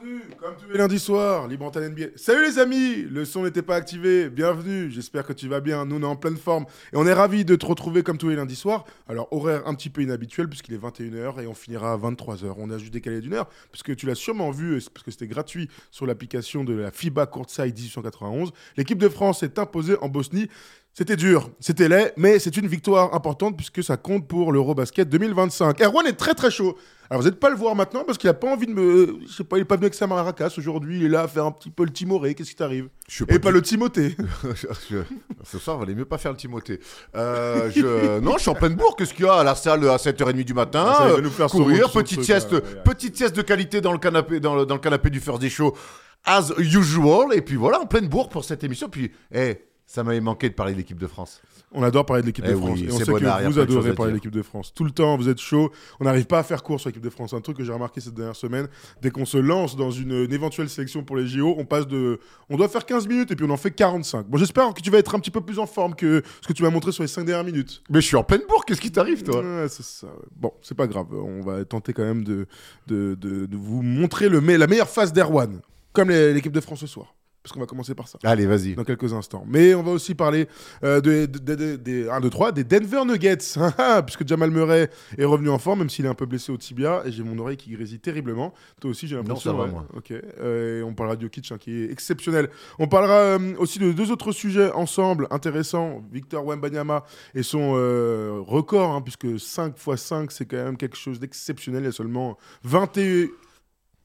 Bienvenue, comme tous les lundis soirs, Libre NBA. Salut les amis, le son n'était pas activé, bienvenue, j'espère que tu vas bien, nous on est en pleine forme et on est ravis de te retrouver comme tous les lundis soirs. Alors horaire un petit peu inhabituel puisqu'il est 21h et on finira à 23h, on a juste décalé d'une heure puisque tu l'as sûrement vu, parce que c'était gratuit sur l'application de la FIBA Courtside 1891. L'équipe de France est imposée en Bosnie. C'était dur, c'était laid, mais c'est une victoire importante puisque ça compte pour l'Eurobasket 2025. Erwan est très très chaud. Alors vous n'êtes pas le voir maintenant parce qu'il a pas envie de me. Je sais pas, il est pas venu avec sa maracas aujourd'hui, il est là à faire un petit peu le timoré. Qu'est-ce qui t'arrive? Et pas le Timothée. Je- Ce soir, valait mieux pas faire le Timothée. Euh, je... Non, je suis en pleine bourre. Qu'est-ce qu'il y a à la salle à 7h30 du matin Ah, ça, il va nous faire Courir, petite sieste, ouais. petite sieste de qualité dans le canapé, dans le, dans le canapé du First Day Show, as usual. Et puis voilà, en pleine bourre pour cette émission. Puis, eh, ça m'avait manqué de parler de l'équipe de France. On adore parler de l'équipe Eh de France. oui, et on sait que vous adorez parler de l'équipe de France. Tout le temps, vous êtes chaud. On n'arrive pas à faire court sur l'équipe de France. Un truc que j'ai remarqué cette dernière semaine, dès qu'on se lance dans une, une éventuelle sélection pour les JO, on passe de. On doit faire 15 minutes et puis on en fait 45. Bon, j'espère que tu vas être un petit peu plus en forme que ce que tu m'as montré sur les 5 dernières minutes. Mais je suis en pleine bourre. Qu'est-ce qui t'arrive, toi? C'est ça. ouais. Bon, c'est pas grave. On va tenter quand même de, de, de- de vous montrer le, la meilleure face d'Erwan, comme l'équipe de France ce soir. Parce qu'on va commencer par ça Allez, vas-y. dans quelques instants. Mais on va aussi parler euh, de- de- de- de- des 1, 2, 3, des Denver Nuggets. Ah, ah, puisque Jamal Murray est revenu en forme, même s'il est un peu blessé au tibia, et j'ai mon oreille qui grésille terriblement. Toi aussi, j'ai l'impression. ça va, ouais. moi. Ok. Euh, et on parlera de Jokic, hein, qui est exceptionnel. On parlera euh, aussi de deux autres sujets ensemble intéressants. Victor Wembanyama et son euh, record, hein, puisque 5 x 5, c'est quand même quelque chose d'exceptionnel. Il y a seulement 21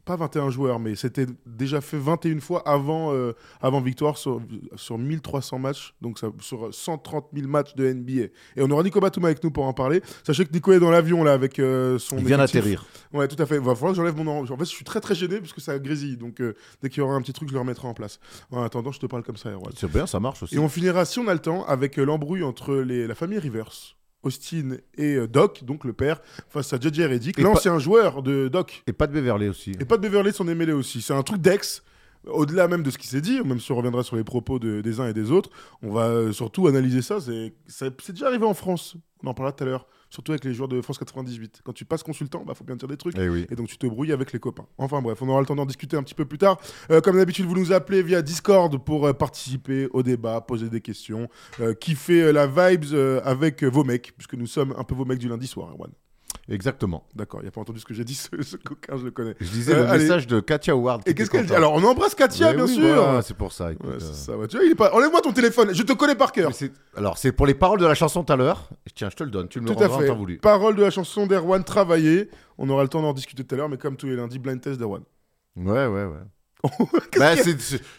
pas 21 joueurs, mais c'était déjà fait 21 fois avant, euh, avant victoire sur, sur 1300 matchs, donc ça, sur 130 000 matchs de NBA. Et on aura Nico Batum avec nous pour en parler. Sachez que Nico est dans l'avion là avec euh, son. Il vient d'atterrir. Ouais, tout à fait. Il va falloir que j'enlève mon. En fait, je suis très très gêné parce que ça grésille, donc euh, dès qu'il y aura un petit truc, je le remettrai en place. En attendant, je te parle comme ça, Erwan. C'est bien, ça marche aussi. Et on finira, si on a le temps, avec l'embrouille entre les, la famille Rivers. Austin et euh, Doc, donc le père, face à JJ Redick, Et l'ancien joueur de Doc. Et pas de Beverly aussi. Et pas de Beverly s'en est mêlé aussi. C'est un truc d'ex. Au-delà même de ce qui s'est dit, même si on reviendra sur les propos de- des uns et des autres, on va euh, surtout analyser ça. C'est ça- c'est déjà arrivé en France. On en parlera tout à l'heure. Surtout avec les joueurs de France 98. Quand tu passes consultant, bah faut bien dire des trucs. Eh oui. Et donc tu te brouilles avec les copains. Enfin bref, on aura le temps d'en discuter un petit peu plus tard. Euh, comme d'habitude, vous nous appelez via Discord pour euh, participer au débat, poser des questions, euh, kiffer la vibes avec vos mecs, puisque nous sommes un peu vos mecs du lundi soir, Erwan. Exactement. D'accord, il a pas entendu ce que j'ai dit, ce, ce coquin, je le connais. Je disais Euh, le allez. message de Katia Ward. Et qu'est-ce qu'elle dit. Alors on embrasse Katia, Mais bien oui, sûr. c'est pour ça. écoute, Ouais, euh, ça, ouais. Tu vois, il est pas. Enlève-moi ton téléphone, je te connais par cœur. mais Alors, c'est pour les paroles de la chanson tout à l'heure. Tiens, je te le donne. Tu me le Tout à rendras en voulu. Parole de la chanson d'Erwan travaillée. On aura le temps d'en discuter tout à l'heure, mais comme tous les lundis, blind test d'Erwan. Ouais, ouais, ouais. Bah,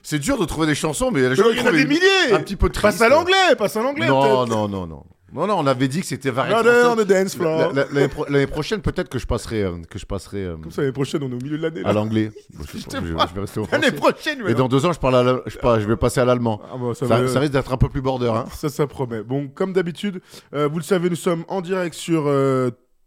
c'est- dur de trouver des chansons, mais gens Il y en a des milliers un petit peu triste. Passe à l'anglais, passe à l'anglais Non, non, non, non. Non, non, on avait dit que c'était varié. Brother on the dance floor. la- L'année pro- l'année prochaine, peut-être que je passerai, euh, que je passerai euh, Comme ça, l'année prochaine, on est au milieu de l'année. à l'anglais. Je, je- je vais rester au L'année prochaine, Et ouais. dans deux ans, je, parle à la- je, vais passer à l'allemand. Ah, bon, ça, Ça, va- ça risque d'être un peu plus border. Hein. Ça, ça promet. Bon, comme d'habitude, euh, vous le savez, nous sommes en direct sur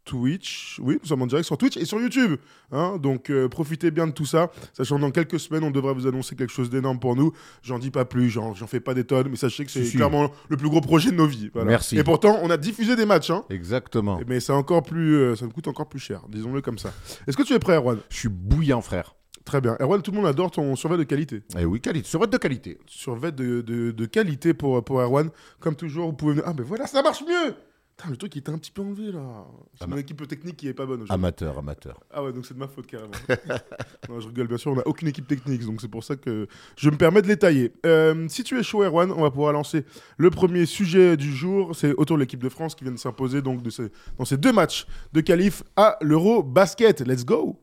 Twitch. Oui, nous sommes en direct sur Twitch et sur YouTube. hein. donc, euh, profitez bien de tout ça. Sachant que dans quelques semaines, on devrait vous annoncer quelque chose d'énorme pour nous. J'en dis pas plus, j'en fais pas des tonnes, mais sachez que c'est Si, si. clairement le plus gros projet de nos vies. voilà. Merci. Et pourtant, on a diffusé des matchs. Hein. Exactement. Mais c'est encore plus, euh, ça me coûte encore plus cher, disons-le comme ça. Est-ce que tu es prêt, Erwan? Je suis bouillant, frère. Très bien. Erwan, tout le monde adore ton survêt de qualité. Eh oui, qualité. Sur de qualité. Survêt de, de, de qualité pour, pour Erwan. Comme toujours, vous pouvez. Ah, mais voilà, ça marche mieux Putain, le truc, il était un petit peu enlevé, là. C'est mon équipe technique qui est pas bonne aujourd'hui. Amateur, amateur. Ah ouais, donc c'est de ma faute carrément. non, je rigole, bien sûr, on n'a aucune équipe technique, donc c'est pour ça que je me permets de les tailler. Euh, si tu es chaud, Erwan, on va pouvoir lancer le premier sujet du jour. C'est autour de l'équipe de France qui vient de s'imposer donc de ces- dans ces deux matchs de qualif à l'Euro Basket. Let's go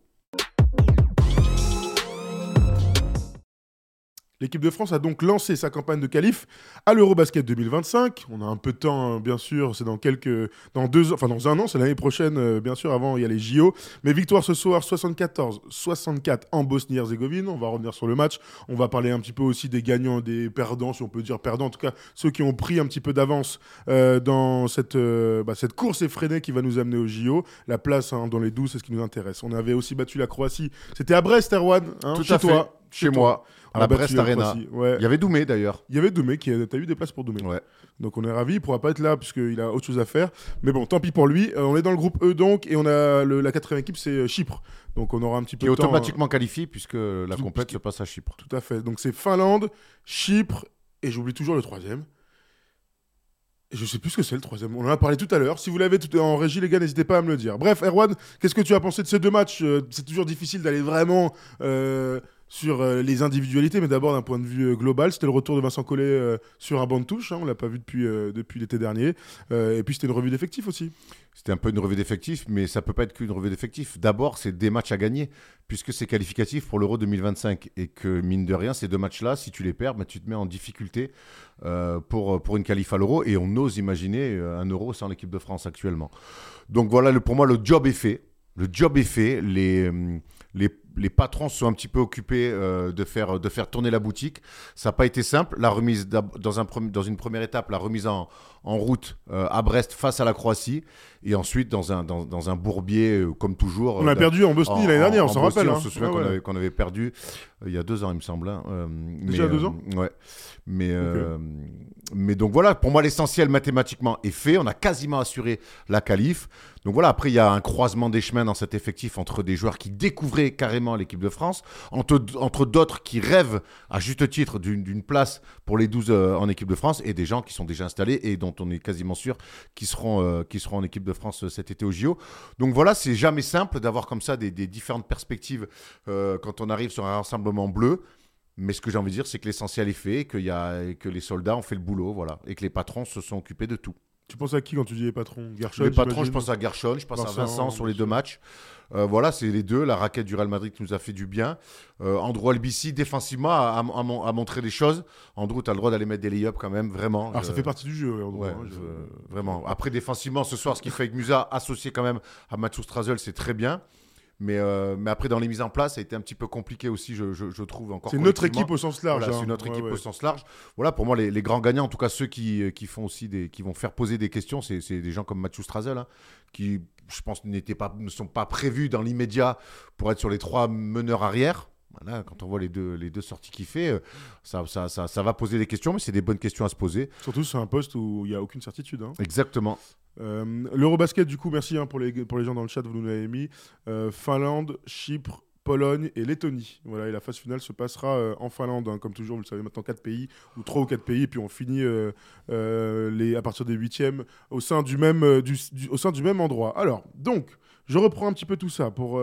L'équipe de France a donc lancé sa campagne de qualif à l'Eurobasket 2025. On a un peu de temps, hein, bien sûr, c'est dans quelques, dans deux, enfin dans un an, c'est l'année prochaine, euh, bien sûr. Avant, il y a les JO. Mais victoire ce soir, 74-64 en Bosnie-Herzégovine. On va revenir sur le match. On va parler un petit peu aussi des gagnants, des perdants, si on peut dire perdants. En tout cas, ceux qui ont pris un petit peu d'avance euh, dans cette, euh, bah, cette course effrénée qui va nous amener aux JO. La place hein, dans les 12, c'est ce qui nous intéresse. On avait aussi battu la Croatie. C'était à Brest, Erwan, hein, Tout chez à fait. toi. Chez toi. moi, à la Brest Arena. Ouais. Il y avait Doumé d'ailleurs. Il y avait Doumé qui a, t'as eu des places pour Doumé. Ouais. Donc on est ravi, il pourra pas être là parce qu'il a autre chose à faire. Mais bon, tant pis pour lui. Euh, on est dans le groupe E donc et on a le- la quatrième équipe, c'est euh, Chypre. Donc on aura un petit Qui peu est de temps. automatiquement qualifié puisque la Tout- complète se passe à Chypre. Tout à fait. Donc c'est Finlande, Chypre et j'oublie toujours le troisième. Et je sais plus ce que c'est le troisième. On en a parlé tout à l'heure. Si vous l'avez tout en régie, les gars, n'hésitez pas à me le dire. Bref, Erwan, qu'est-ce que tu as pensé de ces deux matchs Euh, C'est toujours difficile d'aller vraiment euh, sur euh, les individualités, mais d'abord d'un point de vue euh, global, c'était le retour de Vincent Collet euh, sur un banc de touche. hein. on l'a pas vu depuis, depuis l'été dernier. Et puis c'était une revue d'effectifs aussi. C'était un peu une revue d'effectifs, mais ça peut pas être qu'une revue d'effectifs. D'abord, c'est des matchs à gagner, puisque c'est qualificatif pour l'Euro 2025. Et que, mine de rien, ces deux matchs-là, si tu les perds, bah, tu te mets en difficulté pour, pour une qualif à l'Euro. Et on ose imaginer un Euro sans l'équipe de France actuellement. Donc voilà, pour moi, le job est fait. Le job est fait. Les, hum, les, les patrons se sont un petit peu occupés euh, de, faire, de faire tourner la boutique. Ça n'a pas été simple. La remise dans, un, dans une première étape, la remise en, en route euh, à Brest face à la Croatie. Et ensuite, dans un, dans, dans un bourbier, euh, comme toujours. On a perdu en Bosnie l'année dernière, on en s'en rappelle. On hein. se souvient Ouais, qu'on avait, perdu il y a deux ans, il me semble. hein. Déjà mais, deux ans Ouais. Mais, mais donc voilà, pour moi, l'essentiel mathématiquement est fait. On a quasiment assuré la qualif. Donc voilà, après, il y a un croisement des chemins dans cet effectif entre des joueurs qui découvraient carrément l'équipe de France, entre, d'autres qui rêvent à juste titre d'une place pour les 12 euh, en équipe de France et des gens qui sont déjà installés et dont on est quasiment sûr qu'ils seront, euh, qui seront en équipe de France euh, cet été au JO. Donc voilà, c'est jamais simple d'avoir comme ça des, différentes perspectives quand on arrive sur un rassemblement bleu. Mais ce que j'ai envie de dire, c'est que l'essentiel est fait, que les soldats ont fait le boulot, voilà, et que les patrons se sont occupés de tout. Tu penses à qui quand tu dis les patrons? Gershon, les patrons, je pense à Gershon, je pense Vincent, à Vincent sur les deux matchs. Euh, voilà, c'est les deux. La raquette du Real Madrid qui nous a fait du bien. Euh, Andrew Albici, défensivement, a, a- a mon- a montré des choses. Andrew, tu as le droit d'aller mettre des lay-ups quand même, vraiment. Alors ça Je- fait partie du jeu. gros, Ouais, hein, je- je- vraiment. Après, défensivement, ce soir, ce qu'il fait avec Musa, associé quand même à Mathieu Strazel, c'est très bien. Mais, euh, mais après, dans les mises en place, ça a été un petit peu compliqué aussi, je, je- je trouve encore. C'est notre équipe au sens large. Voilà, hein. c'est notre équipe ouais. au sens large. Voilà, pour moi, les, les grands gagnants, en tout cas ceux qui, qui font aussi des, qui vont faire poser des questions, c'est c'est des gens comme Mathieu Strazel, hein, qui, je pense, n'étaient pas, ne sont pas prévus dans l'immédiat pour être sur les trois meneurs arrière. Voilà, quand on voit les deux, les deux sorties qu'il fait, euh, ça, ça, ça, ça va poser des questions, mais c'est des bonnes questions à se poser. Surtout sur un poste où il n'y a aucune certitude. hein. Exactement. Euh, L'Eurobasket, du coup, merci hein, pour, les, pour les gens dans le chat, vous nous l'avez mis. Euh, Finlande, Chypre, Pologne et Lettonie. Voilà, et la phase finale se passera euh, en Finlande, hein, comme toujours, vous le savez maintenant, 4 pays, ou 3 ou 4 pays, et puis on finit euh, euh, les, à partir des huitièmes au sein du même, du, du- au sein du même endroit. Alors, donc, je reprends un petit peu tout ça pour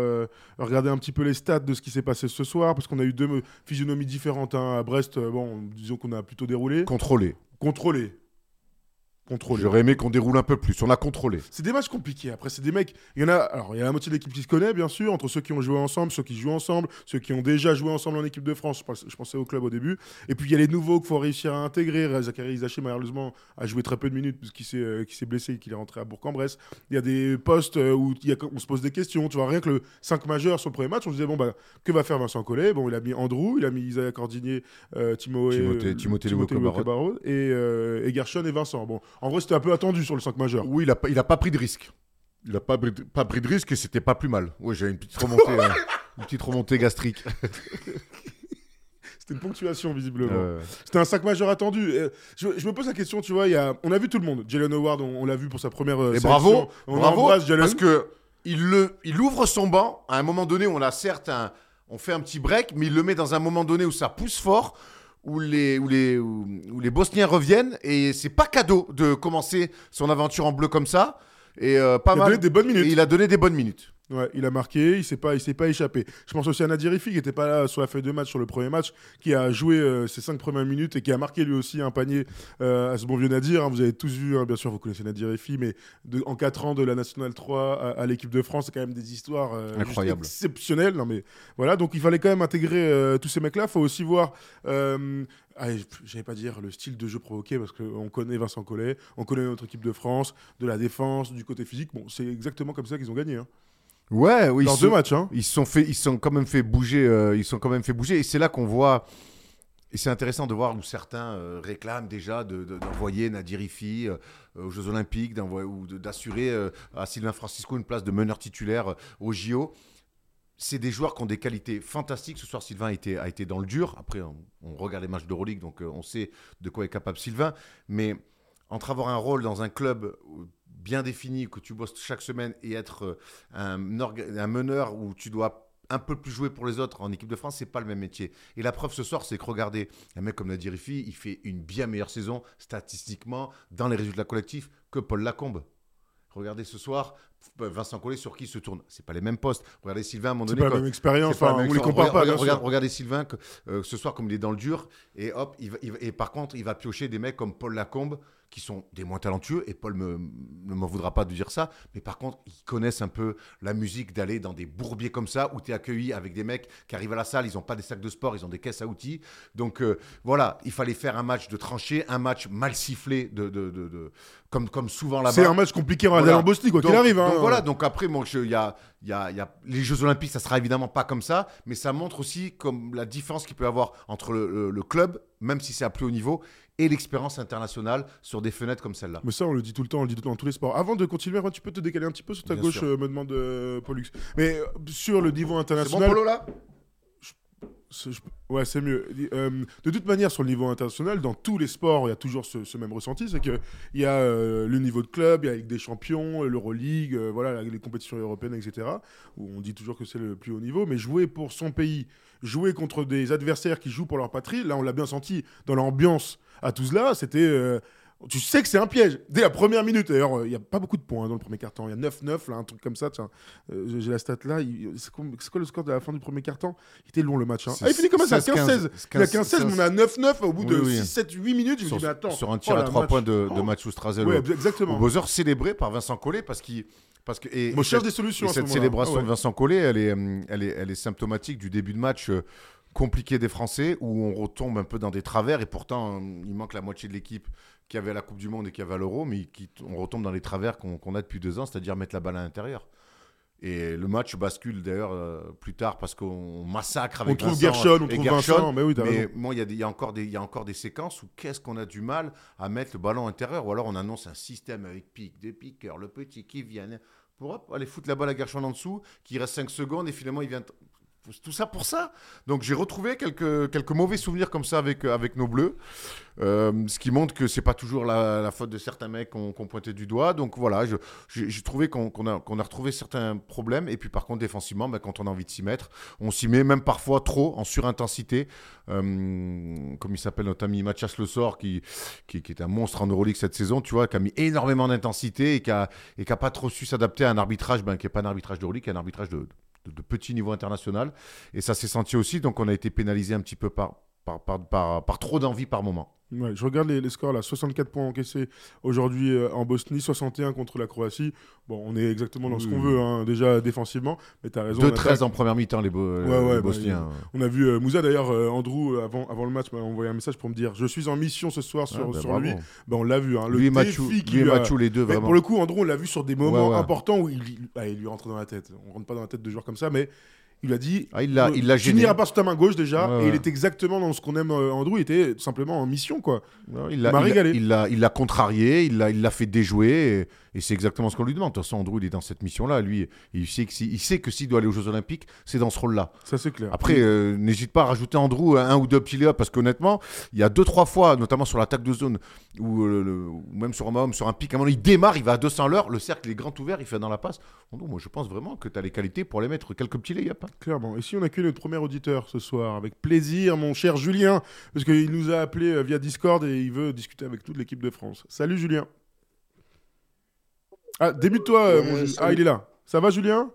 regarder un petit peu les stats de ce qui s'est passé ce soir, parce qu'on a eu deux physionomies différentes. hein. À Brest, bon, disons qu'on a plutôt déroulé. Contrôlé. Contrôlé. Contrôlé. J'aurais aimé qu'on déroule un peu plus. On a contrôlé. C'est des matchs compliqués. Après, c'est des mecs. Il y en a. Alors, il y a la moitié de l'équipe qui se connaît, bien sûr, entre ceux qui ont joué ensemble, ceux qui jouent ensemble, ceux qui ont déjà joué ensemble en équipe de France. Je, pensais au club au début. Et puis, il y a les nouveaux qu'il faut réussir à intégrer. Zachary Isaché, malheureusement, a joué très peu de minutes s'est euh, qu'il s'est blessé et qu'il est rentré à Bourg-en-Bresse. Il y a des postes euh, où il y a- on se pose des questions. Tu vois, rien que le 5 majeur sur le premier match, on se disait, bon, bah, que va faire Vincent Collet? Bon, il a mis Andrew, il a mis Isaiah Cordigné, euh, Timothée, Timothée- Timothée Timothée et, euh, et Gershon et Vincent. Bon, en vrai, c'était un peu attendu sur le 5 majeur. Oui, il a, pas- il a pas pris de risque. Il a pas, pris de- pas pris de risque et c'était pas plus mal. Oui, j'ai une petite remontée, euh, une petite remontée gastrique. C'était une ponctuation, visiblement. Euh, C'était un 5 majeur attendu. Je, je me pose la question, tu vois, y a, on a vu tout le monde. Jalen Howard, on, on l'a vu pour sa première euh, et bravo, On bravo, parce que il, le, il ouvre son banc. À un moment donné, on a certes un, on fait un petit break, mais il le met dans un moment donné où ça pousse fort, où les, où les, où, où les Bosniens reviennent, et c'est pas cadeau de commencer son aventure en bleu comme ça. Et euh, pas Il a mal. donné des bonnes minutes. Et il a donné des bonnes minutes. Ouais, il a marqué, il s'est pas, il s'est pas échappé. Je pense aussi à Nadirifi qui n'était pas là sur la feuille de match sur le premier match, qui a joué euh, ses cinq premières minutes et qui a marqué lui aussi un panier euh, à ce bon vieux Nadir. hein. Vous avez tous vu, hein, bien sûr, vous connaissez Nadirifi, mais de- en 4 ans de la Nationale 3 à, à l'équipe de France, c'est quand même des histoires euh, Incroyable. exceptionnelles. Non mais voilà, donc il fallait quand même intégrer euh, tous ces mecs-là. faut aussi voir. Allez, j'allais pas dire le style de jeu provoqué parce qu'on connaît Vincent Collet, on connaît notre équipe de France, de la défense, du côté physique. Bon, c'est exactement comme ça qu'ils ont gagné. Hein. Ouais, oui. Dans ils deux sont- matchs. Hein. Ils se sont fait, ils sont quand même fait bouger. euh, ils se sont quand même fait bouger. Et c'est là qu'on voit. Et c'est intéressant de voir où certains euh, réclament déjà de- de- d'envoyer Nadirifi euh, aux Jeux Olympiques, d'envoyer- ou de- d'assurer euh, à Sylvain Francisco une place de meneur titulaire euh, au JO. C'est des joueurs qui ont des qualités fantastiques. Ce soir, Sylvain a été, a été dans le dur. Après, on, on regarde les matchs d'Euroleague, donc on sait de quoi est capable Sylvain. Mais entre avoir un rôle dans un club bien défini, que tu bosses chaque semaine, et être euh, un, meneur où tu dois un peu plus jouer pour les autres en équipe de France, c'est pas le même métier. Et la preuve ce soir, c'est que regardez, un mec comme Nadir Rifi, il fait une bien meilleure saison statistiquement dans les résultats collectifs que Paul Lacombe. Regardez ce soir, Vincent Collet sur qui il se tourne. C'est pas les mêmes postes. Regardez Sylvain à un moment C'est donné. pas la quand- même expérience. c'est Enfin, on les compare pas. Regardez Sylvain que, euh, ce soir, comme il est dans le dur, et hop, il va- il va- et par contre, il va piocher des mecs comme Paul Lacombe, qui sont des moins talentueux, et Paul me- ne m'en voudra pas de dire ça, mais par contre, ils connaissent un peu la musique d'aller dans des bourbiers comme ça, où tu es accueilli avec des mecs qui arrivent à la salle, ils n'ont pas des sacs de sport, ils ont des caisses à outils. Donc euh, voilà, il fallait faire un match de tranchée, un match mal sifflé, de, de- de- de- comme, comme souvent là-bas. C'est un match compliqué à Voilà. en Bosnie, quoi qu'il arrive. hein. Donc voilà, donc après, moi, il y a, y a- y a- les Jeux Olympiques, ça sera évidemment pas comme ça, mais ça montre aussi comme la différence qu'il peut y avoir entre le, le- le club, même si c'est à plus haut niveau, et l'expérience internationale sur des fenêtres comme celle-là. Mais ça, on le dit tout le temps, on le dit dans tous les sports. Avant de continuer, tu peux te décaler un petit peu sur ta Bien gauche, sûr. euh, me demande euh, Pollux. Mais euh, sur le niveau C'est bon, international. Polo, là? Ouais, c'est mieux. Euh, de toute manière, sur le niveau international, dans tous les sports, il y a toujours ce, même ressenti c'est qu'il y a euh, le niveau de club, il y a des Champions, l'Euroleague, euh, voilà, les compétitions européennes, etc. Où on dit toujours que c'est le plus haut niveau. Mais jouer pour son pays, jouer contre des adversaires qui jouent pour leur patrie, là, on l'a bien senti dans l'ambiance à Tuzla, c'était. Euh, tu sais que c'est un piège. Dès la première minute, d'ailleurs, euh, il n'y a pas beaucoup de points hein, dans le premier quart-temps. Il y a 9-9, là, un truc comme ça. Tiens, Euh, j'ai la stat là. C'est quoi, le score de la fin du premier quart-temps? Il était long le match. hein. Ah, il finit comme ça, 15-16. 15, Il a 15-16, mais on a 9-9 au bout de Oui, oui. 6-7-8 minutes. Je me sur, dis, mais attends. sur un oh tir à là, 3 match. points de, de. Mathieu Strazel au- au exactement. buzzer, célébré par Vincent Collet, parce qu'il. Parce que, et, Moi, je cherche des solutions Et à ce cette célébration Ah ouais. de Vincent Collet, elle est, elle, est, elle est symptomatique du début de match euh, compliqué des Français, où on retombe un peu dans des travers, et pourtant, il manque la moitié de l'équipe qui avait la Coupe du Monde et qui avait l'Euro, mais qui, on retombe dans les travers qu'on a depuis deux ans, c'est-à-dire mettre la balle à l'intérieur. Et le match bascule d'ailleurs euh, plus tard parce qu'on massacre avec On trouve Vincent Gershon, on trouve Gershon, Vincent. Mais oui, mais moi, il y, a y, encore des- il y a encore des séquences où qu'est-ce qu'on a du mal à mettre le ballon intérieur, ou alors on annonce un système avec pique, des piqueurs, le petit qui viennent pour hop, aller foutre la balle à Gershon en dessous, qui reste 5 secondes et finalement il vient. Tout ça pour ça. Donc j'ai retrouvé quelques, quelques mauvais souvenirs comme ça avec, euh, avec nos bleus. Euh, ce qui montre que c'est pas toujours la, faute de certains mecs qu'on pointait du doigt. Donc voilà, j'ai trouvé qu'on a, a retrouvé certains problèmes. Et puis par contre, défensivement, ben, quand on a envie de s'y mettre, on s'y met même parfois trop en surintensité. Euh, comme il s'appelle notre ami Mathias Le Sort, qui, qui, est un monstre en Euroleague cette saison, tu vois, qui a mis énormément d'intensité et qui a, et a pas trop su s'adapter à un arbitrage ben, qui n'est pas un arbitrage d'Euroleague, qui est un arbitrage de, de, petit niveau international. Et ça s'est senti aussi. Donc on a été pénalisé un petit peu par, par, par, par trop d'envie par moment. Ouais, je regarde les, les scores là, 64 points encaissés aujourd'hui euh, en Bosnie, 61 contre la Croatie. Bon, on est exactement dans ce qu'on oui. veut, hein, déjà défensivement, mais tu as raison. en 2-13 attaque. en première mi-temps, les, Bo- Ouais, ouais, les bah, Bosniens. On a vu euh, Moussa d'ailleurs, euh, Andrew, euh, avant, avant le match, m'a envoyé un message pour me dire Je suis en mission ce soir sur, Ah, bah, sur lui. Ben, on l'a vu. Hein, le lui défi qu'il lui a- Mathieu, les deux, Mais vraiment. pour le coup, Andrew, on l'a vu sur des moments importants où il, il- ah, il lui rentre dans la tête. On rentre pas dans la tête de joueurs comme ça, mais il lui a dit Ah, il l'a euh, il l'a Tu n'iras pas sur ta main gauche déjà. Ouais, et ouais. il est exactement dans ce qu'on aime. euh, Andrew, il était simplement en mission, quoi. Non, il l'a m'a régalé. il l'a il l'a contrarié, il l'a il l'a fait déjouer, et, et c'est exactement ce qu'on lui demande. De toute façon, Andrew, il est dans cette mission-là. Lui, il sait que si- il sait que s'il doit aller aux Jeux Olympiques, c'est dans ce rôle-là. Ça, c'est clair. Après, euh, n'hésite pas à rajouter Andrew un ou deux petits layups parce qu'honnêtement, il y a deux, trois fois, notamment sur l'attaque de zone, ou euh, même sur un homme, sur un pic, à un moment, il démarre, il va à 200 à l'heure, le cercle est grand ouvert, il fait dans la passe. Andrew, moi, je pense vraiment que tu as les qualités pour aller mettre quelques petits layups. hein. Clairement. Et si on accueille notre premier auditeur ce soir, avec plaisir, mon cher Julien, parce qu'il nous a appelé euh, via Discord et il veut discuter avec toute l'équipe de France. Salut Julien. Ah, débute-toi, euh, Ouais, mon Ju- salut. Ah, il est là. Ça va, Julien?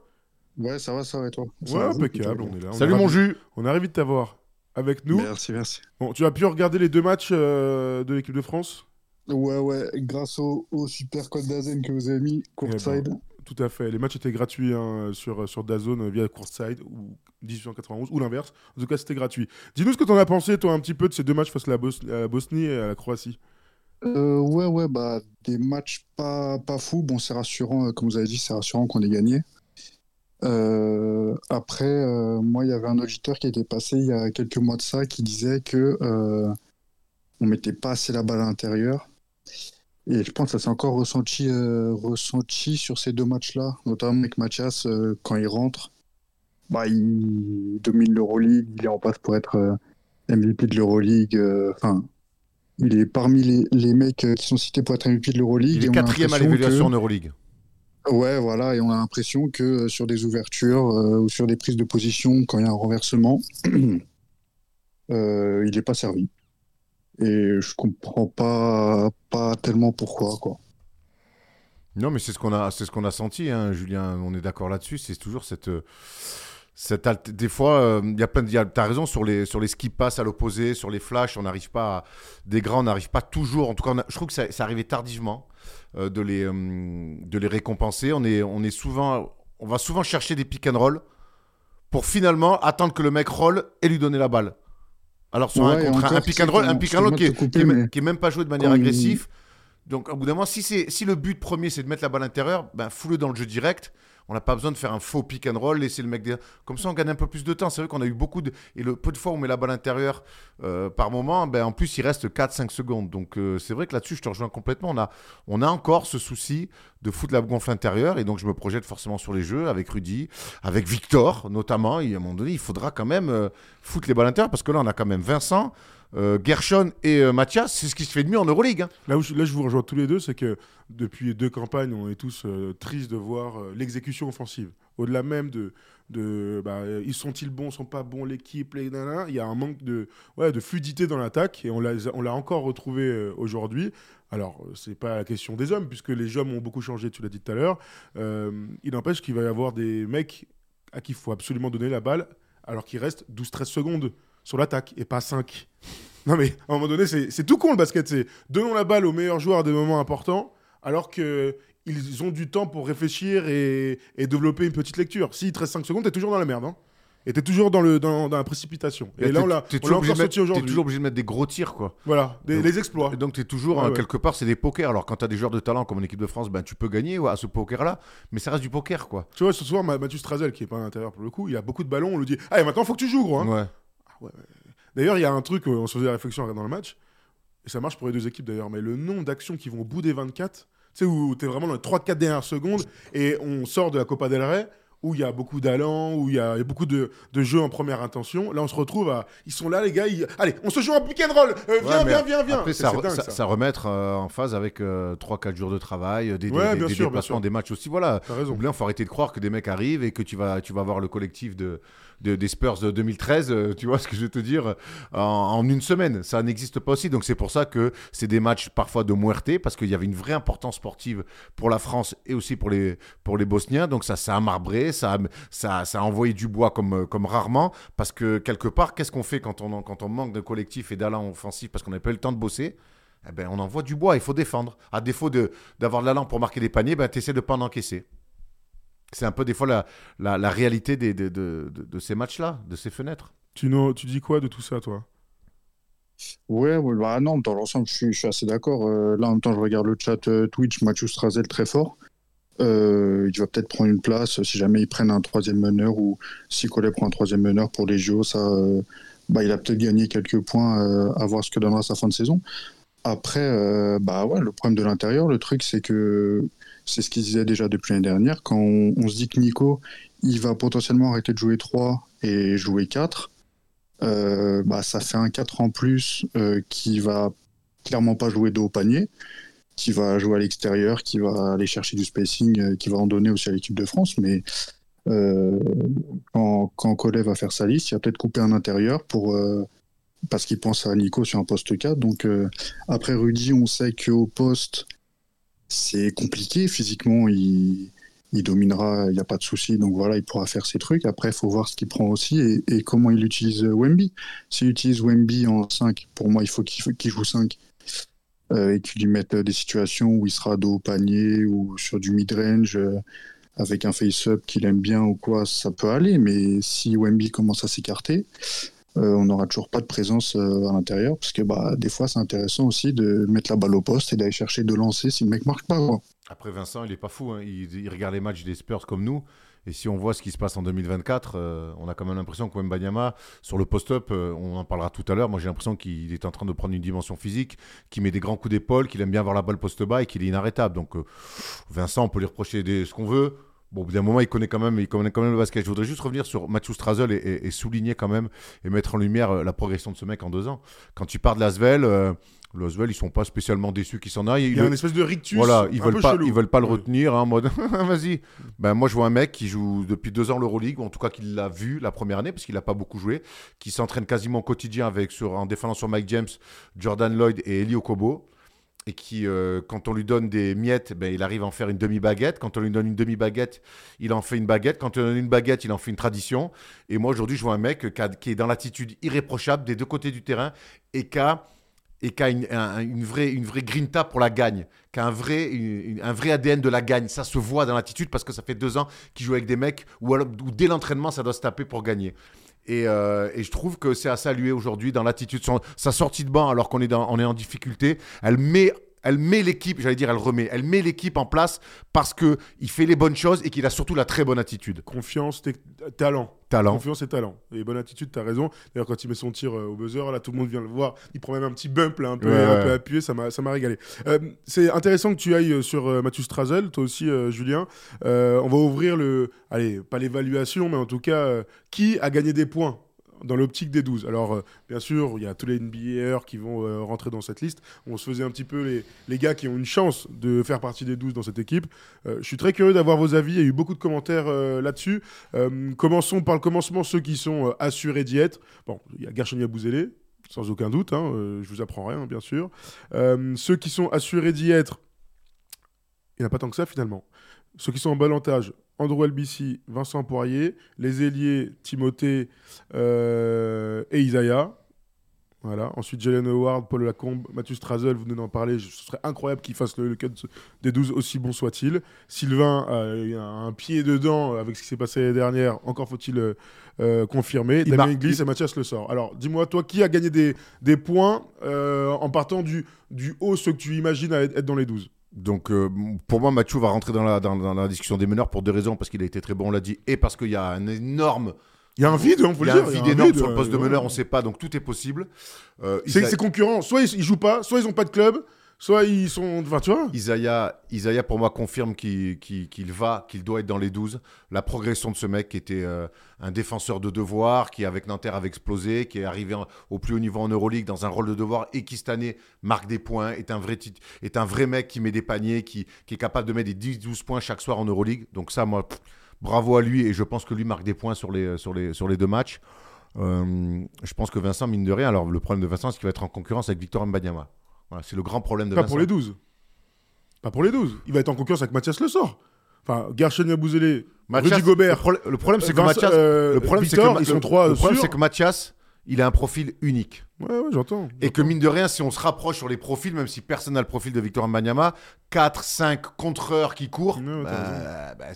Ouais, ça va, ça va et toi? Ouais, impeccable, on est là. Salut mon jus On est ravis de t'avoir avec nous. Merci, merci. Bon, tu as pu regarder les deux matchs euh, de l'équipe de France? Ouais, ouais, grâce au, super code d'Azen que vous avez mis, courtside. Eh ben, tout à fait. Les matchs étaient gratuits hein, sur, sur via courtside ou 1891 ou l'inverse. En tout cas, c'était gratuit. Dis-nous ce que tu en as pensé, toi, un petit peu de ces deux matchs face à la, Bosnie et à la Croatie. Euh, ouais, ouais, bah, des matchs pas, pas fous. Bon, c'est rassurant, euh, comme vous avez dit, c'est rassurant qu'on ait gagné. Euh, après, moi, il y avait un auditeur qui était passé il y a quelques mois de ça qui disait que on mettait pas assez la balle à l'intérieur. Et je pense que ça s'est encore ressenti, ressenti sur ces deux matchs-là, notamment avec Mathias quand il rentre. Bah, il domine l'Euroleague, il est en passe pour être MVP de l'Euroleague. Enfin, il est parmi les, les, mecs qui sont cités pour être MVP de l'Euroleague. Il est quatrième à l'évaluation en Euroleague. Ouais, voilà, et on a l'impression que euh, sur des ouvertures euh, ou sur des prises de position, quand il y a un renversement, euh, il n'est pas servi. Et je comprends pas, pas tellement pourquoi, quoi. Non, mais c'est ce qu'on a, c'est ce qu'on a senti, hein, Julien. On est d'accord là-dessus. C'est toujours cette, cette des fois, il y a plein de, t'as raison sur les sur les skis pass à l'opposé, sur les flashs, on n'arrive pas, des grands, on n'arrive pas toujours. En tout cas, je trouve que ça, ça arrivait tardivement. Euh, de, les, euh, de les récompenser. On, est, on, est souvent, on va souvent chercher des pick and roll pour finalement attendre que le mec roll et lui donner la balle. Alors sur un, un pick and roll, un pick and roll qui, est, même pas joué de manière agressive. Donc au bout d'un moment, si, si le but premier c'est de mettre la balle à l'intérieur, ben, fous-le dans le jeu direct. On n'a pas besoin de faire un faux pick and roll, laisser le mec. Comme ça, on gagne un peu plus de temps. C'est vrai qu'on a eu beaucoup de. Et le peu de fois où on met la balle intérieure euh, par moment, ben, en plus, il reste 4-5 secondes. Donc, euh, c'est vrai que là-dessus, je te rejoins complètement. On a, on a encore ce souci de foutre la gonfle intérieure. Et donc, je me projette forcément sur les jeux avec Rudy, avec Victor notamment. Et à un moment donné, il faudra quand même euh, foutre les balles intérieures parce que là, on a quand même Vincent. Euh, Gershon et euh, Mathias, c'est ce qui se fait de mieux en Euroleague. Hein. Là, où je, vous rejoins tous les deux, c'est que depuis deux campagnes, on est tous euh, tristes de voir l'exécution offensive. Au-delà même de, de bah, ils sont-ils bons, sont pas bons, l'équipe, les il y a un manque de, ouais, de fluidité dans l'attaque et on l'a, on l'a encore retrouvé aujourd'hui. Alors, c'est pas la question des hommes, puisque les hommes ont beaucoup changé, tu l'as dit tout à l'heure. il n'empêche qu'il va y avoir des mecs à qui il faut absolument donner la balle, alors qu'il reste 12-13 secondes sur l'attaque et pas 5. Non mais à un moment donné, c'est tout con le basket. C'est donnons la balle aux meilleurs joueurs à des moments importants, alors que ils ont du temps pour réfléchir et, développer une petite lecture. S'il te reste 5 secondes, t'es toujours dans la merde. Hein. Et t'es toujours dans, le, dans, la précipitation. Et, là, on l'a toujours, obligé toujours obligé de mettre des gros tirs, quoi. Voilà, des, les exploits. Et donc, t'es toujours, hein, quelque part, c'est des pokers. Alors, quand t'as des joueurs de talent comme en équipe de France, ben, tu peux gagner à ce poker-là, mais ça reste du poker, quoi. Tu vois, ce soir, Mathieu Strazel, qui est pas à l'intérieur pour le coup, il a beaucoup de ballons, on lui dit Ah, maintenant, faut que tu joues, gros. Hein. D'ailleurs, il y a un truc, on se faisait la réflexion dans le match, et ça marche pour les deux équipes d'ailleurs, mais le nombre d'actions qui vont au bout des 24, tu sais, où tu es vraiment dans les 3-4 dernières secondes, et on sort de la Copa del Rey, où il y a beaucoup d'allants, où il y, a beaucoup de, jeux en première intention. Là, on se retrouve à. Ils sont là, les gars. Allez, on se joue un pick and roll. Euh, viens, viens, viens, viens. Après, ça, ça, remettre euh, en phase avec 3-4 euh, jours de travail, des, des, déplacements, des matchs aussi. Voilà. raison. il faut arrêter de croire que des mecs arrivent et que tu vas, tu vas voir le collectif de, des Spurs de 2013, euh, tu vois ce que je veux te dire, en, une semaine. Ça n'existe pas aussi. Donc c'est pour ça que c'est des matchs parfois de muerte, parce qu'il y avait une vraie importance sportive pour la France et aussi pour les, pour les Bosniens. Donc ça, ça a marbré, ça a, ça, ça a envoyé du bois comme, comme rarement, parce que quelque part, qu'est-ce qu'on fait quand on, quand on manque de collectif et d'allant offensif parce qu'on n'a pas eu le temps de bosser? Eh ben, on envoie du bois, il faut défendre. À défaut d'avoir de, l'allant pour marquer des paniers, ben, tu essaies de ne pas en encaisser. C'est un peu des fois la, la, réalité des, de, de, de, ces matchs-là, de ces fenêtres. Tu, tu dis quoi de tout ça, toi? Ouais, bah non, dans l'ensemble, je suis, je suis assez d'accord. Euh, là, en même temps, je regarde le chat euh, Twitch, Mathieu Strazel très fort. Euh, il va peut-être prendre une place si jamais ils prennent un troisième meneur ou si Collet prend un troisième meneur pour les JO. Ça, bah, il a peut-être gagné quelques points à voir ce que donnera sa fin de saison. Après, bah ouais, le problème de l'intérieur, le truc, c'est que c'est ce qu'il disait déjà depuis l'année dernière. Quand on, se dit que Nico, il va potentiellement arrêter de jouer 3 et jouer 4, euh, bah, ça fait un 4 en plus euh, qui va clairement pas jouer de haut panier, qui va jouer à l'extérieur, qui va aller chercher du spacing, euh, qui va en donner aussi à l'équipe de France. Mais quand, quand Collet va faire sa liste, il va peut-être couper un intérieur pour parce qu'il pense à Nico sur un poste 4. Donc après Rudy, on sait qu'au poste, c'est compliqué. Physiquement, il, il dominera, il n'y a pas de souci. Donc voilà, il pourra faire ses trucs. Après, il faut voir ce qu'il prend aussi et, comment il utilise Wemby. S'il utilise Wemby en 5, pour moi, il faut qu'il joue 5 euh, et qu'il lui mette des situations où il sera dos au panier ou sur du mid-range euh, avec un face-up qu'il aime bien ou quoi, ça peut aller. Mais si Wemby commence à s'écarter, euh, on n'aura toujours pas de présence euh, à l'intérieur parce que bah, des fois, c'est intéressant aussi de mettre la balle au poste et d'aller chercher de lancer si le mec marque pas. Après, Vincent, il est pas fou. Hein. Il, regarde les matchs des Spurs comme nous. Et si on voit ce qui se passe en 2024, euh, on a quand même l'impression que sur le post-up, euh, on en parlera tout à l'heure, moi j'ai l'impression qu'il est en train de prendre une dimension physique, qu'il met des grands coups d'épaule, qu'il aime bien avoir la balle post-bas et qu'il est inarrêtable. Donc euh, Vincent, on peut lui reprocher ce qu'on veut. Bon, au bout d'un moment, il connaît quand même, il connaît quand même le basket. Je voudrais juste revenir sur Mathieu Strazel et, souligner quand même et mettre en lumière la progression de ce mec en deux ans. Quand tu pars de Lasvel, L'Oswell, ils sont pas spécialement déçus qu'il s'en aille. Il y a une espèce de rictus. Voilà, ils veulent pas, chelou. ils veulent pas le retenir hein, en mode vas-y. Ben moi je vois un mec qui joue depuis deux ans l'Euroleague, ou en tout cas qui l'a vu la première année parce qu'il a pas beaucoup joué, qui s'entraîne quasiment au quotidien avec sur en défendant sur Mike James, Jordan Lloyd et Eli Okobo. Et qui, euh, quand on lui donne des miettes, ben, il arrive à en faire une demi-baguette. Quand on lui donne une demi-baguette, il en fait une baguette. Quand on lui donne une baguette, il en fait une tradition. Et moi, aujourd'hui, je vois un mec qui, a- qui est dans l'attitude irréprochable des deux côtés du terrain et qui a et qui a une, un- une vraie, une vraie grinta pour la gagne, qui a un vrai, un vrai ADN de la gagne. Ça se voit dans l'attitude parce que ça fait deux ans qu'il joue avec des mecs où, dès l'entraînement, ça doit se taper pour gagner. Et, euh, et je trouve que c'est à saluer aujourd'hui dans l'attitude. Sa sortie de banc, alors qu'on est, on est en difficulté, elle met, elle met l'équipe, j'allais dire elle remet, elle met l'équipe en place parce qu'il fait les bonnes choses et qu'il a surtout la très bonne attitude. Confiance, talent. Talent. Confiance et talent. Et bonne attitude, t'as raison. D'ailleurs, quand il met son tir euh, au buzzer, là, tout le monde vient le voir. Il prend même un petit bump, là, un peu, Ouais, un ouais. peu appuyé. Ça m'a régalé. Euh, c'est intéressant que tu ailles euh, sur euh, Mathieu Strazel, toi aussi, Julien. On va ouvrir le. Allez, pas l'évaluation, mais en tout cas, qui a gagné des points? Dans l'optique des 12. Alors, euh, bien sûr, il y a tous les NBAers qui vont euh, rentrer dans cette liste. On se faisait un petit peu les, gars qui ont une chance de faire partie des 12 dans cette équipe. Euh, je suis très curieux d'avoir vos avis. Il y a eu beaucoup de commentaires là-dessus. Commençons par le commencement, ceux qui sont assurés d'y être. Bon, il y a Gershon Yabouzélé, sans aucun doute. Hein, je vous apprends rien, bien sûr. Ceux qui sont assurés d'y être, il n'y en a pas tant que ça finalement. Ceux qui sont en balantage, Andrew LBC, Vincent Poirier, les ailiers, Timothée euh, et Isaiah. Voilà. Ensuite, Jalen Howard, Paul Lacombe, Mathieu Strazel, vous venez d'en parler. Je- Ce serait incroyable qu'il fasse le, le cut des 12, aussi bon soit-il. Sylvain euh, a un pied dedans avec ce qui s'est passé l'année dernière. Encore faut-il euh, confirmer. Il Damien Inglis et Mathias Le sort. Alors, dis-moi, toi, qui a gagné des, des points en partant du, du haut, ceux que tu imagines être dans les 12 Donc euh, pour moi, Mathieu va rentrer dans la, dans, dans la discussion des meneurs pour deux raisons, parce qu'il a été très bon, on l'a dit, et parce qu'il y a un énorme... Il y a un vide, on peut Il y le a dire. un il y a vide énorme vide, sur le poste de euh, meneur, ouais. on ne sait pas, donc tout est possible. Euh, C'est c'est concurrent. Soit ils, ils jouent pas, soit ils ont pas de club, soit ils sont. Enfin, tu vois Isaiah, Isaiah, pour moi, confirme qu'il va, qu'il doit être dans les 12. La progression de ce mec qui était euh, un défenseur de devoir, qui avec Nanterre avait explosé, qui est arrivé au plus haut niveau en Euroleague dans un rôle de devoir et qui cette année marque des points, est un vrai, est un vrai mec qui met des paniers, qui, est capable de mettre des 10-12 points chaque soir en Euroleague. Donc ça, moi, bravo à lui et je pense que lui marque des points sur les, sur les, sur les deux matchs. Euh, je pense que Vincent, mine de rien, alors le problème de Vincent, c'est qu'il va être en concurrence avec Victor Mbanyama. Voilà, c'est le grand problème de Pas Vincent. pour les 12. Pas pour les 12. Il va être en concurrence avec Mathias Le Sort. Enfin, Gershon Yabouzélé, Rudy Gobert. Le, problème- c'est que Mathias. euh, le problème, c'est que, ils sont trois le problème, sûrs. c'est que Mathias, il a un profil unique. Ouais, ouais, j'entends. Et que mine de rien, si on se rapproche sur les profils, même si personne n'a le profil de Victor Mbanyama, 4, 5 contreurs qui courent, Ouais, bah, bah,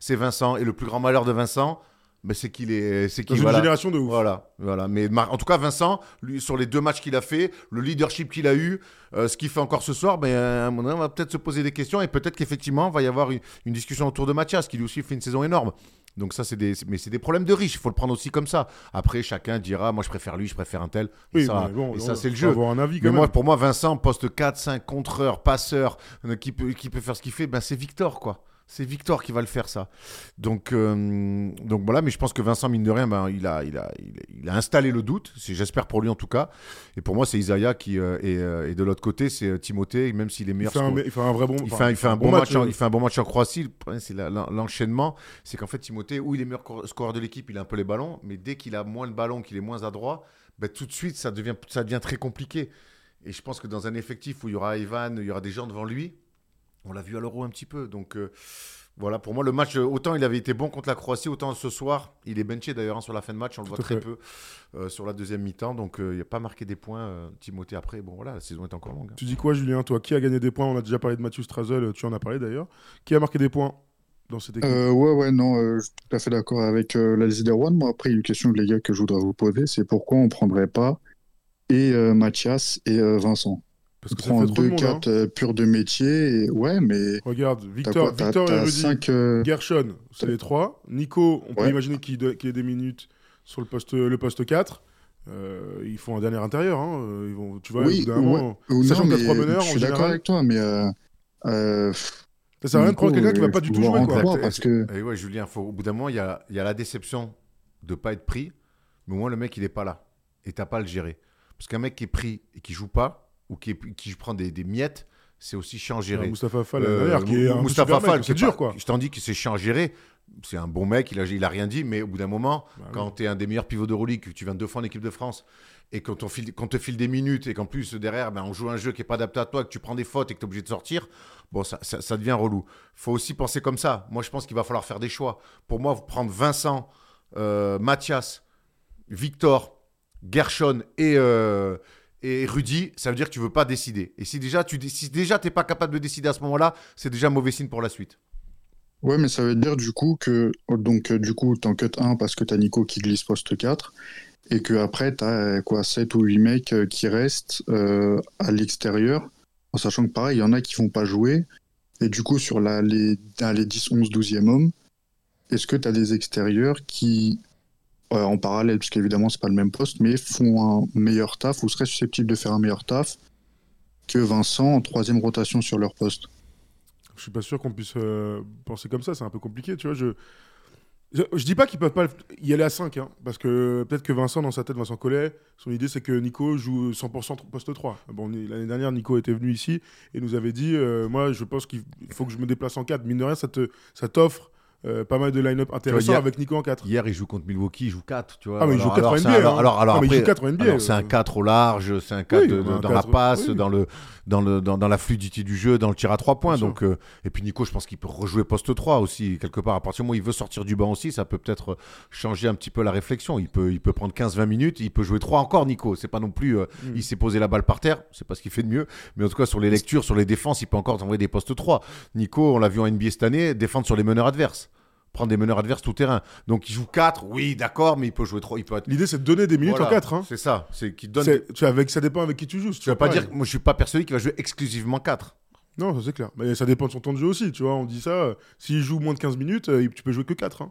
c'est Vincent. Et le plus grand malheur de Vincent, bah, c'est qu'il est. C'est Dans une génération de ouf. Voilà, voilà. Mais en tout cas, Vincent, lui, sur les deux matchs qu'il a fait, le leadership qu'il a eu, euh, ce qu'il fait encore ce soir, ben, à un moment donné, on va peut-être se poser des questions et peut-être qu'effectivement, il va y avoir une, une discussion autour de Mathias, qui lui aussi fait une saison énorme. Donc ça, c'est des, mais c'est des problèmes de riches. Il faut le prendre aussi comme ça. Après, chacun dira, moi, je préfère lui, je préfère un tel. Et Oui, ça, mais bon, ça, c'est le jeu. avoir un avis quand Mais moi, pour moi, Vincent, poste 4, 5, contreur, passeur, euh, qui peut, qui peut faire ce qu'il fait, ben, c'est Victor, quoi. C'est Victor qui va le faire, ça. Donc, euh, donc voilà, mais je pense que Vincent, mine de rien, ben, il, a, il, a, il, a- il a installé le doute, j'espère pour lui en tout cas. Et pour moi, c'est Isaiah qui. euh, et, euh, et de l'autre côté, c'est euh, Timothée, même s'il est Il meilleur fait, un, score- il fait un vrai bon. il fait, il fait un bon match, en, euh, il fait un bon match en Croatie. L'enchaînement. C'est qu'en fait, Timothée, où il est meilleur cor- scoreur de l'équipe, il a un peu les ballons. Mais dès qu'il a moins le ballon, qu'il est moins adroit, ben, tout de suite, ça devient, ça devient très compliqué. Et je pense que dans un effectif où il y aura Evan, il y aura des gens devant lui, on l'a vu à l'Euro un petit peu. Donc, euh, Voilà, pour moi, le match, euh, autant il avait été bon contre la Croatie, autant ce soir, il est benché d'ailleurs hein, sur la fin de match, on le voit Tout très fait. peu euh, sur la deuxième mi-temps, donc euh, il n'a pas marqué des points. euh, Timothée après, bon voilà, la saison est encore longue. hein. Tu dis quoi, Julien Toi, qui a gagné des points? On a déjà parlé de Mathieu Strazel, tu en as parlé d'ailleurs. Qui a marqué des points dans cette équipe? Euh, ouais, ouais, non, euh, je suis tout à fait d'accord avec euh, la liste des One. Moi, après, il y a une question, les gars, que je voudrais vous poser c'est pourquoi on prendrait pas et euh, Mathias et euh, Vincent? Parce que On ça fait trop de deux, monde. hein. quatre euh, purs de métier. Et... Ouais, mais. Regarde, Victor, quoi Victor et Rudy, cinq, euh, Gershon, c'est les trois. Nico, on peut Ouais. imaginer qu'il do- qu'il ait des minutes sur le poste, le poste 4. Euh, ils font un dernier intérieur. hein. Ils vont, tu vois, Oui, au bout d'un moment, sachant que trois meneurs, Je suis d'accord avec toi, mais. Euh, euh, ça sert à rien de prendre quelqu'un qui va pas du tout jouer. Quoi. parce que- Et ouais, Julien, faut, au bout d'un moment, il y a, il y a la déception de pas être pris, mais au moins le mec, il est pas là. Et t'as pas à le gérer. Parce qu'un mec qui est pris et qui joue pas, ou qui, est- qui prend des, des miettes, c'est aussi chiant à gérer. Moustapha Fall, Euh, qui est Moustapha Fall, c'est dur, quoi. Je t'en dis que c'est chiant à gérer. C'est un bon mec, il a, il a rien dit, mais au bout d'un moment, Bah oui. quand tu es un des meilleurs pivots de Euroleague, que tu viens deux fois en équipe de France, et file- qu'on te file des minutes, et qu'en plus, derrière, ben, on joue un jeu qui n'est pas adapté à toi, que tu prends des fautes et que tu es obligé de sortir, bon, ça, ça, ça devient relou. faut aussi penser comme ça. Moi, je pense qu'il va falloir faire des choix. Pour moi, prendre Vincent, euh, Mathias, Victor, Gershon et, euh, et Rudy, ça veut dire que tu veux pas décider. Et si déjà tu si t'es pas capable de décider à ce moment-là, c'est déjà mauvais signe pour la suite. Ouais, mais ça veut dire du coup que. Donc, euh, du coup, t'en cut 1 parce que t'as Nico qui glisse poste 4. Et que après t'as euh, quoi, 7 ou 8 mecs euh, qui restent à l'extérieur. En sachant que pareil, il y en a qui vont pas jouer. Et du coup, sur les, les 10, 11, 12e hommes, est-ce que t'as des extérieurs qui, en parallèle, puisque évidemment c'est pas le même poste, mais font un meilleur taf ou seraient susceptibles de faire un meilleur taf que Vincent en troisième rotation sur leur poste Je suis pas sûr qu'on puisse euh, penser comme ça, c'est un peu compliqué, tu vois. Je, je, je dis pas qu'ils peuvent pas y aller à 5, hein, parce que peut-être que Vincent, dans sa tête, Vincent Collet, son idée c'est que Nico joue 100% poste 3. Bon, l'année dernière, Nico était venu ici et nous avait dit euh, Moi, je pense qu'il faut que je me déplace en 4. Mine de rien, ça t'offre euh, pas mal de line-up intéressants hier- avec Nico en 4. Hier, il joue contre Milwaukee, il joue 4, tu vois. Ah, mais il joue 4 en NBA, un- Alors, alors, alors Ah, mais il après- joue 4 en NBA, alors, c'est un euh. 4 au large, c'est un 4 Oui, de- un de- dans 4, la passe, oui. dans, le, dans, le, dans, dans la fluidité du jeu, dans le tir à 3 points. Bien Donc, euh, et puis Nico, je pense qu'il peut rejouer poste 3 aussi, quelque part. À partir du moment où il veut sortir du banc aussi, ça peut peut-être euh, changer un petit peu la réflexion. Il peut, il peut prendre 15-20 minutes, il peut jouer 3 encore, Nico. C'est pas non plus. euh, Mm. Il s'est posé la balle par terre, c'est pas ce qu'il fait de mieux. Mais en tout cas, sur les lectures, sur les défenses, il peut encore t'envoyer des postes 3. Nico, on l'a vu en NBA cette année, défendre sur les meneurs adverses. Prendre des meneurs adverses tout terrain. Donc il joue 4, oui, d'accord, mais il peut jouer 3. Il peut être. L'idée c'est de donner des minutes Voilà, en 4. Hein. C'est ça, c'est qu'il donne. C'est- tu avec, ça dépend avec qui tu joues. si Tu vas pas dire, moi je suis pas persuadé qu'il va jouer exclusivement 4. Non, ça c'est clair. Mais ça dépend de son temps de jeu aussi, tu vois. On dit ça, euh, s'il joue moins de 15 minutes, euh, tu peux jouer que 4. Hein.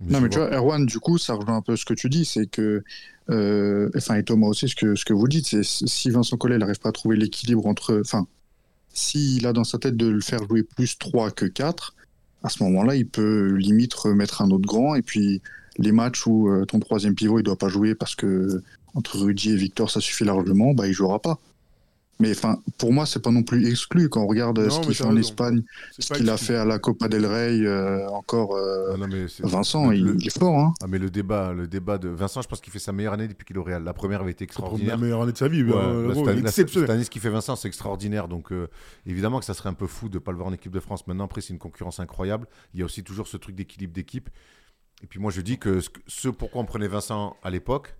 Non, mais tu vois, Erwan, du coup, ça rejoint un peu ce que tu dis, c'est que, euh, enfin, et Thomas aussi, ce que, ce que vous dites, c'est si Vincent Collet n'arrive pas à trouver l'équilibre entre, enfin, s'il a dans sa tête de le faire jouer plus 3 que 4, à ce moment-là, il peut limite remettre un autre grand, et puis les matchs où euh, ton troisième pivot, il doit pas jouer parce que entre Rudy et Victor, ça suffit largement, bah, il jouera pas. Mais enfin, pour moi, c'est pas non plus exclu quand on regarde Non, ce qu'il fait en raison. Espagne, ce qu'il a fait à la Copa del Rey, euh, encore. euh, Ah, non, Vincent, le- il, est fort, hein. Ah, mais le débat, le débat de Vincent, je pense qu'il fait sa meilleure année depuis qu'il est au Real. La première avait été pour la extraordinaire. meilleure année de sa vie. Ouais, euh, cette année- la- exceptionnel. cette année, ce qu'il fait Vincent, c'est extraordinaire. Donc, euh, évidemment que ça serait un peu fou de ne pas le voir en équipe de France. Maintenant, après, c'est une concurrence incroyable. Il y a aussi toujours ce truc d'équilibre d'équipe. Et puis, moi, je dis que ce, que- ce pourquoi on prenait Vincent à l'époque,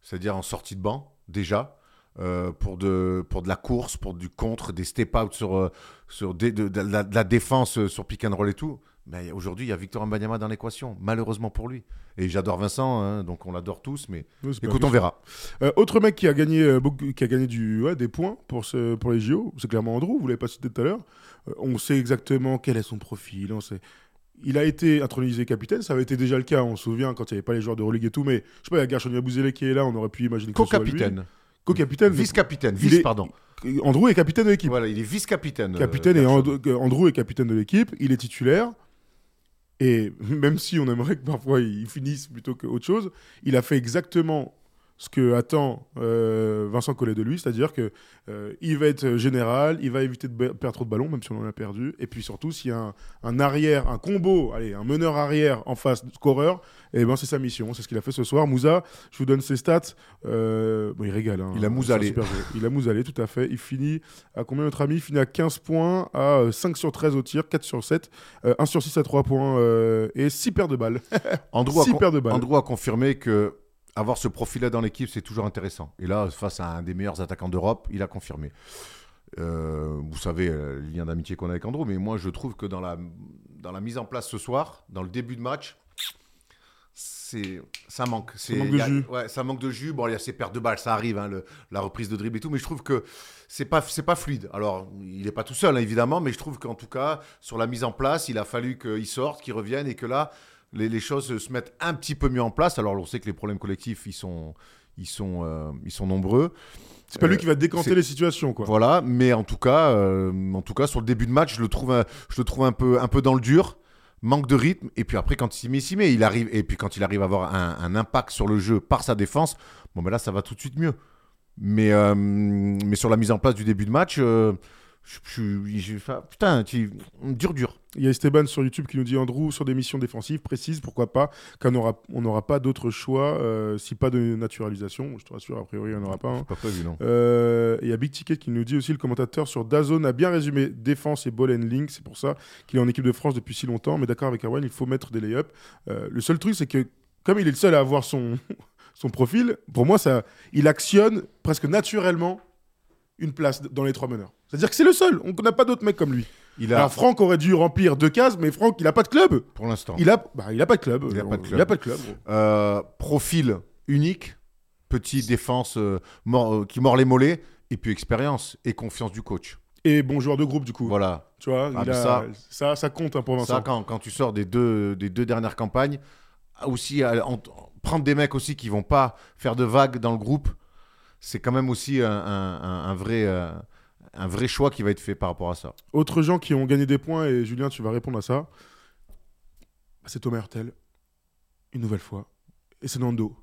c'est-à-dire en sortie de banc, déjà, euh, pour, de, pour de la course, pour du contre, des step-out sur, euh, sur des- de, de la, de la défense euh, sur pick and roll et tout. Mais aujourd'hui, il y a Victor Mbanyama dans l'équation, malheureusement pour lui. Et j'adore Vincent, hein, donc on l'adore tous, mais pas écoute, on verra. Euh, autre mec qui a gagné, euh, qui a gagné du, ouais, des points pour, ce, pour les JO, c'est clairement Andrew, vous l'avez pas cité tout à l'heure. Euh, on sait exactement quel est son profil. On sait... Il a été intronisé capitaine, ça avait été déjà le cas, on se souvient, quand il n'y avait pas les joueurs de Euroleague et tout, mais je sais pas, il y a Gershon Yabouzele qui est là, on aurait pu imaginer que ce soit lui. Co-capitaine. Co-capitaine. Vice-capitaine, vice, est- pardon. Andrew est capitaine de l'équipe. Voilà, il est vice-capitaine. Capitaine euh, et Gershon. And- Andrew est capitaine de l'équipe, il est titulaire. Et même si on aimerait que parfois il finisse plutôt qu'autre chose, il a fait exactement ce que attend euh, Vincent Collet de lui, c'est-à-dire que euh, il va être général, il va éviter de perdre trop de ballons, même si on en a perdu, et puis surtout s'il y a un, un arrière, un combo, allez, un meneur arrière en face de scoreur, et ben c'est sa mission, c'est ce qu'il a fait ce soir. Moussa, je vous donne ses stats, euh, bon, il régale. hein. Il a mousalé. Il a mousalé, tout à fait. Il finit à combien notre ami? Il finit à 15 points, à euh, 5 sur 13 au tir, 4 sur 7, euh, 1 sur 6 à 3 points et 6 paires de balles. Andrew a, Six con- paires de balles. Andrew a confirmé que avoir ce profil-là dans l'équipe, c'est toujours intéressant. Et là, face à un des meilleurs attaquants d'Europe, il a confirmé. Euh, vous savez euh, le lien d'amitié qu'on a avec Andrew, mais moi, je trouve que dans la, dans la mise en place ce soir, dans le début de match, c'est ça manque. C'est- manque de il y a- jus. Ouais, ça manque de jus. Bon, il y a ces pertes de balles, ça arrive, hein, le- la reprise de dribble et tout, mais je trouve que c'est pas c'est pas fluide. Alors, il n'est pas tout seul, hein, évidemment, mais je trouve qu'en tout cas, sur la mise en place, il a fallu qu'il sorte, qu'il revienne et que là, les, les choses se mettent un petit peu mieux en place. Alors, on sait que les problèmes collectifs, ils sont, ils sont, euh, ils sont nombreux. C'est pas lui Euh, qui va décanter les situations, quoi. Voilà, mais en tout cas, euh, en tout cas, sur le début de match, je le trouve, un, je le trouve un peu, un peu dans le dur, manque de rythme. Et puis après, quand il s'y met, il s'y met. Il arrive, et puis quand il arrive à avoir un, un impact sur le jeu par sa défense, bon ben là, ça va tout de suite mieux. Mais, mais sur la mise en place du début de match, je, je, je- enfin, putain, tu- dur, dur. Il y a Esteban sur YouTube qui nous dit Andrew sur des missions défensives précises, pourquoi pas, qu'on aura, on n'aura pas d'autre choix euh, si pas de naturalisation. Je te rassure, a priori, il n'y en aura pas. hein. Pas prévu, non. Euh, Il y a Big Ticket qui nous dit aussi le commentateur sur Dazone a bien résumé défense et ball handling. C'est pour ça qu'il est en équipe de France depuis si longtemps. Mais d'accord avec Erwan, il faut mettre des lay-ups. Euh, le seul truc, c'est que comme il est le seul à avoir son, son profil, pour moi, ça, il actionne presque naturellement une place dans les trois meneurs. C'est-à-dire que c'est le seul. On n'a pas d'autres mecs comme lui. Il a, Alors Franck aurait dû remplir deux cases, mais Franck, il a pas de club. pour l'instant, Il a, bah, il a pas de club. Il a pas de Il club. a pas de club. euh, profil unique, petit défense euh, euh, qui mord les mollets, et puis expérience et confiance du coach. Et bon joueur de groupe du coup. Voilà. Tu vois, Ah, il mais a- ça- ça, ça, compte hein, pour Vincent. Ça, quand, quand tu sors des deux, des deux dernières campagnes, aussi en- prendre des mecs aussi qui vont pas faire de vagues dans le groupe, c'est quand même aussi un, un- un- un vrai, euh, un vrai choix qui va être fait par rapport à ça. Autres gens qui ont gagné des points, et Julien, tu vas répondre à ça. C'est Thomas Hurtel, une nouvelle fois. Et c'est Nando,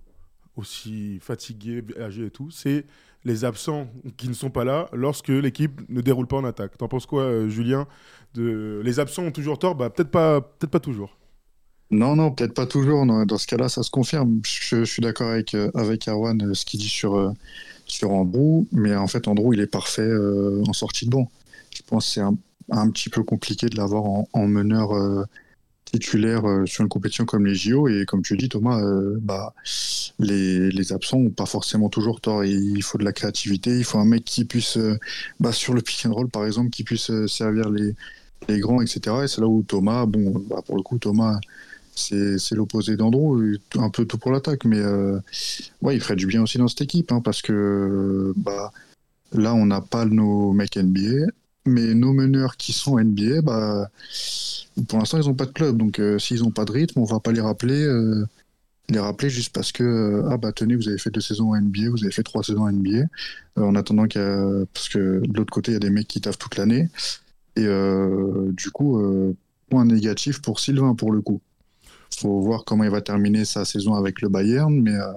aussi fatigué, âgé et tout. C'est les absents qui ne sont pas là lorsque l'équipe ne déroule pas en attaque. T'en penses quoi, euh, Julien de... Les absents ont toujours tort? Bah, peut-être pas, peut pas toujours. Non, non, peut-être pas toujours. non. Dans ce cas-là, ça se confirme. Je, je suis d'accord avec, euh, avec Erwan, euh, ce qu'il dit sur, euh, sur Andrew. Mais en fait, Andrew, il est parfait euh, en sortie de banc. Je pense que c'est un, un petit peu compliqué de l'avoir en, en meneur euh, titulaire euh, sur une compétition comme les JO. Et comme tu dis, Thomas, bah, les, les absents n'ont pas forcément toujours tort. Il faut de la créativité. Il faut un mec qui puisse, bah, sur le pick and roll, par exemple, qui puisse servir les, les grands, etc. Et c'est là où Thomas, bon, bah, pour le coup, Thomas c'est l'opposé d'Andrew, un peu tout pour l'attaque, mais euh, ouais, il ferait du bien aussi dans cette équipe, hein, parce que bah, là, on n'a pas nos mecs NBA, mais nos meneurs qui sont NBA, bah, pour l'instant, ils n'ont pas de club, donc euh, s'ils n'ont pas de rythme, on va pas les rappeler, euh, les rappeler juste parce que ah bah tenez, vous avez fait deux saisons en NBA, vous avez fait trois saisons en NBA, en attendant qu'il parce que de l'autre côté, il y a des mecs qui taffent toute l'année, et du coup, point négatif pour Sylvain pour le coup faut voir comment il va terminer sa saison avec le Bayern, mais euh,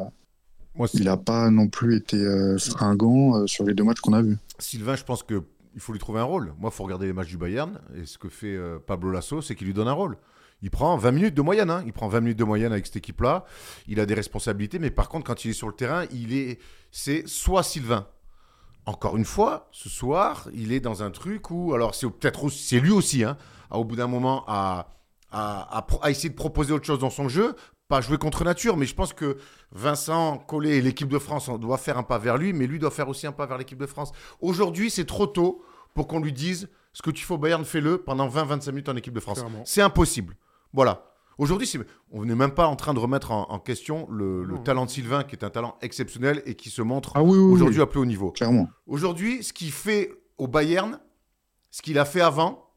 Moi, il n'a pas non plus été euh, fringant euh, sur les deux matchs qu'on a vus. Sylvain, je pense qu'il faut lui trouver un rôle. Moi, il faut regarder les matchs du Bayern. Et ce que fait euh, Pablo Lasso, c'est qu'il lui donne un rôle. Il prend 20 minutes de moyenne. hein. Il prend 20 minutes de moyenne avec cette équipe-là. Il a des responsabilités. Mais par contre, quand il est sur le terrain, il est, c'est soit Sylvain. Encore une fois, ce soir, il est dans un truc où, alors c'est peut-être c'est lui aussi, hein, à, au bout d'un moment, à, à, à pro- à essayer de proposer autre chose dans son jeu, pas jouer contre nature, mais je pense que Vincent Collet et l'équipe de France on doit faire un pas vers lui, mais lui doit faire aussi un pas vers l'équipe de France. Aujourd'hui, c'est trop tôt pour qu'on lui dise ce que tu fais au Bayern, fais-le pendant 20-25 minutes en équipe de France. C'est impossible. Voilà. Aujourd'hui, on n'est même pas en train de remettre en, en question le, talent de Sylvain, qui est un talent exceptionnel et qui se montre Ah oui, oui, aujourd'hui oui, à plus haut niveau. clairement. Aujourd'hui, ce qu'il fait au Bayern, ce qu'il a fait avant,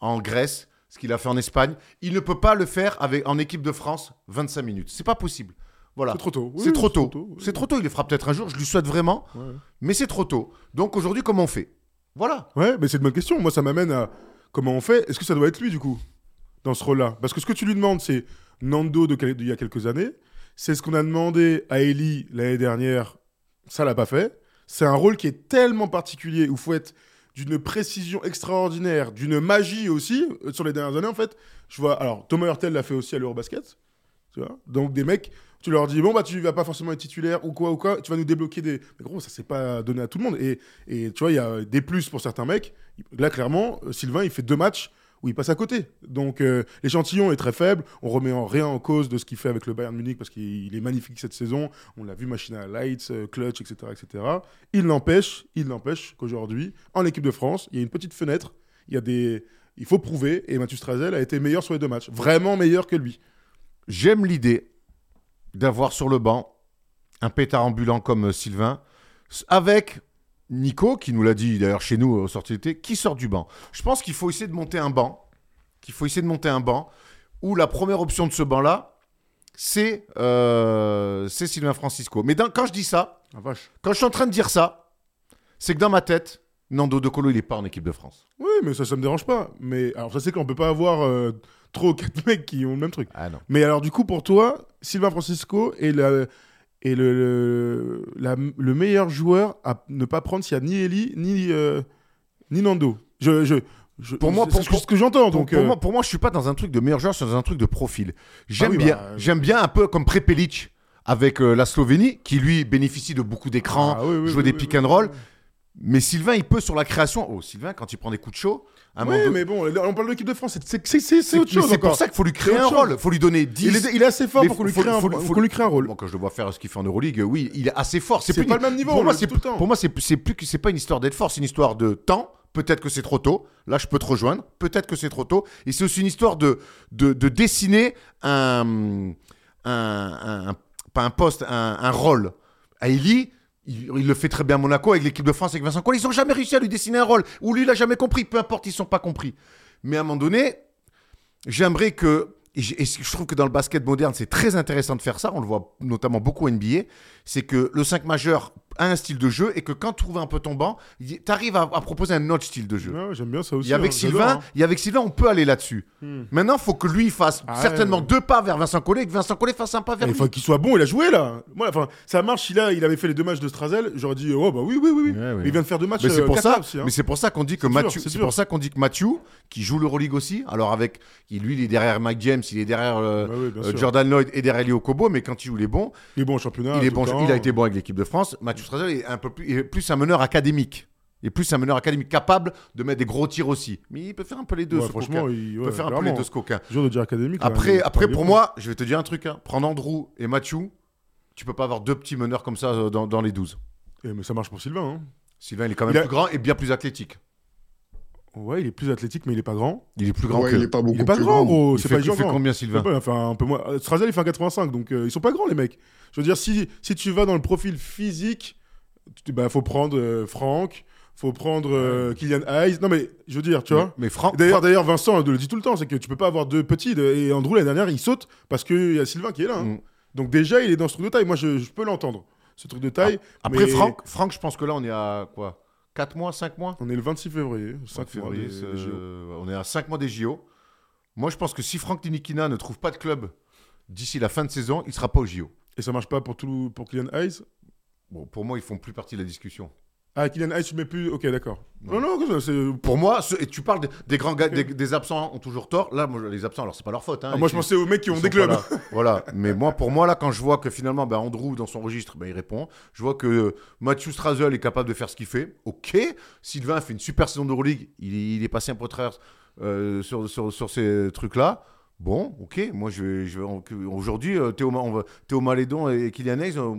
en Grèce, ce qu'il a fait en Espagne, il ne peut pas le faire avec, en équipe de France 25 minutes. C'est pas possible. Voilà. C'est trop tôt. Oui, C'est trop tôt. oui. C'est trop tôt. Il le fera peut-être un jour. Je lui souhaite vraiment. Ouais. Mais c'est trop tôt. Donc aujourd'hui, comment on fait? Voilà. Ouais, mais c'est une bonne question. Moi, ça m'amène à comment on fait. Est-ce que ça doit être lui, du coup, dans ce rôle-là? Parce que ce que tu lui demandes, c'est Nando de d'il y a quelques années. C'est ce qu'on a demandé à Ellie l'année dernière. Ça l'a pas fait. C'est un rôle qui est tellement particulier où il faut être d'une précision extraordinaire, d'une magie aussi. euh, Sur les dernières années, en fait, je vois. Alors, Thomas Hurtel l'a fait aussi à l'Eurobasket. Tu vois Donc, des mecs, tu leur dis, bon, bah, tu vas pas forcément être titulaire ou quoi ou quoi, tu vas nous débloquer des. Mais gros, ça, c'est pas donné à tout le monde. Et, et tu vois, il y a des plus pour certains mecs. Là, clairement, euh, Sylvain, il fait deux matchs où il passe à côté. Donc euh, l'échantillon est très faible. On remet en rien en cause de ce qu'il fait avec le Bayern Munich parce qu'il est magnifique cette saison. On l'a vu machine à lights, euh, clutch, etc., etc. Il n'empêche, il n'empêche qu'aujourd'hui, en équipe de France, il y a une petite fenêtre. Il y a des, il faut prouver. Et Mathieu Strazel a été meilleur sur les deux matchs, vraiment meilleur que lui. J'aime l'idée d'avoir sur le banc un pétard ambulant comme euh, Sylvain, avec Nico, qui nous l'a dit d'ailleurs chez nous au sortie d'été, qui sort du banc. Je pense qu'il faut essayer de monter un banc, qu'il faut essayer de monter un banc, où la première option de ce banc-là, c'est euh, c'est Sylvain Francisco. Mais dans- quand je dis ça, Ah vache. quand je suis en train de dire ça, c'est que dans ma tête, Nando De Colo, il n'est pas en équipe de France. Oui, mais ça, ça me dérange pas. Mais alors, ça, c'est qu'on peut pas avoir euh, trop quatre mecs qui ont le même truc. Ah non. Mais alors, du coup, pour toi, Sylvain Francisco est, la- est le, le, la- le meilleur joueur à ne pas prendre s'il y a ni Eli ni, euh, ni Nando. Je, je, je- Pour moi, pour- ce que- ce que j'entends. Pour, Donc, pour euh, moi, pour moi, je suis pas dans un truc de meilleur joueur, je suis dans un truc de profil. J'aime Ah oui, bien, bah, j'aime bien un peu comme Prepelic avec euh, la Slovénie, qui lui bénéficie de beaucoup d'écrans, ah oui, oui, jouer des pick and roll. Mais Sylvain, il peut sur la création. Oh, Sylvain, quand il prend des coups de chaud, à Oui, mais bon, on parle de l'équipe de France. c'est- autre chose c'est pour ça qu'il faut lui créer un rôle. Il faut lui donner 10. Il est, il est assez fort pour qu'on lui faut- crée un, faut- pour faut- qu'on lui crée un rôle. Bon, quand je le vois faire ce qu'il fait en Euroleague, oui, il est assez fort. C'est pas le même niveau, Pour moi, c'est moi, plus que c'est pas une histoire d'être fort, c'est une histoire de temps. Peut-être que c'est trop tôt. Là, je peux te rejoindre. Peut-être que c'est trop tôt. Et c'est aussi une histoire de, de, de dessiner un, un, un- pas un poste, un, un rôle. Ailey, il, le fait très bien à Monaco avec l'équipe de France avec Vincent Collet. Ils n'ont jamais réussi à lui dessiner un rôle. Ou lui, il n'a jamais compris. Peu importe, ils ne sont pas compris. Mais à un moment donné, j'aimerais que. Et je, trouve que dans le basket moderne, c'est très intéressant de faire ça. On le voit notamment beaucoup au NBA. C'est que le 5 majeur un style de jeu et que quand tu trouves un peu ton banc, tu arrives à, à proposer un autre style de jeu. Ouais, J'aime bien ça aussi. Et avec, hein, Sylvain, hein. et avec Sylvain, on peut aller là-dessus. Hmm. Maintenant, il faut que lui fasse Ah certainement ouais. deux pas vers Vincent Collet et que Vincent Collet fasse un pas vers Il lui. faut qu'il soit bon, il a joué là. Moi, enfin, ça marche. Il, a, il avait fait les deux matchs de Strazel. J'aurais dit, oh bah oui, oui, oui. oui. Mais il vient de faire deux matchs. Mais c'est euh, pour ça, aussi, hein. mais c'est pour ça qu'on dit que Mathieu, c'est pour ça qu'on dit que Mathieu, qui joue l'Euroleague aussi, alors avec, il- lui, il est derrière Mike James, il est derrière euh, bien euh. Jordan Lloyd et derrière Leo Kobo, mais quand il joue les bons, Il est bon en championnat. il est bon, il a été bon avec l'équipe de France. Mathieu Strazel est un peu plus, est plus un meneur académique. Il est plus un meneur académique capable de mettre des gros tirs aussi. Mais il peut faire un peu les deux. Ouais, ce franchement, il, peut faire un peu les deux, ce coquin. Dur de dire académique. là, Après, pour moi, je vais te dire un truc. hein. Prendre Andrew et Mathieu, tu peux pas avoir deux petits meneurs comme ça euh, dans, dans les 12. Eh, mais ça marche pour Sylvain. hein. Sylvain, il est quand même Il a- plus grand et bien plus athlétique. Ouais, il est plus athlétique, mais il est pas grand. Il est plus grand Ouais, que. il est pas beaucoup Il est pas plus grand, gros. Il C'est pas il fait grand. combien, Sylvain pas, enfin, un peu moins. Euh, Strazel, il fait un 85, donc euh, ils sont pas grands, les mecs. Je veux dire, si, si tu vas dans le profil physique, tu, bah, faut prendre euh, Franck, faut prendre euh, Kylian Hayes. Non, mais je veux dire, tu vois. Mais Franck, D'ailleurs, d'ailleurs, Vincent le dit tout le temps, c'est que tu peux pas avoir deux petits. de- Et Andrew, l'année dernière, il saute parce qu'il y a Sylvain qui est là. hein. Mm. Donc, déjà, il est dans ce truc de taille. Moi, je, je peux l'entendre, ce truc de taille. Après, mais Franck, Franck, je pense que là, on est à quoi? 4 mois, 5 mois On est le 26 février. 5 février, euh, on est à 5 mois des JO. Moi, je pense que si Franck Tinikina ne trouve pas de club d'ici la fin de saison, il sera pas au JO. Et ça marche pas pour, tout, pour Kylian Hayes? Bon, pour moi, ils font plus partie de la discussion. Ah, Kylian Hayes, tu mets plus. Ok, d'accord. Non. Non, c'est. Pour moi, ce- et tu parles des, des grands gars, des, des absents ont toujours tort. Là, moi, les absents, alors c'est pas leur faute. hein. Ah, moi, je pensais aux mecs qui ont sont des pas clubs. là. voilà. Mais moi, pour moi, là, quand je vois que finalement, ben, Andrew, dans son registre, ben, il répond. Je vois que euh, Mathieu Strazel est capable de faire ce qu'il fait. Ok. Sylvain fait une super saison d'Euroleague. Il, il est passé un peu travers euh, sur, sur, sur ces trucs-là. Bon, ok. Moi, je vais, je vais en- que- aujourd'hui, euh, Théo, Ma- on va- Théo Malédon et Kylian Hayes. euh,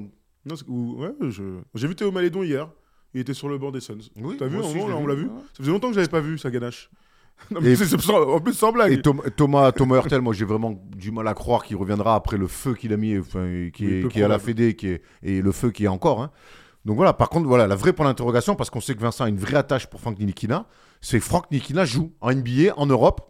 Non, c'est- ou- ouais, je- j'ai vu Théo Malédon hier. Il était sur le banc des Suns. oui, T'as vu, aussi, moment, là, on l'a vu. Ça faisait longtemps que j'avais pas vu sa ganache. Non, mais Et- c'est- c'est en plus, sans blague. Et Tom- Thomas, Thomas Hurtel, moi j'ai vraiment du mal à croire qu'il reviendra après le feu qu'il a mis, enfin, qui, Oui, est, peu qui est à la. Fédé, qui est, et le feu qui est encore. hein. Donc voilà, par contre, voilà, la vraie point d'interrogation, parce qu'on sait que Vincent a une vraie attache pour Franck Nikina, c'est que Franck Nikina joue en NBA, en Europe.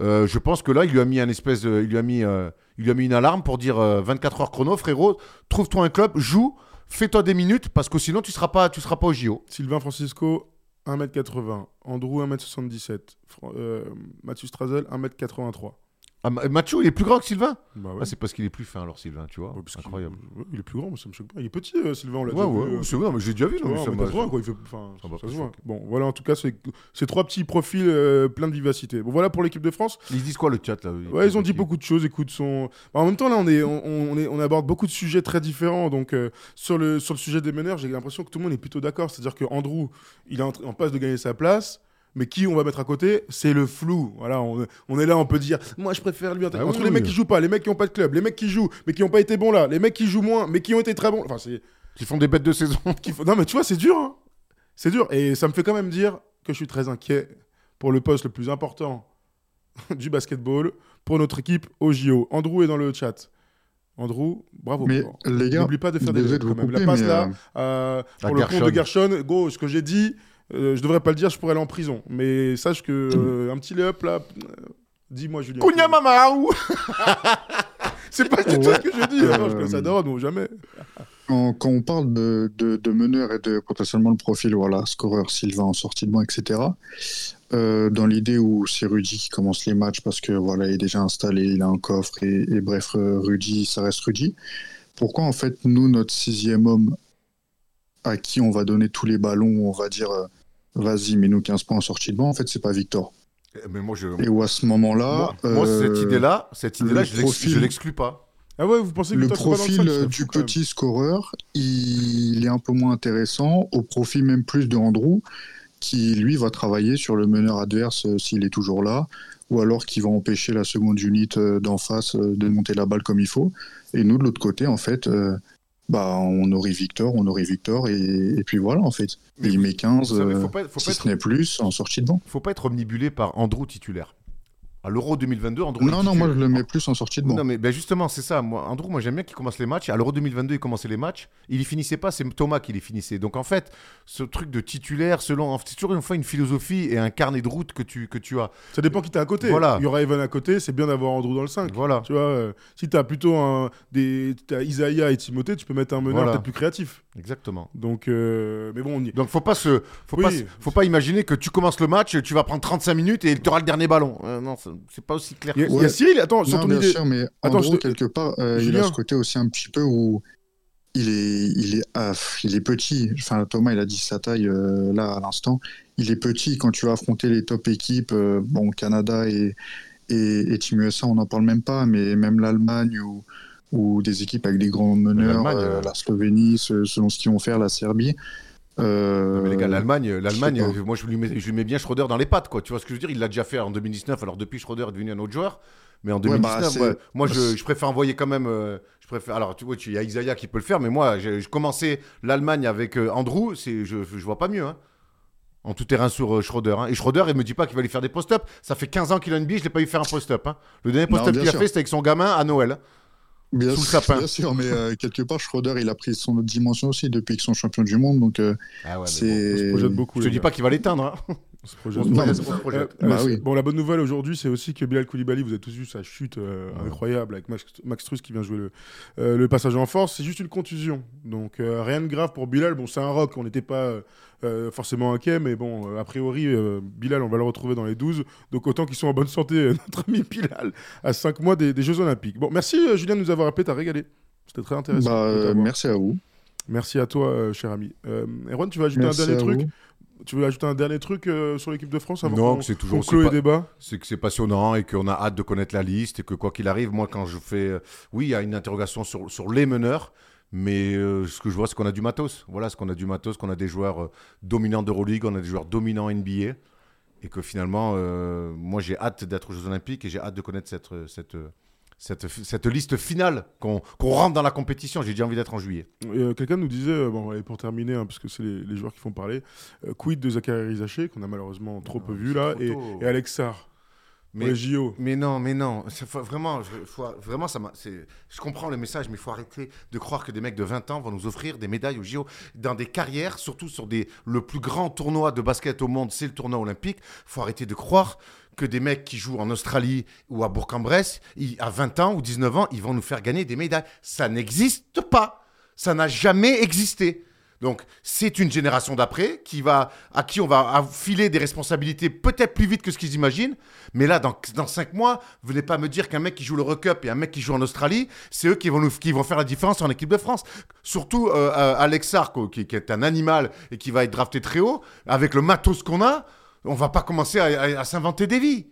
Euh, je pense que là, il lui a mis un espèce, de- il lui a mis, euh, il lui a mis une alarme pour dire euh, 24 heures chrono, frérot, trouve-toi un club, joue, fais-toi des minutes, parce que sinon tu seras pas, tu seras pas au JO. Sylvain Francisco, 1m80. Andrew, 1m77. Fran- euh, Mathieu Strazel, 1m83. Ah, Ma- Macho, il est plus grand que Sylvain Bah ouais. Ah, c'est parce qu'il est plus fin, alors, Sylvain, tu vois. Ouais, Incroyable. il est plus grand, mais ça me choque pas. Il est petit, euh, Sylvain, on l'a Ouais, déjà ouais, vu, euh, c'est vrai, mais j'ai déjà vu. non, mais ça 80, quoi, il fait, enfin, ça m'a ça pas se voit. choqué. Bon, voilà, en tout cas, c'est ces trois petits profils euh, pleins de vivacité. Bon, voilà pour l'équipe de France. Ils disent quoi, le chat, là Ouais, ils ont dit beaucoup de choses. Écoute, son... Bah, en même temps, là, on, est, on, on est, on aborde beaucoup de sujets très différents. Donc, euh, sur, le, sur le sujet des meneurs, j'ai l'impression que tout le monde est plutôt d'accord. C'est-à-dire que Andrew, il est en, en passe de gagner sa place. Mais qui on va mettre à côté? C'est le flou. Voilà, on, on est là, on peut dire, moi je préfère lui. Ah Entre oui, les mecs qui jouent pas, les mecs qui ont pas de club, les mecs qui jouent, mais qui ont pas été bons là, les mecs qui jouent moins, mais qui ont été très bons. Enfin, c'est. Ils font des bêtes de saison. Non, mais tu vois, c'est dur. hein. C'est dur. Et ça me fait quand même dire que je suis très inquiet pour le poste le plus important du basketball pour notre équipe au JO. Andrew est dans le chat. Andrew, bravo. Mais les gars, N'oublie pas de faire des jeux quand. La passe là, euh, euh, pour le compte de. Gershon, go, ce que j'ai dit, euh, je devrais pas le dire, je pourrais aller en prison. Mais sache que euh, un petit lay-up là, euh, dis-moi Julien. Kounia Mamaou C'est pas du tout Ouais. ce que j'ai dit. hein. Non, je Euh, connais ça d'or, non, jamais. Quand, quand on parle de, de, de meneur et de potentiellement le profil, voilà, scoreur, Sylvain en sortie de banc, etc., euh, dans l'idée où c'est Rudy qui commence les matchs parce que voilà, il est déjà installé, il a un coffre et, et bref, euh, Rudy, ça reste Rudy. Pourquoi en fait, nous, notre sixième homme à qui on va donner tous les ballons, on va dire euh, vas-y, mets-nous 15 points en sortie de banc, en fait, c'est pas Victor. Mais moi, je. Et où à ce moment-là. Moi, moi, euh, cette idée-là, cette idée-là, je profil- l'exclus pas. Ah ouais, vous pensez que le pas dans profil du petit scoreur, il est un peu moins intéressant, au profit même plus de Andrew, qui lui va travailler sur le meneur adverse euh, s'il est toujours là, ou alors qui va empêcher la seconde unit euh, d'en face euh, de monter la balle comme il faut. Et nous, de l'autre côté, en fait, euh, bah, on aurait Victor, on aurait Victor, et, et puis voilà, en fait. Mais il met 15, Vous savez, faut pas, faut pas si être, ce n'est plus, en sortie de banc. faut pas être omnibulé par Andrew titulaire. À l'Euro 2022, Andrew. Non, non, moi je le mets plus en sortie de banc. Non, mais ben justement, c'est ça. Moi, Andrew, moi j'aime bien qu'il commence les matchs. À l'Euro 2022, il commençait les matchs. Il y finissait pas, c'est Thomas qui les finissait. Donc en fait, ce truc de titulaire, selon. C'est toujours une fois une philosophie et un carnet de route que tu, que tu as. Ça dépend qui t'as à côté. Voilà. Il y aura Evan à côté, c'est bien d'avoir Andrew dans le 5. Voilà. Tu vois, euh, si t'as plutôt un, des, t'as Isaiah et Timothée, tu peux mettre un meneur Voilà. peut-être plus créatif. Exactement. Donc, euh, mais bon, on y... Donc faut pas se, faut Oui. pas, faut pas imaginer que tu commences le match, tu vas prendre 35 minutes et tu auras le dernier ballon. Euh, non, c'est pas aussi clair. il y a, que il y ça. a Cyril, attends, sur Non, ton bien idée. sûr, mais Attends, en je gros, te- quelque part, euh, il a ce côté aussi un petit peu où il est, il est, ah, pff, il est petit. Enfin, Thomas, il a dit sa taille euh, là à l'instant. Il est petit quand tu vas affronter les top équipes. euh, bon, Canada et, et, et Team USA, on n'en parle même pas, mais même l'Allemagne ou, ou des équipes avec des grands meneurs, l'Allemagne, euh, euh, la Slovénie, ce- selon ce qu'ils vont faire, la Serbie. euh, Mais les gars, l'Allemagne, l'Allemagne, je moi je lui, mets, je lui mets bien Schroeder dans les pattes, quoi. Tu vois ce que je veux dire? Il l'a déjà fait en 2019. Alors depuis, Schroeder est devenu un autre joueur. Mais en Ouais, bah, 2019, c'est- ouais, moi je, c'est- je préfère envoyer quand même. euh, je préfère. Alors tu vois, il y a Isaiah qui peut le faire, mais moi, j'ai je commençais l'Allemagne avec euh, Andrew. C'est, je, je vois pas mieux. Hein. En tout terrain sur euh, Schroeder. hein. Et Schroeder, il me dit pas qu'il va lui faire des post-up. Ça fait 15 ans qu'il a une bille, je l'ai pas vu faire un post-up. hein. Le dernier post-up qu'il a sûr. fait, c'était avec son gamin à Noël. Bien Sous le sûr, sapin. Bien sûr, mais euh, quelque part, Schroeder, il a pris son autre dimension aussi depuis qu'ils sont champions du monde. Donc, euh, Ah ouais, bon. Beaucoup. Je te dis pas qu'il va l'éteindre. hein. Non. Euh, Bah euh, oui. Bon, la bonne nouvelle aujourd'hui, c'est aussi que Bilal Koulibaly, vous avez tous vu sa chute euh, Ouais. incroyable avec Max, Max Truss qui vient jouer le, euh, le passage en force. C'est juste une contusion. Donc, euh, rien de grave pour Bilal. Bon, c'est un rock, on n'était pas euh, forcément inquiet, mais bon, euh, a priori, euh, Bilal, on va le retrouver dans les 12. Donc, autant qu'ils sont en bonne santé, notre ami Bilal, à 5 mois des, des Jeux Olympiques. Bon, merci euh, Julien de nous avoir appelé, t'as régalé. C'était très intéressant. Bah, merci à vous. Merci à toi, euh, cher ami. Euh, Erwan, tu veux ajouter Merci un dernier truc vous. Tu veux ajouter un dernier truc euh, sur l'équipe de France avant Non, c'est toujours clôt les débats? c'est que c'est passionnant et qu'on a hâte de connaître la liste et que quoi qu'il arrive, moi quand je fais, euh, oui, il y a une interrogation sur, sur les meneurs, mais euh, ce que je vois, c'est qu'on a du matos. Voilà, ce qu'on a du matos, qu'on a des joueurs euh, dominants d'Euroleague, on a des joueurs dominants NBA, et que finalement, euh, moi j'ai hâte d'être aux Jeux Olympiques et j'ai hâte de connaître cette, euh, cette, cette, cette liste finale, qu'on qu'on rentre dans la compétition. J'ai déjà envie d'être en juillet. Et, Quelqu'un nous disait, bon, et pour terminer, hein, parce que c'est les, les joueurs qui font parler, quid de Zachary Rizaché, qu'on a malheureusement trop peu vu c'est là, et, et Alex Sarr, Mais JO. Mais non, mais non, faut- vraiment, je, faut- vraiment, ça Je comprends le message, mais il faut arrêter de croire que des mecs de 20 ans vont nous offrir des médailles au JO dans des carrières, surtout sur des, le plus grand tournoi de basket au monde, c'est le tournoi olympique. faut arrêter de croire que des mecs qui jouent en Australie ou à Bourg-en-Bresse, à 20 ans ou 19 ans, ils vont nous faire gagner des médailles. Ça n'existe pas. Ça n'a jamais existé. Donc, c'est une génération d'après qui va, à qui on va filer des responsabilités peut-être plus vite que ce qu'ils imaginent. Mais là, dans, dans cinq mois, venez pas me dire qu'un mec qui joue le Cup et un mec qui joue en Australie, c'est eux qui vont, nous, qui vont faire la différence en équipe de France. Surtout euh, euh, Alex Sarko, qui, est un animal et qui va être drafté très haut, avec le matos qu'on a, on va pas commencer à s'inventer des vies.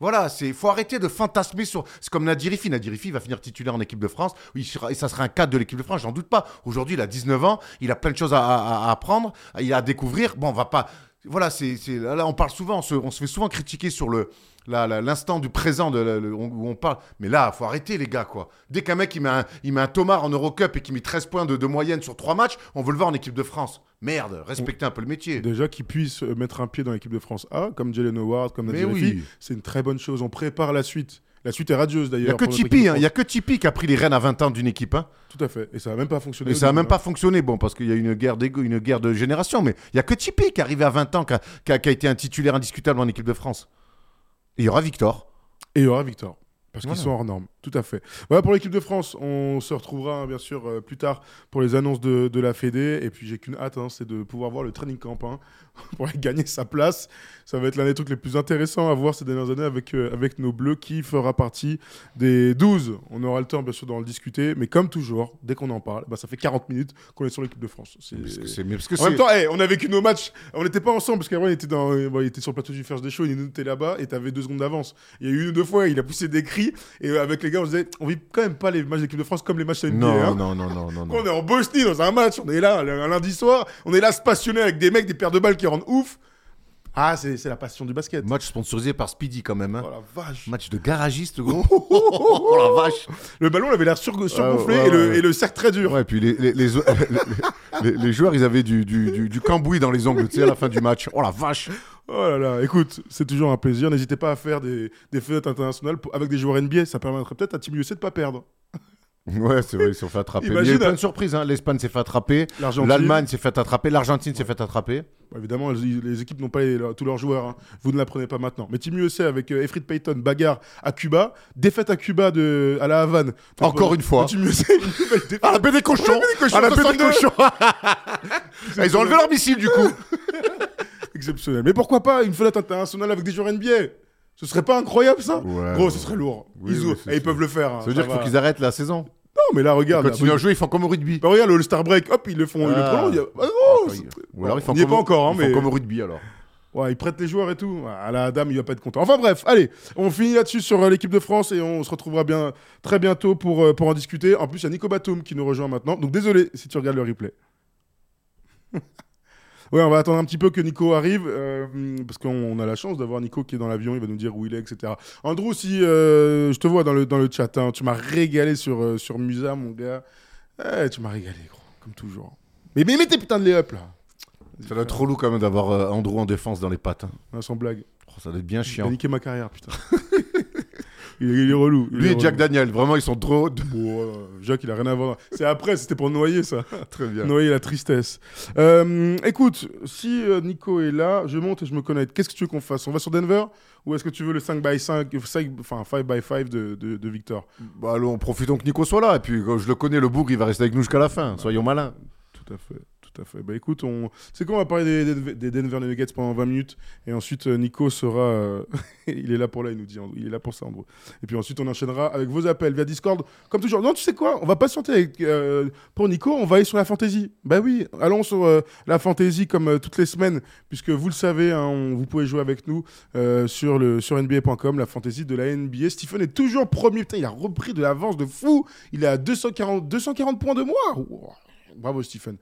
Voilà, c'est faut arrêter de fantasmer sur. C'est comme Nadirifi. Nadirifi va finir titulaire en équipe de France. Et ça sera un cadre de l'équipe de France, j'en doute pas. Aujourd'hui, il a 19 ans, il a plein de choses à, apprendre, il a à découvrir. Bon, on va pas. Voilà, c'est là, on parle souvent, on se, on se fait souvent critiquer sur le l'instant du présent de, où on parle. Mais là, faut arrêter, les gars, quoi. Dès qu'un mec, il met un, il met un Thomas en Eurocup et qu'il met 13 points de, de, moyenne sur 3 matchs, on veut le voir en équipe de France. Merde, respectez un peu le métier. Déjà qu'il puisse mettre un pied dans l'équipe de France A, comme Jalen Howard, comme Nadia oui. c'est une très bonne chose. On prépare la suite. La suite est radieuse d'ailleurs. Il n'y a que Tipeee, hein. il y a que Tipeee qui a pris les rênes à 20 ans d'une équipe. Hein. Tout à fait. Et ça n'a même pas fonctionné. Et ça n'a même pas fonctionné, bon, parce qu'il y a une guerre une guerre de génération. Mais il n'y a que Tipeee qui est arrivé à 20 ans, qui a, qui a été un titulaire indiscutable en équipe de France. Et il y aura Victor. Et il y aura Victor. Parce qu'ils sont hors normes, tout à fait. Voilà pour l'équipe de France. On se retrouvera bien sûr euh, plus tard pour les annonces de, de la Fédé. Et puis j'ai qu'une hâte, hein, c'est de pouvoir voir le training camp hein, pour gagner sa place. Ça va être l'un des trucs les plus intéressants à voir ces dernières années avec, euh, avec nos Bleus qui fera partie des 12. On aura le temps bien sûr d'en discuter. Mais comme toujours, dès qu'on en parle, bah, ça fait 40 minutes qu'on est sur l'équipe de France. C'est... Parce que en même temps, on a vécu nos matchs. On n'était pas ensemble parce qu'avant il était, dans... il était sur le plateau du First des Show, il était là-bas et tu avais deux secondes d'avance. Il y a eu une ou deux fois, il a poussé des cris. Et avec les gars, on se disait, on vit quand même pas les matchs d'équipe de France comme les matchs NBA. Non, hein. non, non, non, non, on est en Bosnie dans un match, on est là un lundi soir, on est là se passionner avec des mecs, des paires de balles qui rendent ouf. Ah, c'est la passion du basket. Match sponsorisé par Speedy quand même. Hein. Oh la vache. Match de garagiste, gros. oh la vache. Le ballon il avait l'air sur, surgonflé et, le, et, le, cercle très dur. Ouais, et puis les, les, les, les, joueurs, ils avaient du, du, du, du cambouis dans les ongles, tu sais, à la fin du match. Oh la vache. Oh là là, écoute, c'est toujours un plaisir. N'hésitez pas à faire des, des fenêtres internationales avec des joueurs NBA. Ça permettrait peut-être à Team USA de pas perdre. Ouais, c'est vrai, ils se sont fait attraper. il y a eu plein de surprises. Hein. L'Espagne s'est fait attraper. L'Allemagne s'est fait attraper. L'Argentine s'est fait attraper. évidemment, les, équipes n'ont pas tous leurs joueurs. Hein. Vous ne l'apprenez pas maintenant. Mais Team USA avec euh, Efrid Payton, bagarre à Cuba. Défaite à Cuba de, à la Havane. Encore une fois. Team USA, une nouvelle défaite. À la baie des cochons. À la baie des cochons. Ils ont enlevé leur missile du coup. Exceptionnel. Mais pourquoi pas une fenêtre internationale avec des joueurs NBA ce serait pas incroyable ça ouais, Gros, ce serait lourd. ils, peuvent le faire. Hein, ça veut dire qu'il faut qu'ils arrêtent la saison. Non, mais là, regarde. Ils continuent à jouer, ils font comme au rugby. Bah, regarde, le Star Break, hop, ils le font, ils le ah. prolongent. Ah, oh, Ou alors ils font comme, pas encore, hein, ils mais... font comme au rugby alors. Ouais, ils prêtent les joueurs et tout. À la dame, il va pas être content. Enfin bref, allez, on finit là-dessus sur euh, l'équipe de France et on se retrouvera bien très bientôt pour, euh, pour en discuter. En plus, il y a Nico Batum qui nous rejoint maintenant. Donc désolé si tu regardes le replay. Ouais, on va attendre un petit peu que Nico arrive, euh, parce qu'on a la chance d'avoir Nico qui est dans l'avion, il va nous dire où il est, etc. Andrew, si euh, je te vois dans le, dans le chat, hein, tu m'as régalé sur, euh, sur Musa, mon gars. Eh, tu m'as régalé, gros, comme toujours. Mais, mais mets tes putains de lay-up, là. Ça doit être trop lourd quand même d'avoir Andrew en défense dans les pattes. Hein. sans blague. Oh, ça doit être bien chiant. A niqué ma carrière, putain. Il, est relou. Lui et Jack Daniel, vraiment, ils sont trop. Bon, Jack, il a rien à voir. C'est après, c'était pour noyer ça. Très bien. Noyer la tristesse. Euh, écoute, si euh, Nico est là, je monte et je me connecte. Qu'est-ce que tu veux qu'on fasse? On va sur Denver? Ou est-ce que tu veux le 5 by 5, 5 enfin 5 by 5 de, de, Victor? Bah, allons, profitons que Nico soit là. Et puis, je le connais, le bougre, il va rester avec nous jusqu'à la fin. Soyons malins. Tout à fait tout à fait. Bah écoute, on... c'est quoi, on va parler des, Denver Nuggets pendant 20 minutes et ensuite euh, Nico sera. Euh, il est là pour là, il nous dit. Il est là pour ça, Andrew. Et puis ensuite, on enchaînera avec vos appels via Discord. Comme toujours. Non, tu sais quoi On va patienter avec, euh, pour Nico, on va aller sur la fantasy. Bah oui, allons sur la fantasy comme toutes les semaines, puisque vous le savez, hein, vous pouvez jouer avec nous sur, le, sur NBA.com, la fantasy de la NBA. Stephen est toujours premier. Putain, il a repris de l'avance de fou. Il est à 240, 240 points de moi. Bravo, Stephen.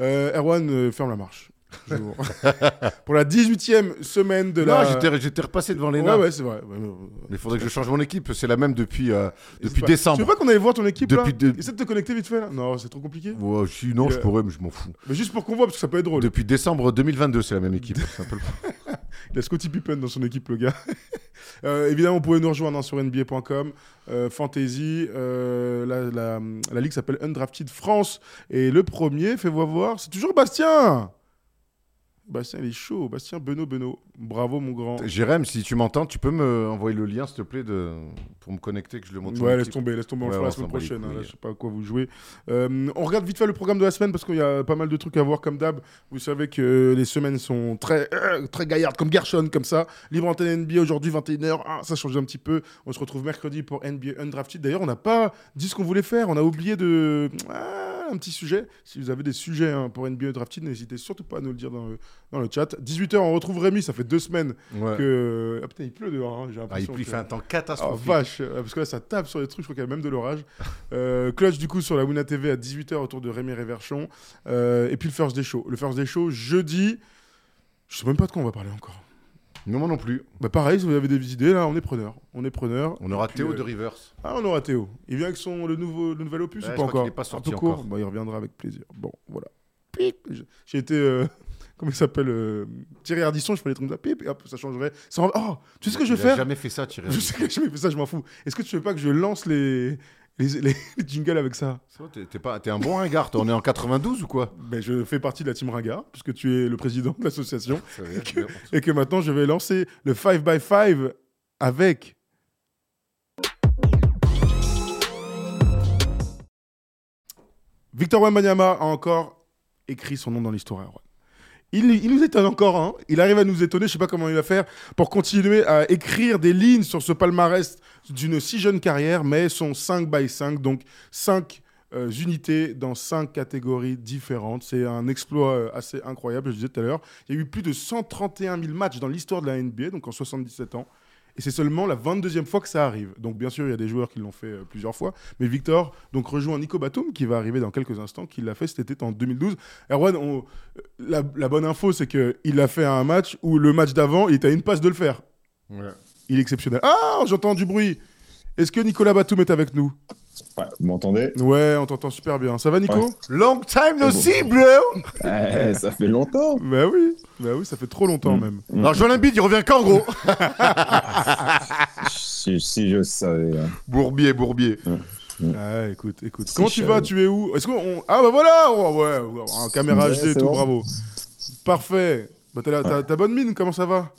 Euh, Erwan, euh, ferme la marche. pour la 18e semaine de la. Non, j'étais repassé devant les Ouais, ouais, c'est vrai. Mais il faudrait que je change mon équipe. C'est la même depuis, euh, depuis décembre. Tu veux pas qu'on aille voir ton équipe depuis là Essaie de te connecter vite fait là. Non, c'est trop compliqué. Ouais, si, non, je pourrais, mais je m'en fous. Mais juste pour qu'on voit, parce que ça peut être drôle. Depuis décembre 2022, c'est la même équipe. il a Scotty Pippen dans son équipe, le gars. Euh, évidemment, vous pouvez nous rejoindre hein, sur NBA.com. Euh, fantasy, euh, la, la, ligue s'appelle Undrafted France. Et le premier, fais-moi voir, c'est toujours Bastien Bastien, il est chaud. Bastien Benoît Benoît. Bravo, mon grand. Jérém, si tu m'entends, tu peux me envoyer le lien, s'il te plaît, de... pour me connecter, que je le montre. Ouais, laisse tomber, laisse tomber, on le fera la semaine prochaine. hein, là, je sais pas à quoi vous jouez. Euh, on regarde vite fait le programme de la semaine parce qu'il y a pas mal de trucs à voir comme d'hab. Vous savez que les semaines sont très, euh, très gaillardes, comme Gershon, comme ça. Libre antenne NBA aujourd'hui, 21h. Ah, ça change un petit peu. On se retrouve mercredi pour NBA Undrafted. D'ailleurs, on n'a pas dit ce qu'on voulait faire. On a oublié de. Ah, un petit sujet. Si vous avez des sujets hein, pour NBA Undrafted, n'hésitez surtout pas à nous le dire dans le, dans le chat. 18h, on retrouve Rémi. Ça fait deux semaines Ouais. que. Ah putain, il pleut dehors. hein, J'ai Ah, il, l'impression il fait un temps ah catastrophique. vache, euh, parce que là ça tape sur les trucs, je crois qu'il y a même de l'orage. Euh, clutch du coup sur la Wuna TV à 18h autour de Rémi Réverchon. Euh, et puis le First Day Show. Le First Day Show jeudi, je sais même pas de quoi on va parler encore. Non, moi non plus. Bah pareil, si vous avez des idées là, on est preneur. On est preneur. On aura puis, Théo euh, de Rivers. Ah, on aura Théo. Il vient avec son le nouveau le nouvel opus Ouais, ou pas encore est pas sorti Un peu court. encore. Bon, il reviendra avec plaisir. Bon, voilà. J'ai- été euh, comment il s'appelle euh, Thierry Ardisson, je fais des trucs ça. Pip et hop, ça changerait. Ça Oh, tu sais ce que je vais Il faire jamais fait ça, Thierry. Je sais que je fais ça, je m'en fous. Est-ce que tu veux pas que je lance les, les, les- les jingles avec ça T'es t'es pas... t'es un bon ringard. toi. On est en 92 ou quoi? Ben, Je fais partie de la team Ringard, puisque tu es le président de l'association, Que- et que maintenant je vais lancer le 5x5 avec. Victor Wembanyama a encore écrit son nom dans l'histoire. Il nous étonne encore, hein. il arrive à nous étonner, je sais pas comment il va faire pour continuer à écrire des lignes sur ce palmarès d'une si jeune carrière, mais son 5 by 5, donc 5 euh, unités dans 5 catégories différentes. C'est un exploit euh, assez incroyable, je disais tout à l'heure. Il y a eu plus de 131 000 matchs dans l'histoire de la NBA, donc en 77 ans. Et c'est seulement la 22e fois que ça arrive. Donc bien sûr, il y a des joueurs qui l'ont fait euh, plusieurs fois. Mais Victor donc rejoint Nico Batum, qui va arriver dans quelques instants, qui l'a fait cet été en 2012. Erwan, on- euh, la, la bonne info, c'est qu'il a fait un match où le match d'avant, il était à une passe de le faire. Ouais. Il est exceptionnel. Ah, j'entends du bruit. Est-ce que Nicolas Batum est avec nous? Ouais, vous m'entendez? Ouais, on t'entend super bien. Ça va, Nico? Ouais. Long time no see, bro Eh, Ça fait longtemps. Bah oui, bah oui, ça fait trop longtemps Mm. même. Alors, Joel Embiid, il revient quand, gros? Si, si je savais. hein. Bourbier, Bourbier. Ah, écoute, écoute. Comment tu vas Tu es où? Est-ce qu'on Ah bah voilà, oh, ouais, ouais, un caméra Ouais, HD et tout, bon. bravo. Parfait. Bah t'as t'as bonne mine, comment ça va?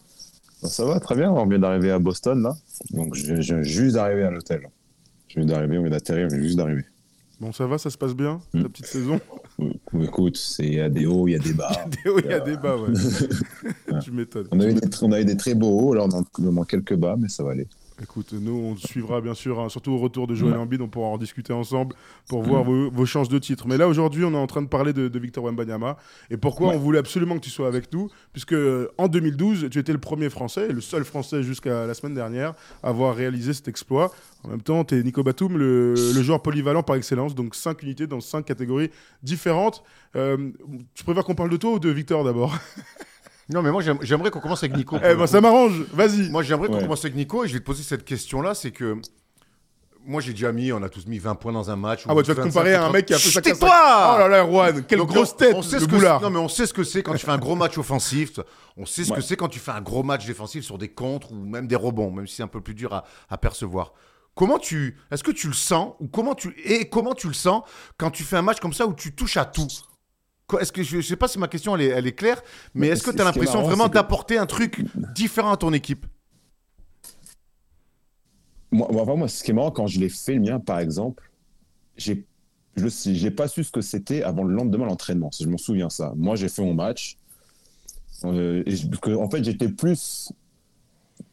Ça va très bien, on vient d'arriver à Boston là. Donc je je viens juste d'arriver à l'hôtel. Je viens d'arriver, on vient d'atterrir, on vient juste d'arriver. Bon, ça va, ça se passe bien, Mm. la petite saison Écoute, c'est- il y a des hauts, il y a des bas. Des hauts, il y a des bas, ouais. tu m'étonnes. On a, eu des, on a des très beaux hauts, là on a on a quelques bas, mais ça va aller. Écoute, nous, on suivra bien sûr, hein, surtout au retour de Ouais. Embiid, on pourra en discuter ensemble pour voir vos, vos chances de titre. Mais là, aujourd'hui, on est en train de parler de, de Victor Wembanyama. Et pourquoi Ouais. on voulait absolument que tu sois avec nous Puisque en 2012, tu étais le premier Français, le seul Français jusqu'à la semaine dernière, à avoir réalisé cet exploit. En même temps, tu es Nico Batum, le, le joueur polyvalent par excellence, donc 5 unités dans 5 catégories différentes. Euh, tu préfères qu'on parle de toi ou de Victor d'abord? Non, mais moi, j'aime- j'aimerais qu'on commence avec Nico. Eh ben, ça m'arrange, vas-y. Moi, j'aimerais qu'on Ouais. commence avec Nico et je vais te poser cette question-là. C'est que moi, j'ai déjà mis, on a tous mis 20 points dans un match. Ah ou ouais, tu vas te 25, comparer à un 30. mec qui a fait ça tais-toi Oh là là, Erwan, quelle Donc, grosse tête, on sait le ce que Non, mais on sait ce que c'est quand tu fais un gros match offensif. On sait ce que c'est quand tu fais un gros match défensif sur des contres ou même des rebonds, même si c'est un peu plus dur à, à percevoir. Comment tu, est-ce que tu le sens ou comment tu et comment tu le sens quand tu fais un match comme ça où tu touches à tout? Est-ce que je, je sais pas si ma question elle est, elle est claire, mais, Mais est-ce que tu as l'impression vraiment que- d'apporter un truc différent à ton équipe? Moi, moi, vraiment, ce qui est marrant, quand je l'ai fait le mien, par exemple, j'ai je j'ai pas su ce que c'était avant le lendemain de l'entraînement. Je m'en souviens ça. Moi, j'ai fait mon match. Euh, et je- parce que, en fait, j'étais plus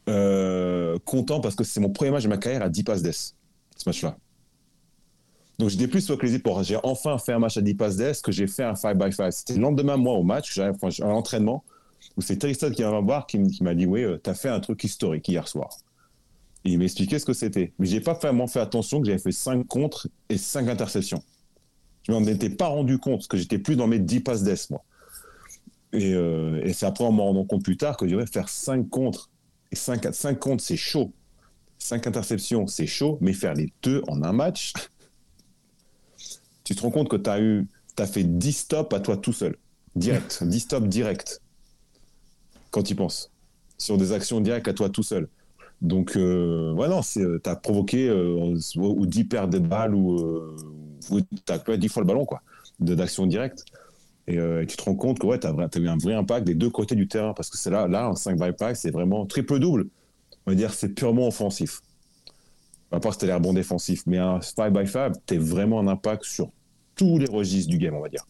euh, content parce que c'est mon premier match de ma carrière à 10 passes d'ess, ce match-là. Donc, j'étais plus focalisé pour j'ai enfin fait un match à 10 passes d'ess que j'ai fait un 5x5. C'était le lendemain, moi, au match, j'arrive enfin, à l'entraînement, où c'est Tristan qui me voir, qui, m'a dit Oui, tu as fait un truc historique hier soir. Et il m'expliquait ce que c'était. Mais j'ai pas vraiment fait attention que j'avais fait 5 contres et 5 interceptions. Je m'en étais pas rendu compte que j'étais plus dans mes 10 passes d'ess, moi. Et, euh, et c'est après en m'en rendant compte plus tard que je devais faire 5 contres. Et 5, 5 contres, c'est chaud. 5 interceptions, c'est chaud. Mais faire les deux en un match, tu te rends compte que tu as eu, as fait 10 stops à toi tout seul. Direct. 10 stops direct. Quand tu penses. Sur des actions directes à toi tout seul. Donc, euh, ouais, non, tu as provoqué euh, ou 10 pertes de balles ou, euh, ou tu as 10 fois le ballon, quoi, d'action directe. Et euh, tu te rends compte que ouais, tu as, eu un vrai impact des deux côtés du terrain. Parce que c'est là, là, un 5 by 5, c'est vraiment triple-double. On va dire c'est purement offensif. À part que c'était l'air bon défensif. Mais un 5 by 5, tu as vraiment un impact sur tous les registres du game, on va dire.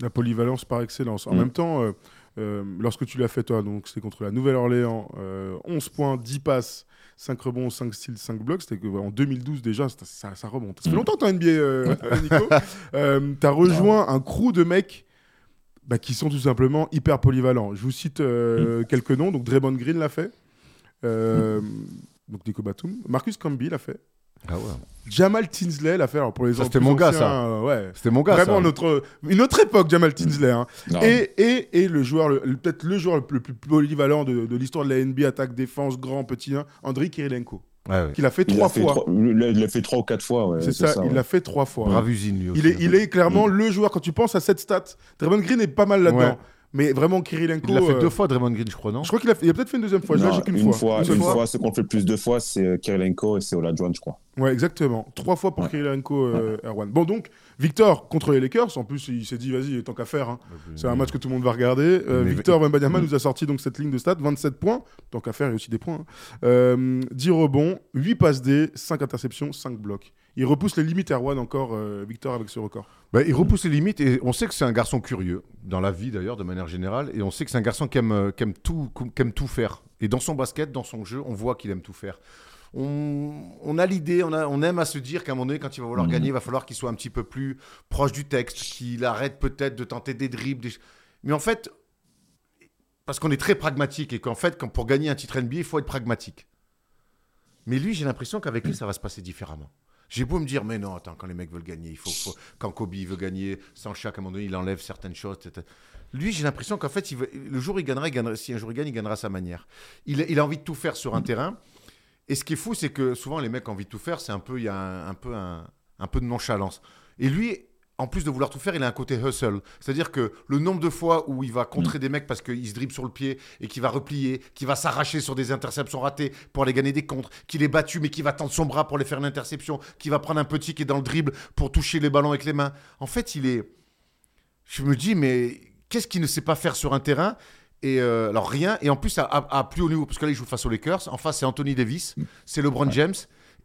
La polyvalence par excellence. En Mm. même temps, euh, euh, lorsque tu l'as fait toi, donc c'était contre la Nouvelle-Orléans, euh, 11 points, 10 passes, 5 rebonds, 5 styles, 5 blocs. C'était en 2012 déjà, ça, remonte. Ça fait Mm. longtemps que tu NBA, euh, Nico. Euh, tu as rejoint un crew de mecs bah, qui sont tout simplement hyper polyvalents. Je vous cite Mm. euh, quelques noms. Donc Draymond Green l'a fait. Euh, donc Nico Batum. Marcus Camby l'a fait. Ah ouais. Jamal Tinsley l'a fait. Alors pour les Ça, c'était mon gars, anciens, ça. euh, ouais. C'était mon gars, Vraiment ça. notre, une autre époque, Jamal Tinsley. hein. Et, et, et le joueur, peut-être le joueur le plus, le plus polyvalent de, de l'histoire de la NBA, attaque, défense, grand, petit, hein, Andriy Kirilenko, Ouais, ouais. qu'il a fait il trois l'a fait, fois. trois- il l'a- il l'a fait trois ou quatre fois. ouais, c'est ça, il ouais. l'a fait trois fois. Brave usine, lui aussi. Il est, il est clairement Mm. le joueur, quand tu penses à cette stat, Draymond Green est pas mal là-dedans. Mais vraiment, Kirilenko. Il l'a fait euh, deux fois, Draymond Green, je crois, non Je crois qu'il a, fait- il a peut-être fait une deuxième fois. Je Non, l'ai j'ai qu'une une fois. fois, Une une fois. fois, ce qu'on fait le plus de fois, c'est euh, Kirilenko et c'est Olajuwon, je crois. Ouais, exactement. Trois fois pour Ouais. Kirilenko, euh, Erwan. Bon, donc, Victor contre les Lakers. En plus, il s'est dit, vas-y, tant qu'à faire. hein. C'est un match que tout le monde va regarder. Euh, Mais- Victor Wembanyama nous a sorti donc cette ligne de stats 27 points. Tant qu'à faire, il y a aussi des points. hein. Euh, 10 rebonds, 8 passes D, 5 interceptions, 5 blocs. Il repousse les limites, Erwan, encore, euh, Victor, avec ce record. Bah, il repousse les limites et on sait que c'est un garçon curieux, dans la vie d'ailleurs, de manière générale. Et on sait que c'est un garçon qui aime, euh, qui aime tout, qui aime tout faire. Et dans son basket, dans son jeu, on voit qu'il aime tout faire. On, on a l'idée, on, aime à se dire qu'à un moment donné, quand il va vouloir Mhm. gagner, il va falloir qu'il soit un petit peu plus proche du texte, qu'il arrête peut-être de tenter des dribbles. des- Mais en fait, parce qu'on est très pragmatique et qu'en fait, quand pour gagner un titre NBA, il faut être pragmatique. Mais lui, j'ai l'impression qu'avec lui, ça va se passer différemment. J'ai beau me dire, mais non, attends, quand les mecs veulent gagner, il faut, quand Kobe veut gagner, sans chaque, à un moment donné, il enlève certaines choses. etc. Lui, j'ai l'impression qu'en fait, le jour où il gagnera, si un jour il gagne, il gagnera sa manière. Il, a envie de tout faire sur un terrain. Et ce qui est fou, c'est que souvent, les mecs ont envie de tout faire, c'est un peu, il y a un, peu, un peu de nonchalance. Et lui, en plus de vouloir tout faire, il a un côté hustle. C'est-à-dire que le nombre de fois où il va contrer des mecs parce qu'il se dribble sur le pied et qu'il va replier, qu'il va s'arracher sur des interceptions ratées pour aller gagner des contres, qu'il est battu mais qu'il va tendre son bras pour aller faire une interception, qu'il va prendre un petit qui est dans le dribble pour toucher les ballons avec les mains. En fait, il est. Je me dis, mais qu'est-ce qu'il ne sait pas faire sur un terrain et euh, alors rien, et en plus à, à- à plus haut niveau, parce que là il joue face aux Lakers, en face c'est Anthony Davis, c'est LeBron James,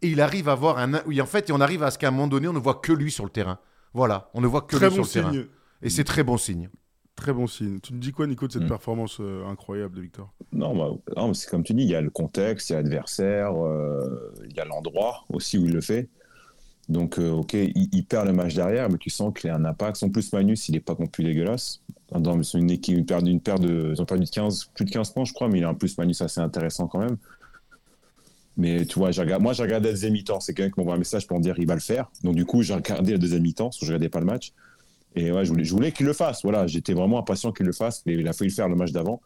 et il arrive à avoir un... Oui en fait, et on arrive à ce qu'à un moment donné on ne voit que lui sur le terrain. Voilà, on ne voit que Très lui bon sur le terrain. signe. Et c'est très bon signe. Très bon signe. Tu me dis quoi, Nico, de cette Mm. performance euh, incroyable de Victor? Non, bah, non, c'est comme tu dis, il y a le contexte, il y a l'adversaire, euh, il y a l'endroit aussi où il le fait. Donc, euh, ok, il, il perd le match derrière, mais tu sens qu'il a un impact. Son plus manus, il n'est pas non plus dégueulasse. Dans une équipe, une paire, une paire de, ils ont perdu de 15, plus de 15 points, je crois, mais il a un plus manus assez intéressant quand même. Mais tu vois, moi, j'ai regardé la deuxième mi-temps. C'est quelqu'un qui m'envoie un message pour me dire il va le faire. Donc, du coup, j'ai regardé la deuxième mi-temps, parce que je regardais pas le match. Et ouais, je voulais, je voulais qu'il le fasse. Voilà, j'étais vraiment impatient qu'il le fasse, mais il a failli le faire le match d'avant.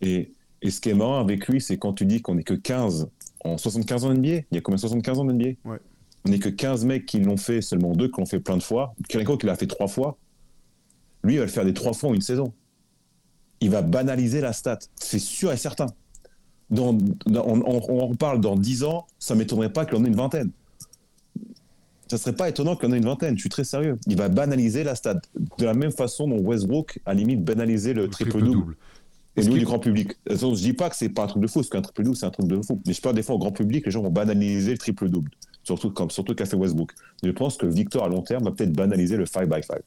Et, et ce qui est marrant avec lui, c'est quand tu dis qu'on n'est que 15 en 75 ans NBA. Il y a combien 75 ans NBA Ouais. On n'est que 15 mecs qui l'ont fait, seulement deux qui l'ont fait plein de fois. Quelqu'un qui l'a fait trois fois, lui, il va le faire des trois fois en une saison. Il va banaliser la stat. C'est sûr et certain. Dans, dans- on, en reparle dans 10 ans, ça ne m'étonnerait pas qu'il en ait une vingtaine. Ça serait pas étonnant qu'il en ait une vingtaine, je suis très sérieux. Il va banaliser la stat. De la même façon dont Westbrook a limite banalisé le, triple-double au niveau du grand public. Je dis pas que c'est pas un truc de fou, parce qu'un triple double c'est un truc de fou. Mais je parle des fois au grand public, les gens vont banaliser le triple double, surtout comme surtout qu'a fait Westbrook. Je pense que Victor à long terme va peut-être banaliser le 5 by 5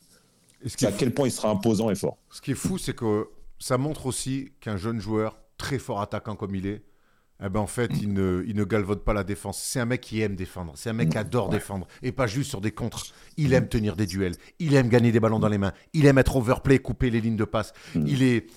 Et ce qui C'est est à quel point il sera imposant et fort. Ce qui est fou, c'est que ça montre aussi qu'un jeune joueur, très fort attaquant comme il est, eh ben en fait, il ne, il ne galvaude pas la défense. C'est un mec qui aime défendre. C'est un mec qui adore défendre. Et pas juste sur des contres. Il aime tenir des duels. Il aime gagner des ballons dans les mains. Il aime être overplay, couper les lignes de passe. Il est.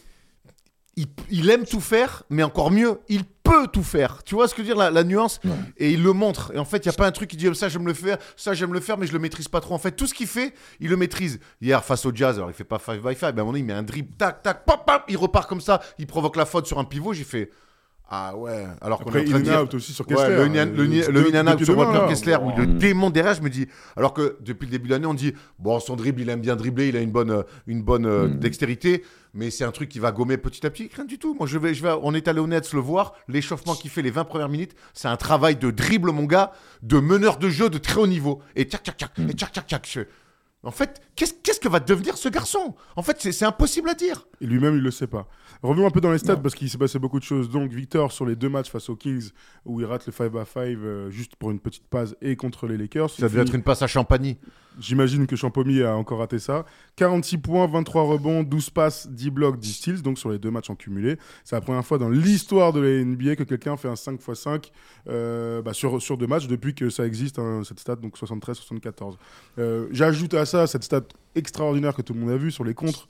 Il, il aime tout faire, mais encore mieux, il peut tout faire. Tu vois ce que je veux dire, la, la nuance Ouais. Et il le montre. Et en fait, il n'y a pas un truc qui dit ça, j'aime le faire, ça, j'aime le faire, mais je le maîtrise pas trop. En fait, tout ce qu'il fait, il le maîtrise. Hier, face au Jazz, alors il fait pas 5 by 5, mais à un moment donné, il met un dribble, tac, tac, pop, pop, il repart comme ça, il provoque la faute sur un pivot. J'ai fait. Ah ouais. Alors qu'on est en train in de dire- out aussi sur Ouais, Kessler. le in- euh, le out pieds sur là. Kessler où il le Mm. démonte derrière, je me dis. Alors que depuis le début de l'année, on dit bon, son dribble, il aime bien dribbler, il a une bonne, euh, une bonne euh, Mm. dextérité, mais c'est un truc qui va gommer petit à petit. Rien du tout. Moi, je vais, je vais, on est allé au Nets le voir. L'échauffement qu'il fait les 20 premières minutes, c'est un travail de dribble, mon gars, de meneur de jeu de très haut niveau. Et tchac, tchac, tchac, et tchac, tchac, tchac. En fait, qu'est-ce qu'est-ce que va devenir ce garçon? En fait, c'est impossible à dire. Et lui-même, il le sait pas. Revenons un peu dans les stats Non. parce qu'il s'est passé beaucoup de choses. Donc, Victor, sur les deux matchs face aux Kings, où il rate le 5 à 5 euh, juste pour une petite passe et contre les Lakers. Ça devait être une passe à Champagny. J'imagine que Champomy a encore raté ça. 46 points, 23 rebonds, 12 passes, 10 blocs, 10 steals, donc sur les deux matchs en cumulé. C'est la première fois dans l'histoire de la NBA que quelqu'un fait un 5 x 5 euh, bah, sur, sur deux matchs depuis que ça existe, hein, cette stat, donc 73-74. Euh, J'ajoute à ça cette stat extraordinaire que tout le monde a vu sur les contres.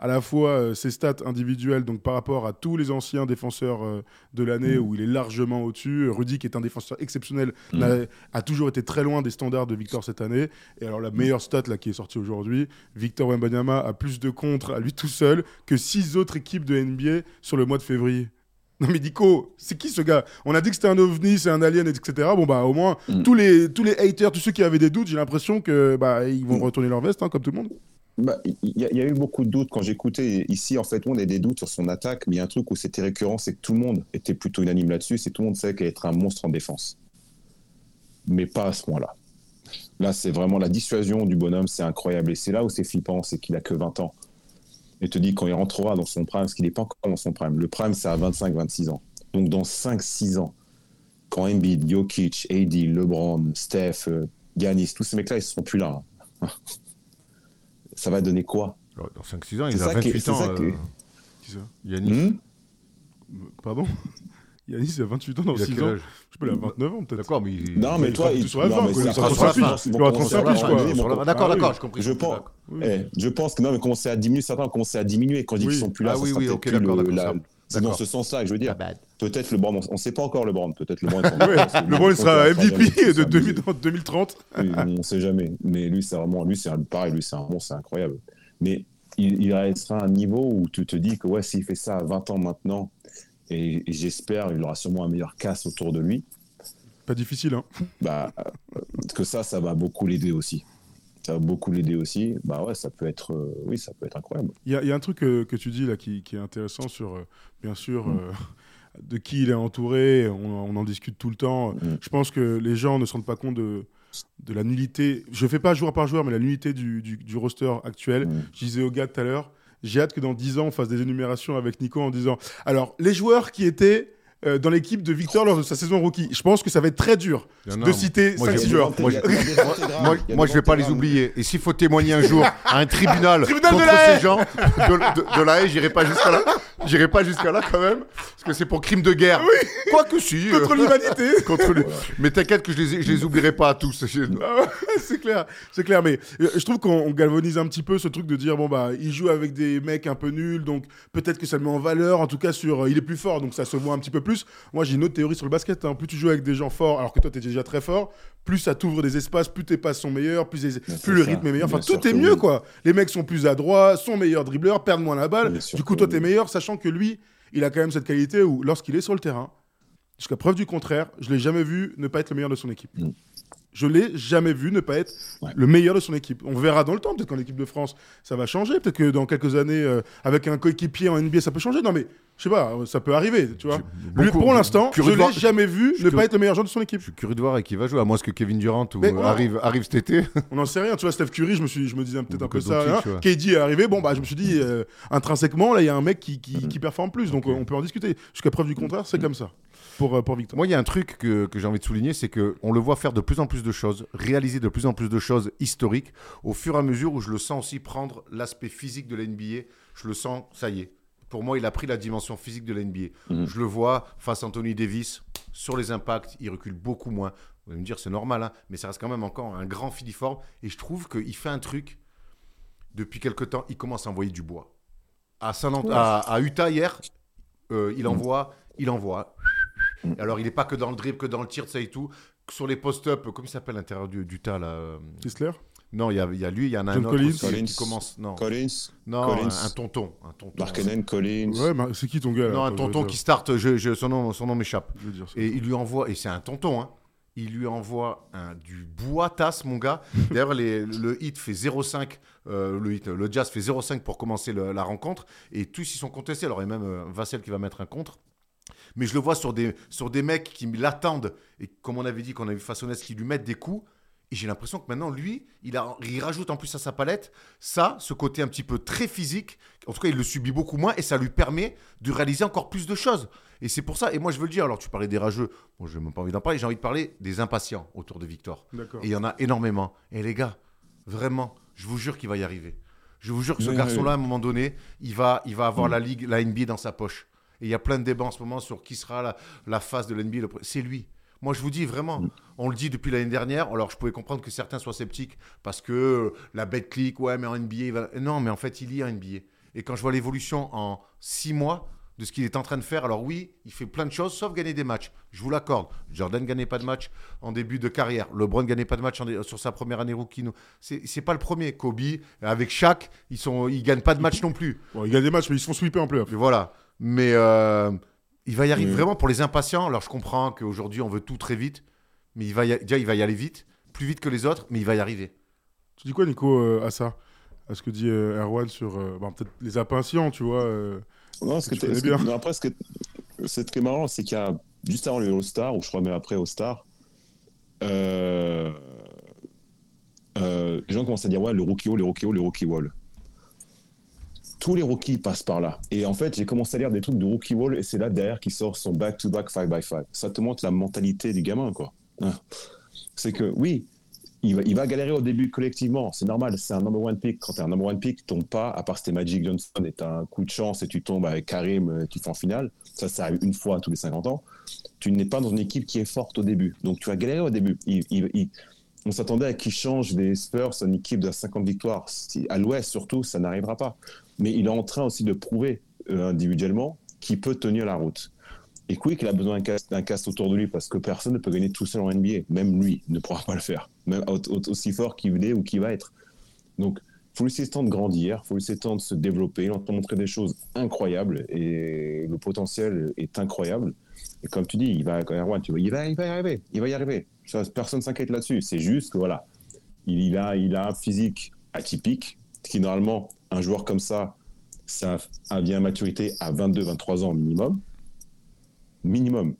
À la fois euh, ses stats individuelles, donc par rapport à tous les anciens défenseurs euh, de l'année où il est largement au-dessus. Rudy, qui est un défenseur exceptionnel, n'a- a toujours été très loin des standards de Victor cette année. Et alors la meilleure stat là, qui est sortie aujourd'hui, Victor Wembanyama a plus de contres à lui tout seul que six autres équipes de NBA sur le mois de février. Non mais Nico, c'est qui ce gars? On a dit que c'était un ovni, c'est un alien, etc. Bon bah au moins Mm. tous les tous les haters, tous ceux qui avaient des doutes, j'ai l'impression que bah ils vont Mm. retourner leur veste hein, comme tout le monde. Bah, Il y, a- eu beaucoup de doutes quand j'écoutais. Ici, en fait, on a des doutes sur son attaque, mais il y a un truc où c'était récurrent, c'est que tout le monde était plutôt unanime là-dessus, c'est tout le monde sait qu'elle être un monstre en défense. Mais pas à ce point-là. Là, c'est vraiment la dissuasion du bonhomme, c'est incroyable. Et c'est là où c'est flippant, c'est qu'il a que 20 ans. Et te dit quand il rentrera dans son prime, parce qu'il n'est pas encore dans son prime. Le prime, c'est à 25-26 ans. Donc dans 5-6 ans, quand Embiid, Jokic, AD, LeBron, Steph, euh, Giannis, tous ces mecs-là, ils ne seront plus là. hein. Ça va donner quoi? Dans 5-6 ans, il a ça qui est- 28 c'est ans. euh, Qui ça? Yannick. Hmm? Pardon? Yannis il a 28 ans dans Il a 6 quel ans. Je sais pas, il a 29 ans peut-être. D'accord, mais. il- Non, mais il toi, il sur la non, fin, mais quoi, il sera après, sur la sur fin. la Il aura fin. 35 Sur la piges, fin, quoi. D'accord, Ah d'accord, j'ai compris. Je j'ai compris, pense. d'accord. Oui. Eh, je pense que non, mais commencer à diminuer, certains ont commencé à diminuer. Quand je dis Oui. qu'ils sont plus là, Ah d'accord, d'accord, C'est dans d'accord. ce sens-là que je veux dire. Peut-être le Brand, on ne sait pas encore le Brand. Peut-être le Brand. Le il sera MVP de 2000 2030. Oui, on ne sait jamais. Mais lui, c'est vraiment, lui, c'est un- pareil, lui, c'est un bon, c'est incroyable. Mais il, il restera à un niveau où tu te dis que ouais, s'il fait ça à 20 ans maintenant, et, et j'espère, il aura sûrement un meilleur casse autour de lui. Pas difficile hein. bah, que ça, ça va beaucoup l'aider aussi. Ça va beaucoup l'aider aussi. Bah ouais, ça peut être, euh, oui, ça peut être incroyable. Il y, a- il y a un truc euh, que tu dis là qui, qui est intéressant sur, euh, bien sûr, euh, de qui il est entouré. On, on en discute tout le temps. Mm. Je pense que les gens ne se rendent pas compte de, de la nullité. Je fais pas joueur par joueur, mais la nullité du, du- du roster actuel. Mm. Je disais au gars tout à l'heure, j'ai hâte que dans 10 ans, on fasse des énumérations avec Nico en disant alors, les joueurs qui étaient euh, dans l'équipe de Victor lors de sa saison rookie, je pense que ça va être très dur de citer moi, 5-6 j'ai- joueurs. moi, j'ai- Moi, moi, je vais pas les oublier. Et s'il faut témoigner un jour à un tribunal, Tribunal de contre la ces gens de, de- de la haie, j'irai pas jusqu'à là. J'irai pas jusqu'à là quand même, parce que c'est pour crime de guerre. Quoi que si. euh, Contre l'humanité contre. Mais t'inquiète que je les, je les oublierai pas à tous. Ah c'est clair, c'est clair. Mais euh, je trouve qu'on on galvanise un petit peu ce truc de dire bon bah il joue avec des mecs un peu nuls, donc peut-être que ça le met en valeur. En tout cas sur, euh, il est plus fort, donc ça se voit un petit peu plus. Moi j'ai une autre théorie sur le basket. hein. Plus tu joues avec des gens forts, alors que toi t'es déjà très fort, plus ça t'ouvre des espaces, plus tes passes sont meilleures, plus, les- plus le ça. rythme est meilleur. Enfin Bien tout est mieux oui. quoi. Les mecs sont plus adroits, sont meilleurs dribbleurs, perdent moins la balle. Bien Du coup toi t'es oui. meilleur, sachant que lui il a quand même cette qualité où lorsqu'il est sur le terrain, jusqu'à preuve du contraire, je l'ai jamais vu ne pas être le meilleur de son équipe. Mm. Je l'ai jamais vu ne pas être Ouais. le meilleur de son équipe. On verra dans le temps, peut-être qu'en équipe de France, ça va changer. Peut-être que dans quelques années, euh, avec un coéquipier en NBA, ça peut changer. Non, mais je sais pas, euh, ça peut arriver, tu vois. Lui, pour l'instant, je voir- l'ai jamais vu je ne pas être le meilleur joueur de son équipe. Je suis curieux de voir avec qui va jouer, à moins que Kevin Durant ou ouais. arrive, arrive cet été. On n'en sait rien. Tu vois, Steph Curry, je me, suis, je me disais peut-être un peu ça. Hein. KD est arrivé, bon, bah, je me suis dit, euh, intrinsèquement, là, il y a un mec qui, qui, qui performe plus. Donc, on peut en discuter. Jusqu'à preuve du contraire, c'est comme ça. Pour, euh, pour Victor. Moi, il y a un truc que, que j'ai envie de souligner, c'est qu'on le voit faire de plus en plus de choses, réaliser de plus en plus de choses historiques, au fur et à mesure où je le sens aussi prendre l'aspect physique de la NBA. Je le sens, ça y est. Pour moi, il a pris la dimension physique de la NBA. Mhm. Je le vois face à Anthony Davis, sur les impacts, il recule beaucoup moins. Vous allez me dire, c'est normal, hein, mais ça reste quand même encore un grand filiforme. Et je trouve qu'il fait un truc, depuis quelque temps, il commence à envoyer du bois. À, Utah hier, euh, il envoie, il envoie. Alors, il n'est pas que dans le dribble, que dans le tir, ça et tout. Sur les post-up, comment il s'appelle l'intérieur du, du tas là euh, Kessler Non, il y a, il y a lui, il y en a John un autre Collins. aussi Collins. qui commence. Non, Collins, non Collins. Un, un tonton. Un tonton. Collins. Ouais, mais c'est qui ton gars? Non, un tonton qui start, je, je- son nom, son nom m'échappe. Et il lui envoie, et c'est un tonton, hein, il lui envoie un, du bois tasse, mon gars. D'ailleurs, les- le hit fait 0,5, euh, le, hit, le jazz fait 0,5 pour commencer le- la rencontre, et tous ils sont contestés. Alors, il y a même euh, Vassel qui va mettre un contre. Mais je le vois sur des, sur des mecs qui l'attendent, et comme on avait dit qu'on a vu Fassonès, qui lui mettent des coups. Et j'ai l'impression que maintenant, lui, il, a, il rajoute en plus à sa palette ça, ce côté un petit peu très physique. En tout cas, il le subit beaucoup moins et ça lui permet de réaliser encore plus de choses. Et c'est pour ça, et moi je veux le dire, alors tu parlais des rageux, bon, je n'ai même pas envie d'en parler, j'ai envie de parler des impatients autour de Victor. Et il y en a énormément. Et les gars, vraiment, je vous jure qu'il va y arriver. Je vous jure que ce Oui, garçon-là, oui. à un moment donné, il va, il va avoir Mm. la Ligue, la NBA dans sa poche. Et il y a plein de débats en ce moment sur qui sera la, la face de l'NBA. le C'est lui. Moi, je vous dis vraiment, on le dit depuis l'année dernière. Alors, je pouvais comprendre que certains soient sceptiques parce que la bête clique, ouais, mais en NBA, il va... non, mais en fait, il y a un NBA. Et quand je vois l'évolution en six mois de ce qu'il est en train de faire, alors oui, il fait plein de choses sauf gagner des matchs. Je vous l'accorde. Jordan gagnait pas de match en début de carrière. LeBron gagnait pas de match en sur sa première année rookie. C'est pas le premier. Kobe, avec Shaq, ils sont, ils gagnent pas de match non plus. Bon, ils gagnent des matchs, mais ils se font sweeper en playoff. Voilà. Mais euh, il va y arriver Mm. vraiment pour les impatients. Alors je comprends qu'aujourd'hui on veut tout très vite, mais il va y... déjà il va y aller vite, plus vite que les autres, mais il va y arriver. Tu dis quoi, Nico, euh, à ça? À ce que dit euh, Erwan sur euh, bon, peut-être les impatients, tu vois euh, Non, ce que Tu ce que- bien. non, après, ce, que, qui est marrant, c'est qu'il y a juste avant le All-Star, ou je crois même après All-Star, euh, euh, les gens commencent à dire Ouais, le rookie wall, le rookie wall, le rookie wall. Tous les rookies passent par là. Et en fait, j'ai commencé à lire des trucs de rookie wall, et c'est là derrière qui sort son back-to-back 5x5. Ça te montre la mentalité du gamin, quoi. Hein. C'est que, oui, il va, galérer au début collectivement, c'est normal, c'est un number one pick. Quand tu es un number one pick, tombes pas, à part si t'es Magic Johnson et tu as un coup de chance et tu tombes avec Karim, euh, tu fais en finale. Ça, ça arrive une fois tous les 50 ans. Tu n'es pas dans une équipe qui est forte au début. Donc tu vas galérer au début. On s'attendait à qu'il change des Spurs une équipe de 50 victoires. À l'Ouest, surtout, ça n'arrivera pas. Mais il est en train aussi de prouver euh, individuellement qu'il peut tenir la route. Et Quick, il a besoin d'un cast, autour de lui parce que personne ne peut gagner tout seul en NBA. Même lui ne pourra pas le faire. Même au- au- aussi fort qu'il est ou qu'il va être. Donc, faut laisser le temps de grandir, faut laisser le temps de se développer, il est en train de montrer des choses incroyables et le potentiel est incroyable. Et comme tu dis, il va, tu vois, il va, il va y arriver, il va y arriver. Personne s'inquiète là-dessus. C'est juste que voilà, il, a, il a un physique atypique qui normalement, un joueur comme ça, ça vient à maturité à 22, 23 ans minimum. Minimum.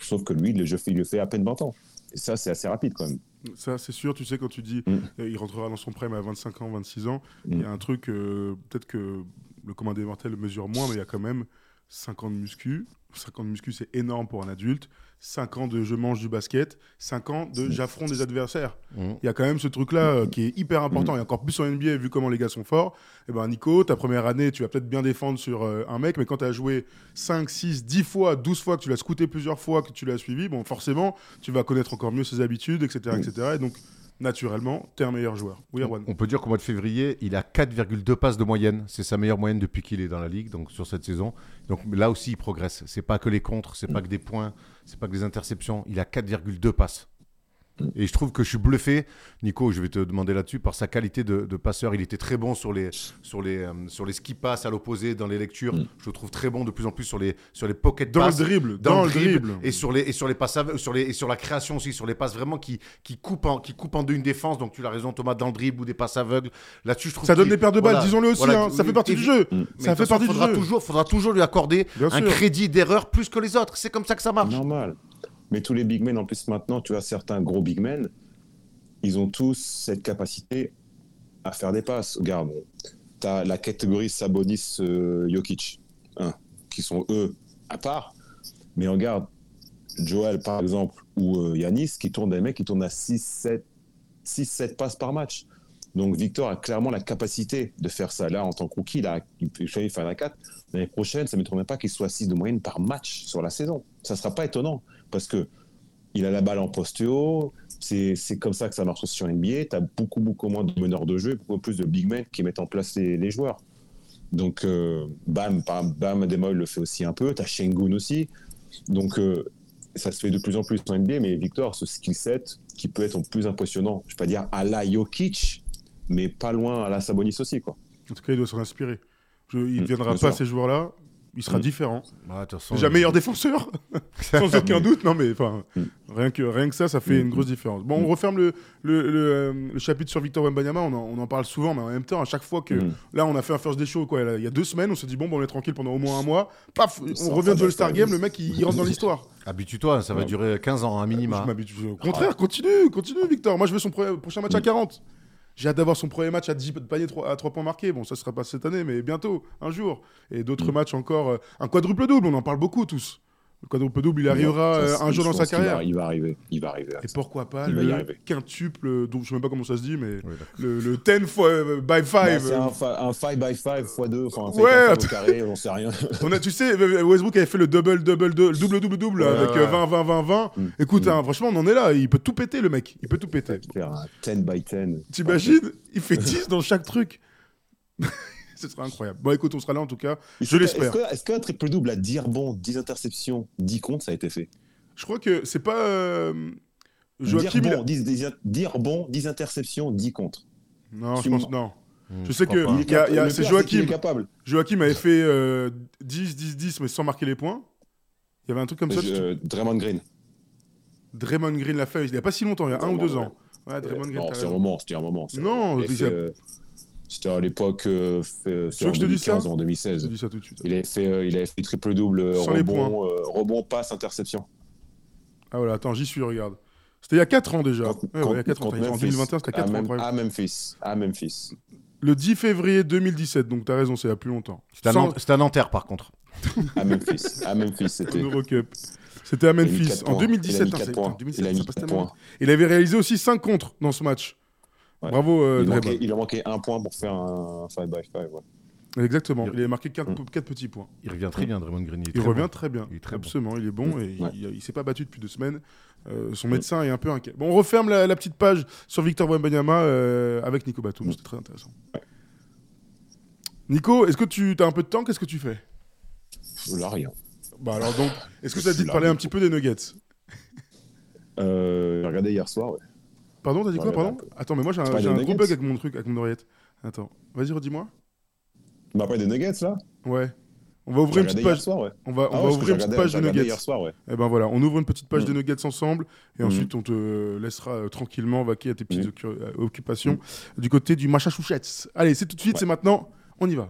Sauf que lui, le jeu fait, il le fait à peine 20 ans. Et ça, c'est assez rapide quand même. Ça, c'est sûr, tu sais, quand tu dis Mm. euh, il rentrera dans son prime à 25 ans, 26 ans, Mm. il y a un truc, euh, peut-être que le commun des mortels mesure moins, mais il y a quand même 5 ans de muscu. 5 ans de muscu, c'est énorme pour un adulte. 5 ans de je mange du basket. 5 ans de j'affronte des adversaires. Mhm. Il y a quand même ce truc-là euh, qui est hyper important, et encore plus en NBA, vu comment les gars sont forts. Et ben Nico, ta première année, tu vas peut-être bien défendre sur euh, un mec, mais quand tu as joué 5, 6, 10 fois, 12 fois, que tu l'as scouté plusieurs fois, que tu l'as suivi, bon, forcément, tu vas connaître encore mieux ses habitudes, etc. etc. Et donc, naturellement, tu es un meilleur joueur. Oui, Erwan. On peut dire qu'au mois de février, il a 4,2 passes de moyenne. C'est sa meilleure moyenne depuis qu'il est dans la ligue, donc sur cette saison. Donc là aussi, il progresse. C'est pas que les contres, c'est pas que des points, c'est pas que des interceptions. Il a 4,2 passes. Et je trouve que je suis bluffé, Nico, je vais te demander là-dessus, par sa qualité de, de passeur. Il était très bon sur les, sur les, euh, sur les ski passes à l'opposé dans les lectures. Je le trouve très bon de plus en plus sur les, sur les pocket Dans passes. le dribble, dans, dans le le dribble, dribble. et sur les et sur les passes aveugles, sur les et sur la création aussi sur les passes vraiment qui qui coupent en qui coupent en deux une défense donc tu as raison Thomas dans le dribble ou des passes aveugles là-dessus je trouve Ça donne des paires de balles, voilà, disons-le aussi, voilà, hein, ça fait partie et- du jeu. Mm. Ça fait façon, partie du faudra jeu. toujours faudra toujours lui accorder Bien un sûr. crédit d'erreur plus que les autres c'est comme ça que ça marche Normal. Mais tous les big men, en plus maintenant, tu as certains gros big men, ils ont tous cette capacité à faire des passes. Regarde, tu as la catégorie Sabonis-Jokic, qui sont eux à part. Mais regarde, Joel, par exemple, ou euh, Yanis, qui tournent des mecs qui tournent à 6-7 6-7 passes par match. Donc Victor a clairement la capacité de faire ça. Là, en tant que rookie, a, il peut faire la 4. L'année prochaine, ça ne m'étonnerait pas qu'il soit 6 de moyenne par match sur la saison. Ça ne sera pas étonnant parce que il a la balle en poste haut. C'est c'est comme ça que ça marche aussi sur NBA. Tu as beaucoup, beaucoup moins de meneurs de jeu, beaucoup plus de big men qui mettent en place les, les joueurs. Donc, euh, Bam, Bam Ademoy le fait aussi un peu. Tu as Shengun aussi. Donc, euh, ça se fait de plus en plus en NBA, mais Victor, ce skill set qui peut être plus impressionnant, je ne vais pas dire à la Jokic, mais pas loin à la Sabonis aussi. Quoi. En tout cas, il doit s'en inspirer. Je- il ne Mm, viendra pas, sûr. ces joueurs-là, Il sera Mm. différent. Façon, Déjà il- meilleur défenseur, sans aucun doute. Non, mais enfin, Mm. rien, que, rien que ça, ça fait Mm. une grosse différence. Bon, on referme le, le, le, euh, le chapitre sur Victor Wembanyama. On en, on en parle souvent, mais en même temps, à chaque fois que Mm. là, on a fait un first day show, quoi, il y a deux semaines, on s'est dit, bon, bon, on est tranquille pendant au moins un mois. Paf, on revient de All-Star de Game, le mec, il, il rentre dans l'histoire. Habitue-toi, ça va Ouais. durer 15 ans, un minima. Je m'habitue. Au contraire, continue, continue, Victor. Moi, je veux son pro- prochain match à 40. J'ai hâte d'avoir son premier match à 10 paniers à 3 points marqués. Bon, ça sera pas cette année, mais bientôt, un jour. Et d'autres matchs encore. euh, un quadruple-double, on en parle beaucoup tous. Le quadruple-double, il arrivera Ça, euh, un jour dans sa qu'il va- carrière. Il va arriver. Il va arriver. Et pourquoi pas Il va y le arriver. quintuple, donc je sais même pas comment ça se dit, mais Oui, le, le 10 fois, euh, by Bah, 5. c'est un, fa- un 5 by 5 x 2, enfin un 5 Ouais, by 5 attends. au carré, on sait rien. On a, tu sais, Westbrook avait fait le double, double, double, double, double, double Ouais, avec ouais. euh, 20, 20, 20, 20. Mm. Écoute, Mm. hein, franchement, on en est là. Il peut tout péter, le mec. Il peut tout péter. Faire un 10 by 10. T'imagines Il fait 10 dans chaque truc. Ce serait incroyable. Bon, écoute, on sera là en tout cas. Je l'espère. Est-ce que- est-ce qu'un triple-double à 10 rebonds, 10 interceptions, 10 comptes, ça a été fait? Je crois que c'est pas. euh, Joachim. 10 il a- rebonds, 10, 10, 10 rebonds, 10 interceptions, 10 comptes. Non, je Tu pense. Non. Hmm, Je sais que- a- a- c'est Joachim. est capable. Joachim avait fait euh, 10, 10, 10, mais sans marquer les points. Il y avait un truc comme ça. Euh, Draymond Green. Draymond Green l'a fait il n'y a pas si longtemps, il y a un ou deux ans. Ouais, Draymond Green. Non, c'était un moment, c'était un moment. Non. Il il fait, a- euh, C'était à l'époque, euh, en que je te dise ça 2015 ou en Je te 2016. dis ça tout de suite. Il avait fait, euh, il avait fait triple-double, euh, rebond, euh, rebond, passe, interception. Ah voilà, attends, j'y suis, regarde. C'était il y a 4 ans déjà. Contre- Ouais, ouais, il y a 4 ans. contre En Memphis. 2021, c'était à, 4 ans. Mem- incroyable. à Memphis. À Memphis. Le 10 février 2017, donc t'as raison, c'est il y a plus longtemps. C'était à Sans- à Nanterre, par contre. À Memphis. à Memphis, c'était. C'était à Memphis en points. 2017. Il a mis quatre c'est- points. putain, 2017, Il a ça mis passe quatre tellement points. vite. Il avait réalisé aussi 5 contres dans ce match. Ouais. Bravo, euh, Il, Draymond. manquait, il a manqué un point pour faire un 5 by 5. Ouais. Exactement. Il- Il avait marqué 4, Mm. petits points. Il revient très bien, Draymond Green. est Il très revient bon. très bien. Il est très bon. Absolument, il est bon et Ouais. il, il s'est pas battu depuis deux semaines. Euh, son médecin est un peu inquiet. Bon, on referme la, la petite page sur Victor Wembanyama euh, avec Nico Batum. Mm. C'était très intéressant. Nico, est-ce que tu as un peu de temps Qu'est-ce que tu fais? Là, rien. Bah alors donc, est-ce que ça te dit de parler un petit peu des Nuggets? Euh, j'ai regardé hier soir, ouais. Pardon, t'as dit quoi Pardon peu. Attends, mais moi j'ai un, un gros bug avec mon truc, avec mon oreillette. Attends, vas-y, redis-moi. Tu m'as parlé des Nuggets, là Ouais. On va ouvrir une petite page. soir, ouais. On va, on Ah va ouvrir une petite page regardé Nuggets. hier soir, ouais. Et ben voilà, on ouvre une petite page Mm. des Nuggets ensemble et Mm. ensuite on te laissera euh, tranquillement vaquer à tes petites Mm. euh, occupations du côté du Massachusetts. Allez, c'est tout de suite, c'est maintenant, on y va.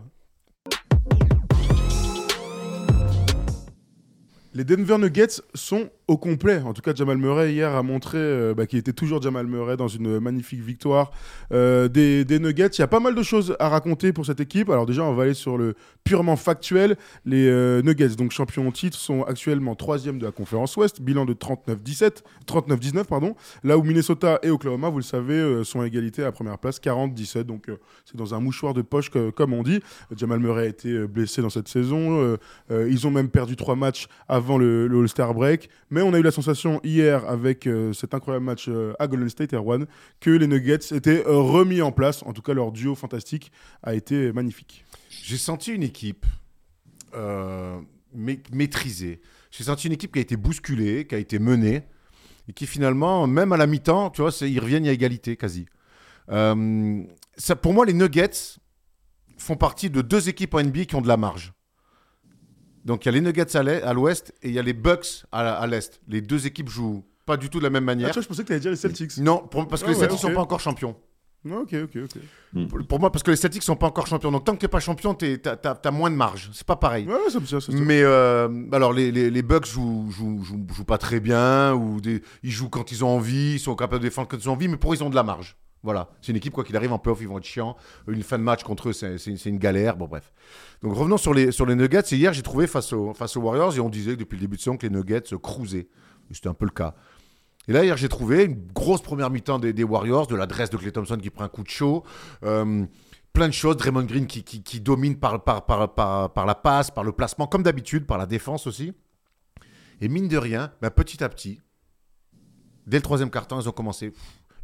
Les Denver Nuggets sont au complet. En tout cas, Jamal Murray hier a montré euh, bah, qu'il était toujours Jamal Murray dans une magnifique victoire euh, des, Nuggets. Il y a pas mal de choses à raconter pour cette équipe. Alors déjà, on va aller sur le purement factuel. Les euh, Nuggets, donc champions en titre, sont actuellement troisième de la conférence Ouest, bilan de 39-17, 39-19 pardon. Là où Minnesota et Oklahoma, vous le savez, sont à égalité à première place, 40-17. Donc c'est dans un mouchoir de poche que- comme on dit. Jamal Murray a été blessé dans cette saison. Ils ont même perdu trois matchs avant le, le All-Star break. Mais on a eu la sensation hier, avec euh, cet incroyable match euh, à Golden State Erwan, que les Nuggets étaient euh, remis en place. En tout cas, leur duo fantastique a été magnifique. J'ai senti une équipe ma- maîtrisée. J'ai senti une équipe qui a été bousculée, qui a été menée, et qui finalement, même à la mi-temps, tu vois, ils reviennent à égalité quasi. Pour moi, les Nuggets font partie de deux équipes en NBA qui ont de la marge. Donc il y a les Nuggets à l'ouest et il y a les Bucks à, l'est. Les deux équipes jouent pas du tout de la même Ah, manière. tu vois, je pensais que tu allais dire les Celtics. non, pour- parce que Ah les ouais, Celtics ok. sont pas encore champions. Ah, ok, ok, ok. Pour, pour moi, parce que les Celtics sont pas encore champions. Donc tant que t'es pas champion, t'es- t'as as, moins de marge. C'est pas pareil. Ouais, ouais, ça. Mais euh, alors les, les, les Bucks jouent, jouent, jouent, jouent pas très bien ou des, ils jouent quand ils ont envie, ils sont capables de défendre quand ils ont envie, mais pour eux, ils ont de la marge. Voilà, c'est une équipe quoi qu'il arrive en playoff, ils vont être chiants. Une fin de match contre eux, c'est une galère. Bon bref. Donc revenons sur les sur les Nuggets. Et hier, j'ai trouvé face aux face aux Warriors et on disait depuis le début de saison que les Nuggets se cruisaient. C'était un peu le cas. Et là, hier, j'ai trouvé une grosse première mi-temps des, Warriors, de l'adresse de Clay Thompson qui prend un coup de chaud. euh, plein de choses. Draymond Green qui, qui, domine par, par, par, par, par la passe, par le placement, comme d'habitude, par la défense aussi. Et mine de rien, bah, petit à petit, dès le troisième quart-temps, ils ont commencé.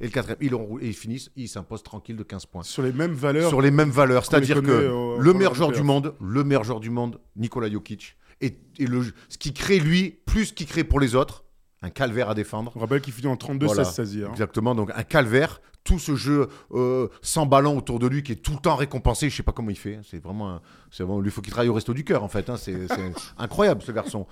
Et le quatrième, ils, ont, et ils finissent, ils s'imposent tranquille de 15 points. Sur les mêmes valeurs. Sur les mêmes valeurs, c'est-à-dire que au- le meilleur joueur du monde, le meilleur joueur du monde, Nikola Jokic, et, et le, ce qui crée lui, plus qu'il crée pour les autres, un calvaire à défendre. On rappelle qu'il finit en 32-16 Voilà. hein. Exactement, donc un calvaire. Tout ce jeu euh, sans ballon autour de lui qui est tout le temps récompensé. Je sais pas comment il fait. C'est vraiment, un- c'est vraiment, lui faut qu'il travaille au resto du cœur en fait. hein. C'est c'est incroyable ce garçon.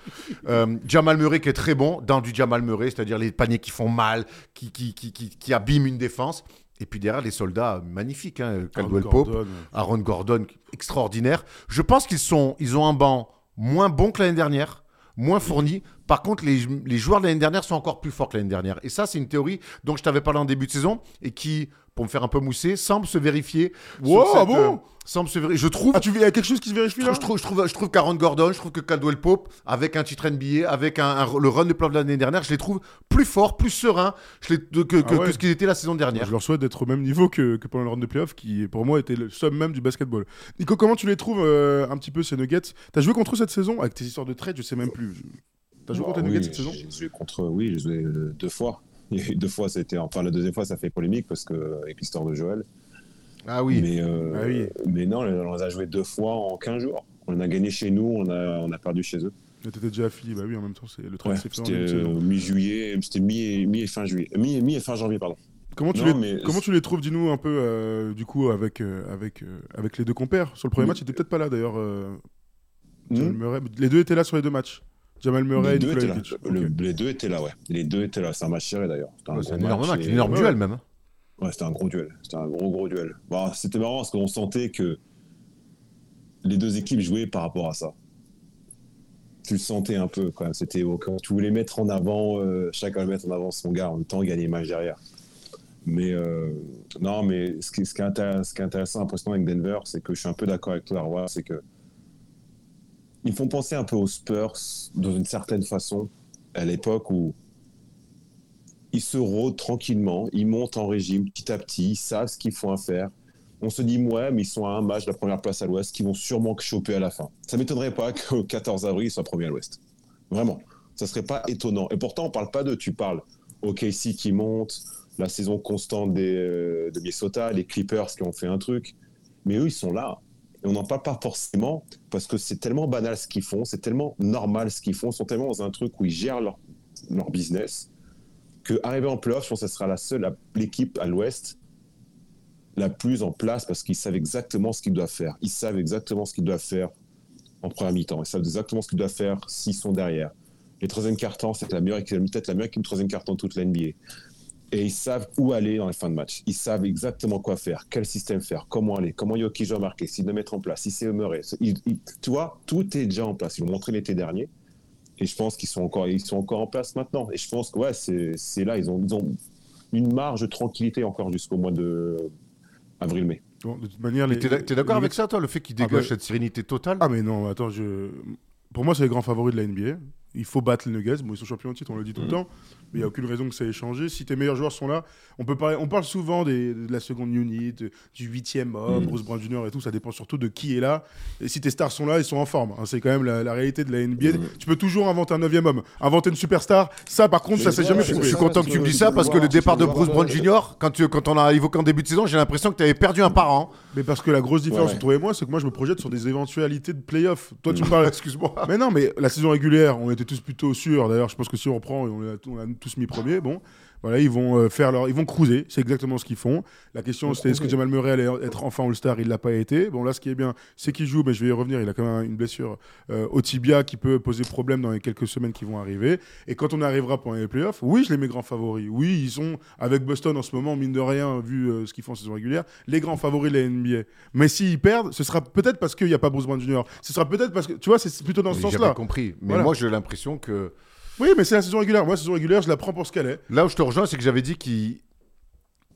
Euh, Jamal Murray qui est très bon dans du Jamal Murray, c'est-à-dire les paniers qui font mal, qui qui, qui, qui, qui abîment une défense. Et puis derrière les soldats magnifiques, hein, Caldwell Pope, Gordon. Aaron Gordon, extraordinaire. Je pense qu'ils sont, ils ont un banc moins bon que l'année dernière, moins fourni. Par contre, les, les joueurs de l'année dernière sont encore plus forts que l'année dernière. Et ça, c'est une théorie dont je t'avais parlé en début de saison et qui, pour me faire un peu mousser, semble se vérifier. Wow, cette, ah bon euh, Semble se vérifier. Je trouve. Ah, tu il y a quelque chose qui se vérifie Je là trouve, je trouve, je trouve, je trouve qu'Aaron Gordon, je trouve que Caldwell Pope, avec un titre NBA, avec un, un- le run de playoff de l'année dernière, je les trouve plus forts, plus sereins je les- que, que, Ah ouais. que ce qu'ils étaient la saison dernière. Je leur souhaite d'être au même niveau que, que pendant le round de playoff, qui pour moi était le somme même du basketball. Nico, comment tu les trouves euh, un petit peu ces Nuggets? T'as joué contre eux cette saison? Avec tes histoires de trade, je sais même plus. T'as joué contre les Nuggets oui, cette saison? J'ai joué contre, oui, j'ai joué euh, deux fois. Deux fois, c'était, enfin, la deuxième fois, ça fait polémique parce que, avec l'histoire de Joël. Ah oui. Mais, euh, Ah oui. mais non, on les a joués deux fois en 15 jours. On a gagné chez nous, on a, on a perdu chez eux. T'étais déjà affilié, bah oui, en même temps, c'est le trade Ouais, c'était euh, mi-juillet, c'était mi, mi et fin juillet. Mi, mi et fin janvier, pardon. Comment tu, non, les, comment tu les trouves, dis-nous un peu, euh, du coup, avec, euh, avec, euh, avec les deux compères? Sur le premier Oui. match, ils étaient peut-être pas là d'ailleurs. Hmm? Les deux étaient là sur les deux matchs. Jamal Murray les, et deux Nikola. Jokic. Le- les deux étaient là, ouais. Les deux étaient là. C'est un match serré d'ailleurs. Un Ouais, c'est un énorme match, et- un énorme ouais. duel même. Ouais, c'était un gros duel. C'était un gros, gros duel. Bon, c'était marrant parce qu'on sentait que les deux équipes jouaient par rapport à ça. Tu le sentais un peu quand même. C'était quand tu voulais mettre en avant, euh, chacun voulait mettre en avant son gars en même temps gagner le match derrière. Mais euh, non, mais ce qui, ce, qui est intér- ce qui est intéressant, impressionnant avec Denver, c'est que je suis un peu d'accord avec toi, Arwa, c'est que ils font penser un peu aux Spurs dans une certaine façon à l'époque où ils se rôdent tranquillement, ils montent en régime petit à petit, ils savent ce qu'ils font à faire. On se dit, ouais, mais ils sont à un match de la première place à l'ouest, qu'ils vont sûrement choper à la fin. Ça m'étonnerait pas qu'au 14 avril, ils soient premiers à l'ouest. Vraiment. Ça serait pas étonnant. Et pourtant, on parle pas d'eux. Tu parles OKC qui monte, la saison constante des, euh, de Minnesota, les Clippers qui ont fait un truc. Mais eux, ils sont là. Et on n'en parle pas forcément parce que c'est tellement banal ce qu'ils font, c'est tellement normal ce qu'ils font, ils sont tellement dans un truc où ils gèrent leur, business que arriver en playoff, je pense que ce sera la seule l'équipe à l'Ouest la plus en place parce qu'ils savent exactement ce qu'ils doivent faire. Ils savent exactement ce qu'ils doivent faire en première mi-temps. Ils savent exactement ce qu'ils doivent faire s'ils sont derrière. Les troisième cartons, c'est la meilleure équipe, peut-être la meilleure équipe troisième carton de toute la. Et ils savent où aller dans les fins de match. Ils savent exactement quoi faire, quel système faire, comment aller, comment Yoki doit marquer, s'il doit mettre en place, si c'est Murray. Ils- ils- tu vois, tout est déjà en place. Ils l'ont montré l'été dernier. Et je pense qu'ils sont encore, ils sont encore en place maintenant. Et je pense que ouais, c'est là, ils ont, ils ont une marge de tranquillité encore jusqu'au mois de avril-mai. Bon, de toute manière, les. T'es d'ac- t'es d'accord avec ça, toi, le fait qu'il Ah dégage bah- cette sérénité totale? Ah mais non, attends, je... pour moi c'est les grands favoris de la NBA. Il faut battre les Nuggets. Bon, ils sont champions de titre, on le dit tout le temps, mais il n'y a aucune raison que ça ait changé. Si tes meilleurs joueurs sont là, on peut parler, on parle souvent des- de la seconde unit, de- du huitième homme, Mm. Bruce Brown Jr. et tout. Ça dépend surtout de qui est là. Et si tes stars sont là, ils sont en forme. hein. C'est quand même la, la réalité de la NBA. Tu peux toujours inventer un neuvième homme, inventer une superstar. Ça, par contre, ça s'est jamais ouais, Je prouvé. suis content que tu me dises ça parce que le départ de Bruce Brown Jr., quand, tu- quand on a évoqué en début de saison, j'ai l'impression que tu avais perdu un parent. Mais parce que la grosse différence entre toi et moi, c'est que moi, je me projette sur des éventualités de playoff. Toi, tu me parles. Excuse-moi. Mais non, mais la saison régulière, on était tous plutôt sûrs. D'ailleurs, je pense que si on reprend, on a, on a tous mis premier. Bon, voilà, ils vont euh, faire leur, ils vont cruiser. C'est exactement ce qu'ils font. La question, c'était est-ce que Jamal Murray allait être enfin All-Star? Il l'a pas été. Bon, là, ce qui est bien, c'est qu'il joue, mais je vais y revenir. Il a quand même une blessure euh, au tibia qui peut poser problème dans les quelques semaines qui vont arriver. Et quand on arrivera pendant les playoffs, oui, je les mets grands favoris. Oui, ils sont avec Boston en ce moment, mine de rien, vu euh, ce qu'ils font en saison régulière, les grands favoris de la NBA. Mais s'ils perdent, ce sera peut-être parce qu'il n'y a pas Bruce Brown Jr. Ce sera peut-être parce que, tu vois, c'est plutôt dans ce sens-là. compris. Mais Voilà. moi, j'ai l'impression que. Oui, mais c'est la saison régulière. Moi, la saison régulière, je la prends pour ce qu'elle est. Là où je te rejoins, c'est que j'avais dit qu'il.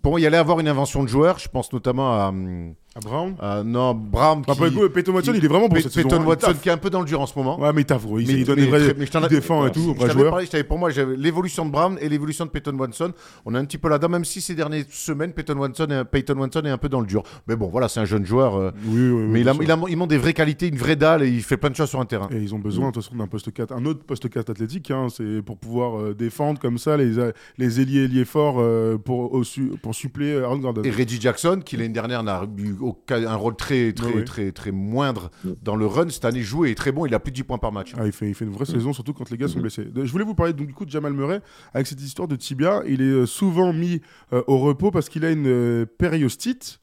Pour moi, il allait avoir une invention de joueur. Je pense notamment à. hum, À Brown. à- non, Brown. Enfin, qui- le coup, Peyton Watson, il est vraiment bon cette Peyton saison. hein. Watson qui est un peu dans le dur en ce moment. Ouais, mais il taffe, gros. Il, Mais- il donne mais des vrais. très- mais je il a- défend et tout, je vrai t'en avais joueur. parlé, je t'avais- pour moi, j'avais l'évolution de Brown et l'évolution de Peyton Watson. On est un petit peu là-dedans, même si ces dernières semaines, Peyton Watson, est, Peyton Watson est un peu dans le dur. Mais bon, voilà, c'est un jeune joueur. euh, Oui, oui, oui, mais il, a, bien il, sûr. a, il montre des vraies qualités, une vraie dalle et il fait plein de choses sur un terrain. Et ils ont besoin, de toute façon, d'un poste 4, un autre poste 4 athlétique, hein, c'est pour pouvoir euh, défendre comme ça les, a- les ailiers ailiers forts euh, pour, pour suppléer Aaron Gordon. Et Reggie Jackson, qui l'année dernière n'a eu au- un rôle très, très, très, très moindre Mm. dans le run, cette année joué est très bon. Il a plus de 10 points par match. hein. Ah, il, fait, il fait une vraie saison, surtout quand les gars sont Mhm. blessés. Je voulais vous parler donc, du coup de Jamal Murray avec cette histoire de tibia. Il est euh, souvent mis euh, au repos parce qu'il a une euh, périostite.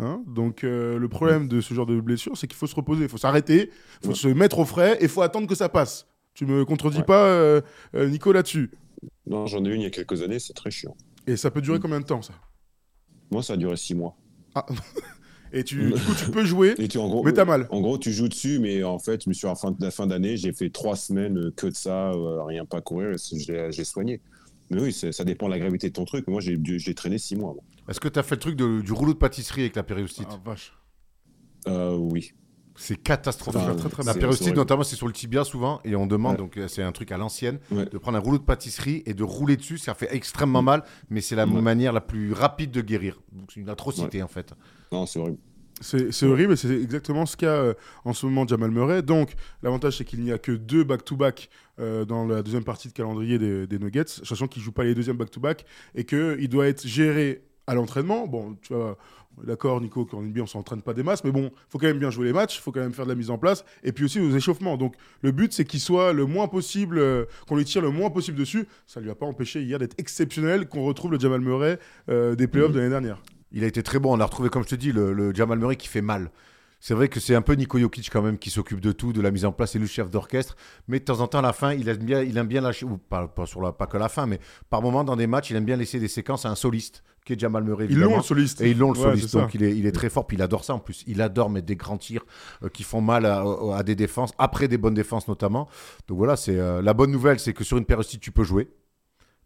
hein. donc euh, le problème de ce genre de blessure, c'est qu'il faut se reposer, il faut s'arrêter, il faut Ouais. se mettre au frais et il faut attendre que ça passe. Tu me contredis Ouais. pas, euh, euh, Nico, là-dessus? Non, j'en ai une il y a quelques années, c'est très chiant. Et ça peut durer Mm. combien de temps ça? Moi, ça a duré six mois. Et tu, du coup, tu peux jouer, Et tu, en gros, mais t'as mal. En gros, tu joues dessus, mais en fait, je me suis à la fin, la fin d'année, j'ai fait trois semaines euh, que de ça, euh, rien pas courir, j'ai soigné. Mais oui, ça dépend de la gravité de ton truc. Moi, j'ai traîné six mois. moi. Est-ce que tu as fait le truc de- du rouleau de pâtisserie avec la périostite? Ah, vache. Euh, oui. C'est catastrophique. Enfin, très, très la horrible. notamment, c'est sur le tibia souvent, et on demande, Ouais. donc euh, c'est un truc à l'ancienne, Ouais. de prendre un rouleau de pâtisserie et de rouler dessus. Ça fait extrêmement mal, mais c'est la manière la plus rapide de guérir. Donc c'est une atrocité en fait. Non, c'est horrible. C'est c'est horrible et c'est exactement ce qu'a euh, en ce moment Jamal Murray. Donc, l'avantage, c'est qu'il n'y a que deux back-to-back euh, dans la deuxième partie de calendrier des, des Nuggets, sachant qu'il ne joue pas les deuxièmes back-to-back et qu'il doit être géré à l'entraînement. Bon, tu vois, d'accord, Nico, NBA, on ne s'entraîne pas des masses, mais bon, faut quand même bien jouer les matchs, faut quand même faire de la mise en place et puis aussi aux échauffements. Donc, le but, c'est qu'il soit le moins possible, euh, qu'on lui tire le moins possible dessus. Ça lui a pas empêché hier d'être exceptionnel, qu'on retrouve le Jamal Murray euh, des playoffs de l'année dernière. Il a été très bon. On a retrouvé, comme je te dis, le, le Jamal Murray qui fait mal. C'est vrai que c'est un peu Nico Jokic quand même qui s'occupe de tout, de la mise en place, c'est le chef d'orchestre. Mais de temps en temps, à la fin, il aime bien, il aime bien lâcher, ou pas, pas, sur la, pas que la fin, mais par moment dans des matchs, il aime bien laisser des séquences à un soliste, qui est Jamal Murray. Ils l'ont, le soliste. Et ils l'ont le Ouais, soliste, donc il est, il est très fort, puis il adore ça en plus. Il adore mettre des grands tirs euh, qui font mal à, à des défenses, après des bonnes défenses notamment. Donc voilà, c'est euh, la bonne nouvelle, c'est que sur une périostite, tu peux jouer,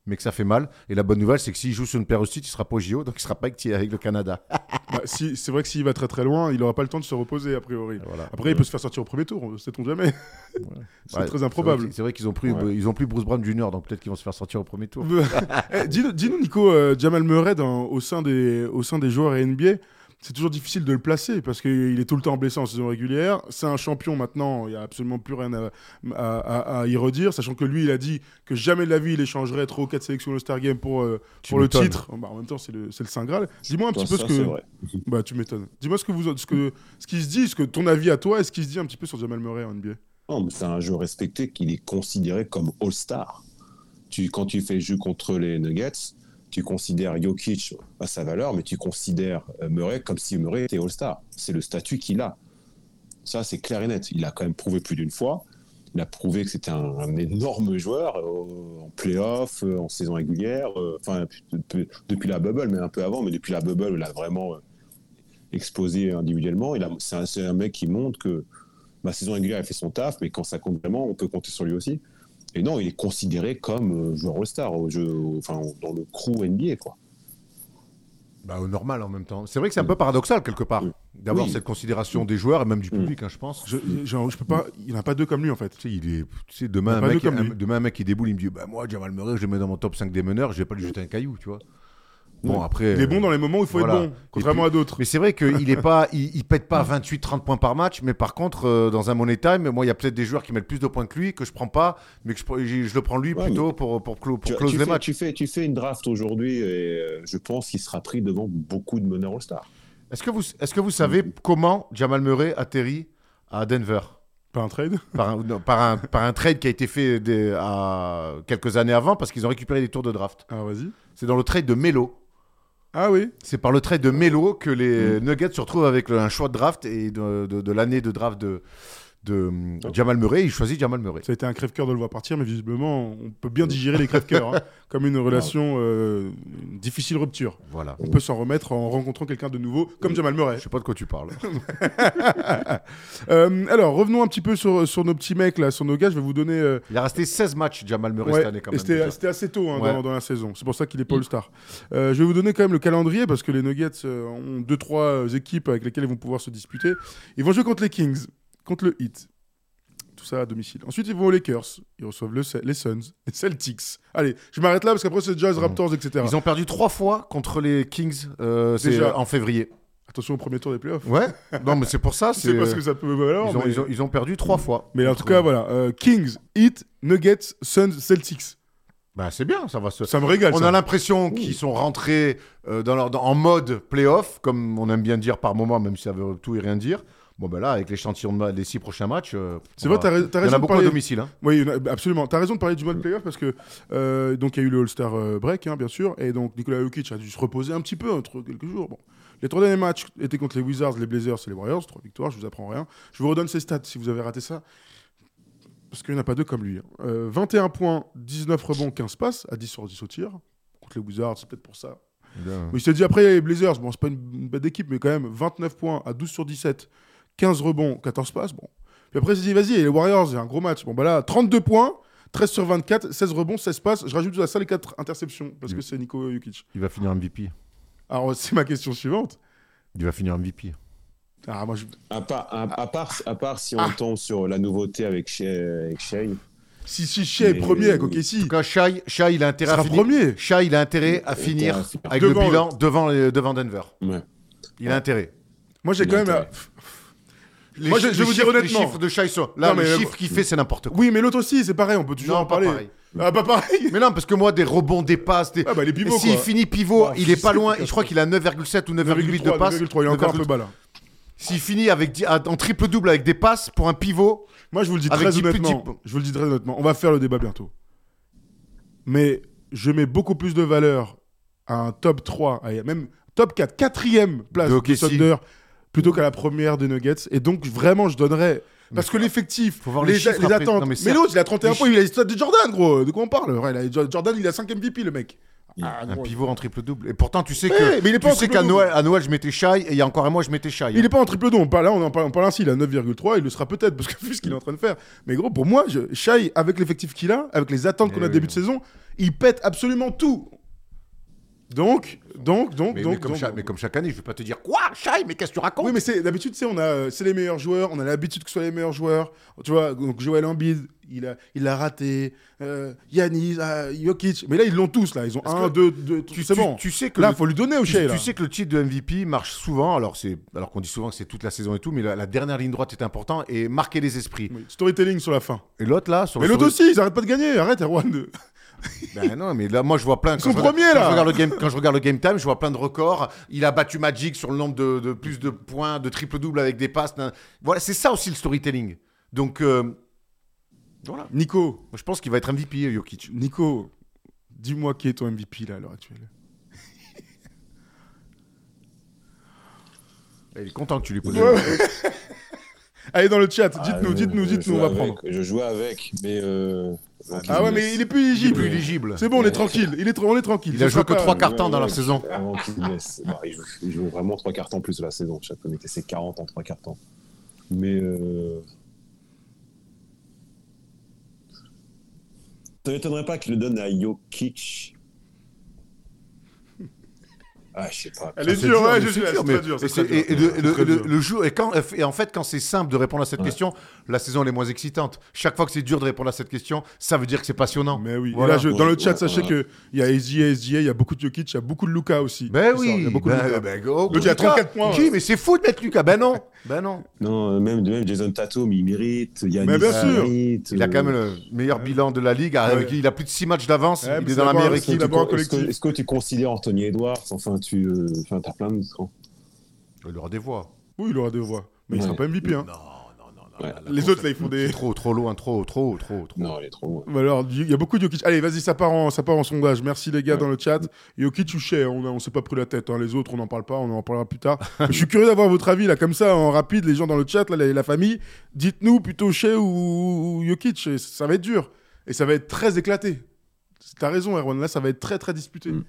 mais que ça fait mal. Et la bonne nouvelle, c'est que s'il joue sur une pérostite, il sera pas au JO, donc il sera pas avec, le Canada. Bah, si, c'est vrai que s'il va très très loin, il n'aura pas le temps de se reposer, a priori. Voilà. Après, il peut se faire sortir au premier tour, sait-on jamais. c'est Ouais, très improbable. C'est vrai, qu'ils ont pris, Ouais. ils ont pris Bruce Brown Jr. Donc peut-être qu'ils vont se faire sortir au premier tour. Eh, dis-nous, Nico, euh, Jamal Murray, dans- au, sein des, au sein des joueurs NBA, c'est toujours difficile de le placer parce qu'il est tout le temps blessé en saison régulière. C'est un champion maintenant, il n'y a absolument plus rien à, à- à- à y redire, sachant que lui, il a dit que jamais de la vie il échangerait 3 ou 4 sélections All-Star Game pour, euh, pour le titre. Bah, en même temps, c'est le, le Saint Graal. Dis-moi un petit peu Ça, ce que. vrai. Bah, tu m'étonnes. Dis-moi ce que vous, ce que, ce qui se dit, ce que ton avis à toi, et ce qui se dit un petit peu sur Jamal Murray en NBA. C'est un jeu respecté qu'il est considéré comme All-Star. Tu, quand tu fais le jeu contre les Nuggets, tu considères Jokic à sa valeur, mais tu considères euh, Murray comme si Murray était All-Star. C'est le statut qu'il a. Ça, c'est clair et net. Il a quand même prouvé plus d'une fois. Il a prouvé que c'était un, énorme joueur euh, en playoff, euh, en saison régulière, enfin depuis, la bubble, mais un peu avant, mais depuis la bubble, il a vraiment explosé individuellement. C'est un, un mec qui montre que ma saison régulière, il fait son taf, mais quand ça compte vraiment, on peut compter sur lui aussi. Et non, il est considéré comme euh, joueur All-Star au jeu, au- enfin, dans le crew NBA, quoi. Bah, au normal en même temps. C'est vrai que c'est un peu paradoxal quelque part Oui. d'avoir Oui. cette considération des joueurs et même du Mm. public, hein, je pense. Je, je, je peux pas, il n'y en a pas deux comme lui en fait. Tu sais, il est, tu sais, Il y demain, a un pas mec, deux comme un- lui. demain, un mec qui déboule, il me dit bah, Moi, Jamal Murray, je le mets dans mon top 5 des meneurs, je vais pas lui jeter un caillou, tu vois. Bon, Ouais. après. Il est bon dans les moments où il faut voilà. être bon, contrairement à d'autres. Mais c'est vrai qu'il est pas, il, il pète pas 28-30 points par match, mais par contre, euh, dans un money time, moi, il y a peut-être des joueurs qui mettent plus de points que lui, que je prends pas, mais que je, prends- je, je le prends lui Ouais, plutôt pour, pour, clo- pour Tu, close tu les fais, matchs. tu, fais, tu fais une draft aujourd'hui et euh, je pense qu'il sera pris devant beaucoup de meneurs All-Star. Est-ce que, vous, est-ce que vous savez comment Jamal Murray atterrit à Denver? Pas un trade? Par un, non, par, un, par un trade qui a été fait des- à quelques années avant parce qu'ils ont récupéré des tours de draft. Ah, vas-y. C'est dans le trade de Melo. Ah oui. C'est par le trade de Melo que les Mm. Nuggets se retrouvent avec un choix de draft et de, de- de l'année de draft de, de hum, Oh. Jamal Murray. Il choisit Jamal Murray. Ça a été un crève-cœur de le voir partir, mais visiblement, on peut bien digérer les crève-cœurs, hein, comme une relation, euh, une difficile rupture. Voilà. On peut s'en remettre en rencontrant quelqu'un de nouveau, comme Jamal Murray. Je sais pas de quoi tu parles. Euh, alors, revenons un petit peu sur, sur nos petits mecs, là, sur nos gars. Je vais vous donner. euh, Il a resté 16 matchs, Jamal Murray, ouais, cette année quand même. c'était assez tôt hein, Ouais. dans, dans la saison. C'est pour ça qu'il est pas All-Star. Euh, je vais vous donner quand même le calendrier parce que les Nuggets euh, ont deux trois euh, équipes avec lesquelles ils vont pouvoir se disputer. Ils vont jouer contre les Kings, contre le Heat. Tout ça à domicile. Ensuite, ils vont aux Lakers. Ils reçoivent le- les Suns, les Celtics. Allez, je m'arrête là parce qu'après, c'est Jazz, Mhm. Raptors, etc. Ils ont perdu trois fois contre les Kings euh, Déjà. en février. Attention au premier tour des playoffs. Ouais. Non, mais c'est pour ça. C'est, pas ce euh, que ça peut valoir. ils, ont, mais... ils, ont, ils ont perdu trois fois. mais en tout cas, voilà. euh, Kings, Heat, Nuggets, Suns, Celtics. Bah, c'est bien, ça va se. Ça me régale. On ça. a l'impression qu'ils sont rentrés euh, dans leur, dans- en mode playoff, comme on aime bien dire par moment, même si ça veut tout et rien dire. Bon, ben là, avec l'échantillon de des six prochains matchs. euh, C'est vrai, t'as rais- t'as Il y en raison a beaucoup à parler- domicile. Hein. Oui, absolument. Tu as raison de parler du mode playoff parce que euh, donc il y a eu le All-Star euh, break, hein, bien sûr, et donc Nikola Jokic a dû se reposer un petit peu entre quelques jours. Bon. Les trois derniers matchs étaient contre les Wizards, les Blazers et les Warriors, trois victoires, je vous apprends rien. Je vous redonne ses stats si vous avez raté ça. Parce qu'il n'y en a pas deux comme lui. hein. Euh, 21 points, 19 rebonds, 15 passes, à 10 sur 10 au tir. Contre les Wizards, c'est peut-être pour ça. Mais il s'est dit après, il y a les Blazers, bon, c'est pas une, une bête d'équipe, mais quand même, 29 points à 12 sur 17, 15 rebonds, 14 passes. Bon. Puis après, il s'est dit, vas-y, les Warriors, c'est un gros match. Bon, bah là, 32 points, 13 sur 24, 16 rebonds, 16 passes. Je rajoute à ça les 4 interceptions, parce que Mm. c'est Nico Jokic. Il va finir MVP. Alors, c'est ma question suivante. Il va finir MVP. Ah, moi, je... À part, à, à part, à part si on Ah. tombe sur la nouveauté avec Shea, Si, si Shea est premier avec En OKC, tout cas, Shai, Shai, il a il intérêt à sera finir. premier. Shai, il a intérêt à finir avec Devant le bilan devant, devant Denver. ouais. Il a intérêt. Moi, j'ai Il quand a même. Euh, Moi, je- chi- je vais vous dire honnêtement. Les chiffres de sont. Là, Non, mais- le chiffre qu'il fait, c'est n'importe quoi. Oui, mais l'autre aussi, c'est pareil, on peut toujours Non, en pas parler. pareil. Ah, pas pareil. Mais non, parce que moi, des rebonds, des passes, des. Ah, bah, les pivots, S'il quoi. finit pivot, il est pas loin. Je crois qu'il a 9,7 ou 9,8 de 9,3, passes. 9,3, il est encore un peu 9,3. bas là. S'il finit avec dix- en triple-double avec des passes pour un pivot, Moi, je vous le dis Avec très dix honnêtement. Je vous le dis très honnêtement. On va faire le débat bientôt. Mais je mets beaucoup plus de valeur à un top 3, à même top 4, quatrième place De de OKC. Thunder plutôt qu'à la première des Nuggets. Et donc, vraiment, je donnerais. Parce que l'effectif, faut voir les, les les après. attentes. Non, mais l'autre, il a 31 les points, il a les stats de Jordan, gros. De quoi on parle? Ouais, il a- Jordan, il a 5 MVP, le mec. Ah, un gros. pivot en triple-double. Et pourtant, tu sais que. mais il est pas tu sais qu'à. Noël, à Noël, je mettais Shai et il y a encore un mois, je mettais Shai. Il est pas en triple don. Là, on en parle, on parle ainsi. Il a 9,3. Il le sera peut-être parce que vu ce qu'il est en train de faire. Mais gros, pour moi, je, Shai, avec l'effectif qu'il a, avec les attentes Eh qu'on a oui. début de saison, il pète absolument tout. Donc, donc, donc, Mais, donc, mais comme donc, chaque, donc. mais comme chaque année, je vais pas te dire quoi, Shai, mais qu'est-ce que tu racontes? Oui, mais c'est d'habitude, tu sais, on a, euh, c'est les meilleurs joueurs. On a l'habitude que ce soit les meilleurs joueurs. Tu vois, donc Joel Embiid, il a, il a raté. Euh, Yanis, ah, Jokic. Mais là, ils l'ont tous là. Ils ont un, deux, deux. tu, c'est tu- bon. tu sais que Là, le- faut lui donner au Shai. tu sais que le titre de MVP marche souvent, alors c'est alors qu'on dit souvent que c'est toute la saison et tout, mais la, la dernière ligne droite est important et marquer les esprits. Oui, Storytelling sur la fin. Et l'autre là, sur Mais l'autre aussi, ils arrêtent pas de gagner. Arrête, Erwan. Ben non, mais là, moi, je vois plein. Ils quand sont je regarde- premiers, quand là. je regarde le game, Quand je regarde le game time, je vois plein de records. Il a battu Magic sur le nombre de, de plus de points, de triple-double avec des passes. nan- Voilà, c'est ça aussi le storytelling. Donc, euh, voilà. Nico, Moi, Je pense qu'il va être MVP, Jokic. Nico, dis-moi qui est ton MVP là à l'heure actuelle. Il est content que tu lui poses. Ouais. Allez dans le chat, dites-nous, Ah, dites-nous, je dites-nous, on va avec, prendre. Je jouais avec, mais. euh, donc, Ah ouais, mais il est plus Il est éligible. plus éligible. C'est bon, on est tranquille. Il est tra- on est tranquille. Il a joué que trois quarts temps dans la saison. Laisse. Bah, il, joue, vraiment trois quarts temps plus la saison. Chaque fois, mettait ses 40 en trois quarts temps. Mais. Euh... Ça m'étonnerait pas qu'il le donne à Jokic. Ah, je sais pas. Elle est dure, ouais, mais je sais, dur, c'est mais- très dur. et le- quand- en fait, quand c'est simple de répondre à cette Ouais. question, la saison elle est moins excitante. Chaque fois que c'est dur de répondre à cette question, ça veut dire que c'est passionnant. Mais oui. Et Voilà. là, je- dans le chat, Ouais, sachez ouais. qu'il y a SGA, SGA, il y a beaucoup de Jokic, il y a beaucoup de Luca aussi. Ben sort. Il y oui, a beaucoup de ben, Luka. ben, il a Lucas. 34 points, Qui ouais. Mais c'est fou de mettre Lucas. Ben non, ben non. Non, euh, même, même Jason Tatum, il mérite. Yannis, Mais bien sûr. mérite, Il a euh, quand même le meilleur bilan de la ligue. avec- Ouais. Il a plus de 6 matchs d'avance. Ouais, mais il est dans la meilleure équipe. Est-ce que, collectif. est-ce que tu considères Anthony Edwards Enfin, tu euh, enfin, t'as plein de. Il aura des voix. Oui, il aura deux voix. Mais il sera pas MVP. Hein. Non, Ouais. Les autres, là, ils font des. Trop, trop loin, trop, trop, trop, trop. Non, il est trop loin. Bah Alors, il y a beaucoup de Jokic. Allez, vas-y, ça part en, ça part en sondage. Merci les gars dans le chat. Jokic ou Shea, on, a- on s'est pas pris la tête. hein. Les autres, on n'en parle pas, on en parlera plus tard. Je suis curieux d'avoir votre avis là, comme ça, en rapide, les gens dans le chat, là, la, la famille. Dites-nous plutôt Shea ou, ou Jokic. Et ça va être dur. Et ça va être très éclaté. T'as raison, Erwan. Là, ça va être très très disputé. Mm.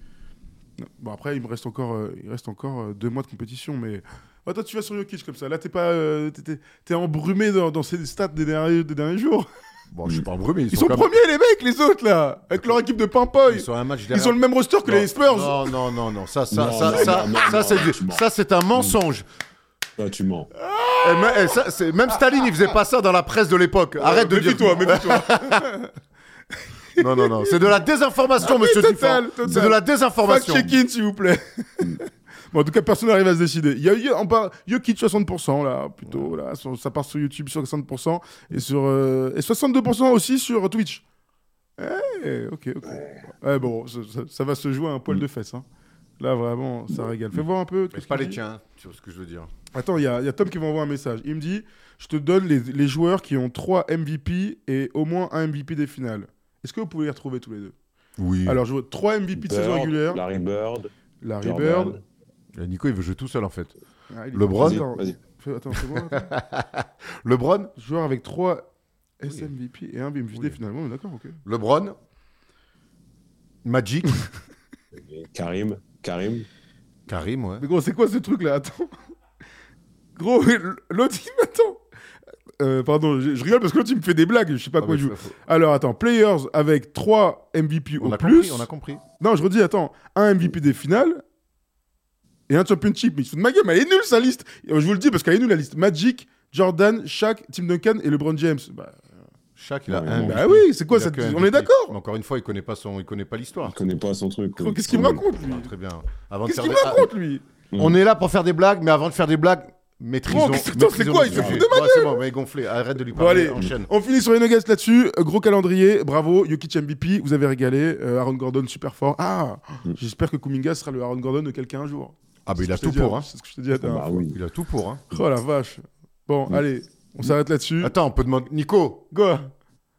Bon, après, il me reste encore, euh, il reste encore euh, deux mois de compétition, mais. Ouais, toi, tu vas sur Jokic comme ça. Là, t'es pas, euh, t'es- t'es- embrumé dans, dans ces stats des derniers, des derniers jours. Bon, je suis pas embrumé. Ils, Ils sont même- premiers, les mecs, les autres, là, avec leur équipe de Pimpoy. Ils sont un match Ils ont le même roster que Non, les Spurs. Non, non, non, non. Ça, ça, Non, ça, non, ça, non, non, ça, non, c'est du- ça, c'est un mensonge. Toi, tu mens. Eh, mais, eh, ça, c'est- même Staline, il faisait pas ça dans la presse de l'époque. Arrête de dire. Méfie-toi, méfie-toi. Non, non, non. C'est de la désinformation, monsieur total, Dufort. total. C'est de la désinformation. Fact-check-in, s'il vous plaît. Bon, en tout cas, personne n'arrive à se décider. Il y a, il y a- on parle Jokic 60%, là, plutôt. Là, sur- ça part sur YouTube sur 60%. Et, sur, euh, et 62% aussi sur Twitch. Eh, ok, ok. Ouais, bon, ça, va se jouer à un poil de fesses. hein. Là, vraiment, ça régale. Fais voir un peu. Mais pas les tiens, tu vois ce que je veux dire. Attends, il y, a il y a Tom qui m'envoie un message. Il me dit Je te donne les, les joueurs qui ont 3 MVP et au moins un MVP des finales. Est-ce que vous pouvez les retrouver tous les deux? Oui. Alors, je veux 3 MVP de saison régulière. Larry Bird. Larry Jordan. Bird. Euh, Nico, il veut jouer tout seul en fait. Ah, LeBron. Attends, fais- attends, fais voir, attends. LeBron, Joueur avec 3 SMVP et un MVP des finales. Bon, d'accord, ok. LeBron, Magic, Karim. Karim. Karim, ouais. Mais gros, c'est quoi ce truc là Attends. Gros, l'autre, il m'attend. Euh, pardon, je, je rigole parce que l'autre, il me fait des blagues. Je sais pas Ah, quoi il joue. Alors, attends, Players avec 3 MVP On au a plus. compris, on a compris. Non, je redis, attends, un MVP des finales et un championship. Mais il se fout de ma gueule, mais elle est nulle sa liste. Et, euh, Je vous le dis parce qu'elle est nulle la liste. Magic, Jordan, Shaq, Tim Duncan et LeBron James. Bah, Shaq, il a Ouais, un. bah oui, c'est quoi Il a cette... que un On est d'accord Encore une fois, il connaît pas son, il connaît pas l'histoire. Il connaît pas son truc. Qu'est-ce qu'il me raconte, lui Ah, très bien. Qu'est-ce qu'il me raconte, lui Ah, On est là pour faire des blagues, mais avant de faire des blagues, maîtrisons. Attends, c'est maîtrisons quoi, il se fout de ma Ouais, C'est bon, mais gonflé. Arrête de lui Bon, parler. allez, Enchaîne. on finit sur les Nuggets là-dessus. Euh, Gros calendrier, bravo. Jokic MVP, vous avez régalé. Euh, Aaron Gordon, super fort. Ah, Mm. j'espère que Kuminga sera le Aaron Gordon de quelqu'un un jour. Ah, bah il a tout pour. dit, Hein. C'est ce que je te dis la dernière Bah fois. Il a tout pour. Hein. Oh la vache. Bon, Mm. allez, on s'arrête là-dessus. Attends, on peut demander. Nico, Go.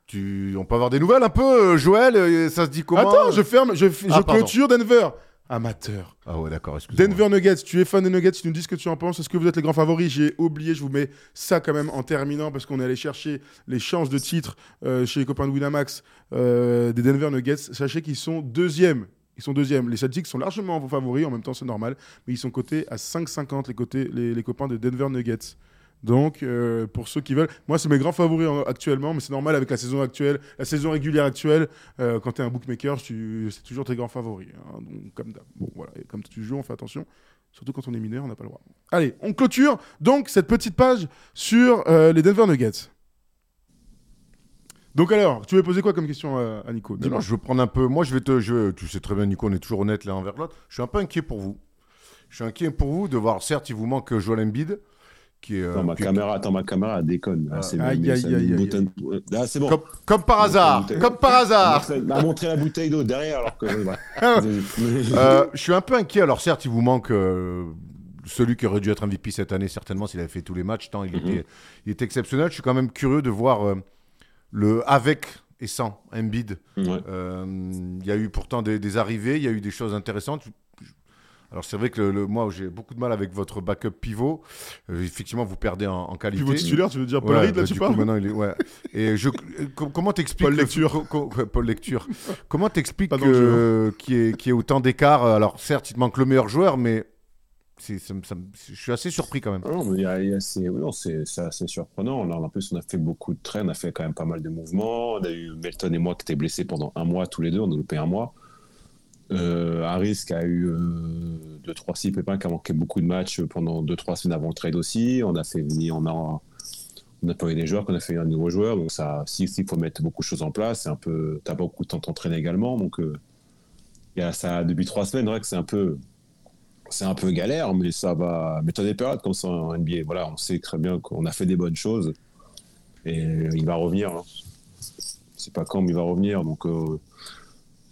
tu... on peut avoir des nouvelles un peu, euh, Joël euh, Ça se dit comment Attends, je ferme, je, Ah, clôture Denver. Amateur. Ah ouais, d'accord, excuse-moi. Denver Nuggets, tu es fan des Nuggets, tu nous dis ce que tu en penses. Est-ce que vous êtes les grands favoris? J'ai oublié, je vous mets ça quand même en terminant parce qu'on est allé chercher les chances de titre euh, chez les copains de Winamax euh, des Denver Nuggets. Sachez qu'ils sont deuxièmes. Ils sont deuxièmes. Les Celtics sont largement vos favoris, en même temps c'est normal, mais ils sont cotés à 5,50 les, les, copains de Denver Nuggets. Donc, euh, pour ceux qui veulent, moi, c'est mes grands favoris en- actuellement, mais c'est normal avec la saison actuelle, la saison régulière actuelle. euh, quand tu es un bookmaker, c'est toujours tes grands favoris. hein. donc, comme. Bon, voilà. Et comme tu joues, on fait attention. Surtout quand on est mineur, on n'a pas le droit. Allez, on clôture donc cette petite page sur euh, les Denver Nuggets. Donc alors, tu veux poser quoi comme question à, à Nico Non, je veux prendre un peu. Moi, je vais te. Je... Tu sais très bien, Nico, on est toujours honnête l'un envers l'autre. Je suis un peu inquiet pour vous. Je suis inquiet pour vous de voir. Certes, il vous manque Joel Embiid, qui est. euh, Attends, ma qui- caméra, attends, ma caméra, déconne. Ah, c'est bon. Comme, comme par hasard. Comme par hasard. elle a montré la bouteille d'eau derrière alors que. Euh, je suis un peu inquiet. Alors, certes, il vous manque euh, celui qui aurait dû être MVP cette année, certainement, s'il avait fait tous les matchs. Tant il, Mhm. était, il était exceptionnel. Je suis quand même curieux de voir euh, le avec et sans Embiid. Ouais. Euh, Il y a eu pourtant des, des arrivées, il y a eu des choses intéressantes. Alors c'est vrai que le, le- moi j'ai beaucoup de mal avec votre backup pivot. Euh, effectivement, vous perdez en, en qualité. Pivot titulaire, tu veux dire Paul Ouais, Reed, là, bah, tu du parles coup, maintenant, il est, ouais. Et je, euh, com- comment t'expliques Paul le- Lecture. co- co- ouais, Paul Lecture. comment t'expliques y, qu'il y ait autant d'écart? Alors certes, il te manque le meilleur joueur, mais je suis assez surpris quand même. Il il c'est assez surprenant. En plus, on a fait beaucoup de trains, on a fait quand même pas mal de mouvements. On a eu Melton et moi qui étaient blessés pendant un mois tous les deux, on a loupé un mois. Euh, Harris qui a eu 2-3-6 pépins, qui a manqué beaucoup de matchs pendant 2-3 semaines avant le trade aussi. On a fait venir, on a, on a des joueurs, qu'on a fait un nouveau joueur. Donc, ça, si, s'il faut mettre beaucoup de choses en place, c'est un peu, t'as beaucoup de temps de t'entraîner également. Donc, euh, il a ça, depuis 3 semaines, que c'est un peu, c'est un peu galère, mais ça va. Mais t'as des périodes comme ça en NBA. Voilà, on sait très bien qu'on a fait des bonnes choses et il va revenir. hein. C'est pas quand, mais il va revenir. Donc, euh,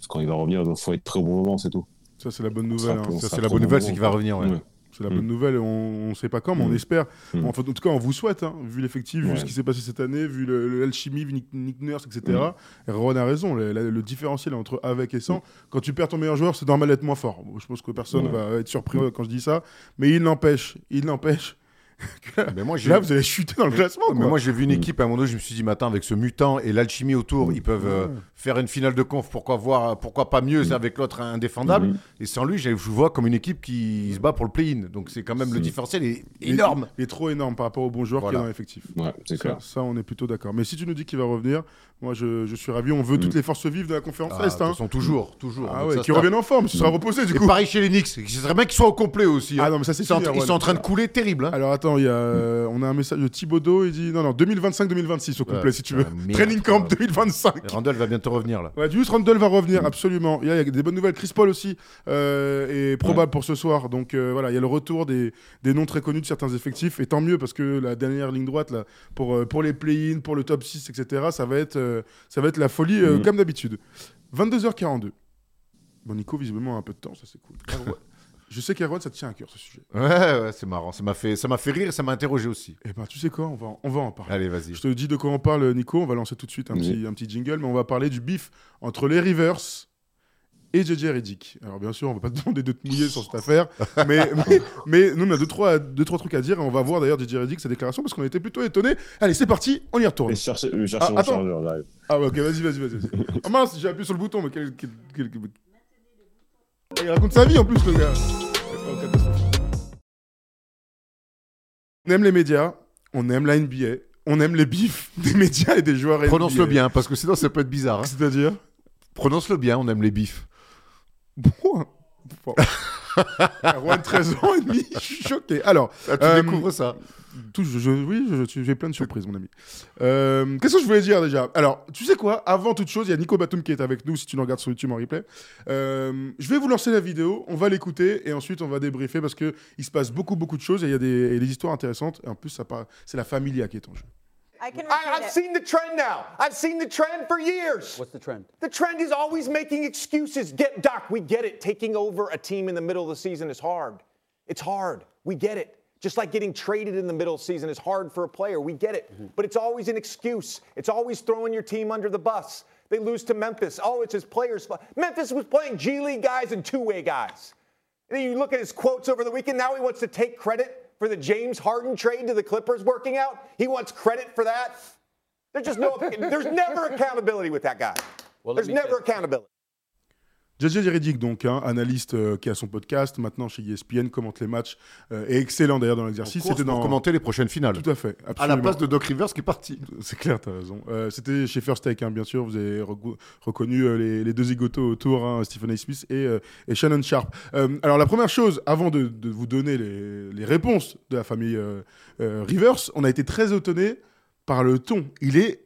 quand il va revenir, il faut être prêt au bon moment, c'est tout. Ça, c'est la bonne nouvelle. hein. Ça, c'est la bonne nouvelle, c'est qu'il va revenir. ouais. Ouais. C'est la Mm. bonne nouvelle. On ne sait pas quand, mais on Mm. espère. Mm. Enfin, en tout cas, on vous souhaite, hein, vu l'effectif, vu ce qui s'est passé cette année, vu l'alchimie, vu Nick, Nick Nurse, etc. Mm. Et Ron a raison. Le, différentiel entre avec et sans. Quand tu perds ton meilleur joueur, c'est normal d'être moins fort. Je pense que personne Ouais. va être surpris quand je dis ça. Mais il n'empêche, il n'empêche. Mais moi, Là, vous allez chuter dans le classement. Mais moi, j'ai vu une Mm. équipe à un moment donné, je me suis dit, attends, avec ce mutant et l'alchimie autour, ils peuvent euh, faire une finale de conf. Pourquoi, voir, pourquoi pas mieux c'est avec l'autre indéfendable Mhm. Et sans lui, je vois comme une équipe qui se bat pour le play-in. Donc, c'est quand même le différentiel est énorme. Il est trop énorme par rapport aux bons joueurs Voilà. y a dans l'effectif. Ouais, c'est Ça, clair. ça, on est plutôt d'accord. Mais si tu nous dis qu'il va revenir, moi, je, je suis ravi. On veut toutes les forces vives de la conférence Ah, Est. hein. façon, toujours, toujours. Ah ouais, qui reviennent en forme. Ce sera reposé, du Et coup. pareil chez les Knicks. Ce serait bien qu'ils soient au complet aussi. hein. Ah non, mais ça, c'est ils, sont en, ils sont en train de couler terrible. hein. Alors attends, il y a, euh, on a un message de Thibaudot, il dit non, non, 2025-2026 au complet, si tu veux. merde, Training camp quoi. 2025. Et Randall va bientôt revenir là. Ouais, Julius Randle va revenir, absolument. Il y, a, il y a des bonnes nouvelles. Chris Paul aussi euh, est probable pour ce soir. Donc euh, voilà, il y a le retour des, des noms très connus de certains effectifs. Et tant mieux parce que la dernière ligne droite, là, pour, euh, pour les play-in, pour le top 6, etc., ça va être, euh, ça va être la folie euh, Mhm. comme d'habitude. 22h42. Bon, Nico, visiblement, a un peu de temps, ça c'est cool. Erwan- Je sais qu'Erwan, ça te tient à cœur ce sujet. Ouais, ouais, c'est marrant. Ça m'a fait, ça m'a fait rire et ça m'a interrogé aussi. Eh ben, tu sais quoi, on va, en- on va en parler. Allez, vas-y. Je te dis de quoi on parle, Nico. On va lancer tout de suite un, Oui. petit, un petit jingle, mais on va parler du bif entre les Rivers et JJ Redick. Alors, bien sûr, on va pas te demander de te mouiller sur cette affaire, mais, mais, mais nous, on a deux trois, deux, trois trucs à dire et on va voir d'ailleurs JJ Redick, sa déclaration, parce qu'on était plutôt étonnés. Allez, c'est parti, on y retourne. Et chercher, euh, Ah, mon attends. chargeur, j'arrive. Ah, ouais, ok, vas-y, vas-y, vas-y. vas-y. oh mince, j'ai appuyé sur le bouton, mais quel. quel- quel- quel- Il raconte sa vie en plus, le gars. On aime les médias, on aime la NBA, on aime les bifs des médias et des joueurs. Prononce-le bien, parce que sinon ça peut être bizarre. hein. C'est-à-dire? Prononce-le bien, on aime les bifs. Bon. bon. Erwan, 13 ans et demi, je suis choqué. Alors, Ah, tu Euh, découvres ça. tout, je, je- oui, je- j'ai plein de surprises, mon ami. Euh, Qu'est-ce que je voulais dire déjà? Alors, tu sais quoi? Avant toute chose, il y a Nico Batum qui est avec nous, si tu nous regardes sur YouTube en replay. Euh, je vais vous lancer la vidéo, on va l'écouter et ensuite on va débriefer parce que il se passe beaucoup, beaucoup de choses et il y a des, histoires intéressantes. Et en plus, c'est la familia qui est en jeu. I can I, repeat I've it. seen the trend now. I've seen the trend for years. What's the trend? The trend is always making excuses. Get Doc, we get it. Taking over a team in the middle of the season is hard. It's hard. We get it. Just like getting traded in the middle of the season is hard for a player. We get it. Mm-hmm. But it's always an excuse. It's always throwing your team under the bus. They lose to Memphis. Oh, it's his players' Memphis was playing G League guys and two-way guys. And then you look at his quotes over the weekend. Now he wants to take credit for the James Harden trade to the Clippers working out. He wants credit for that. There's just no, there's never accountability with that guy. Well, there's never accountability. JJ Redick, donc, hein, analyste euh, qui a son podcast, maintenant chez ESPN, commente les matchs, euh, et excellent d'ailleurs dans l'exercice. C'était pour dans. commenter les prochaines finales. Tout à fait. À la absolument. place de Doc Rivers qui est parti. C'est clair, t'as raison. Euh, C'était chez First Take, hein, bien sûr. Vous avez reco- reconnu euh, les, les deux zigotos autour, hein, Stephen A. Smith et, et Shannon Sharp. Alors, la première chose, avant de, de vous donner les, les réponses de la famille Rivers, on a été très étonné par le ton. Il est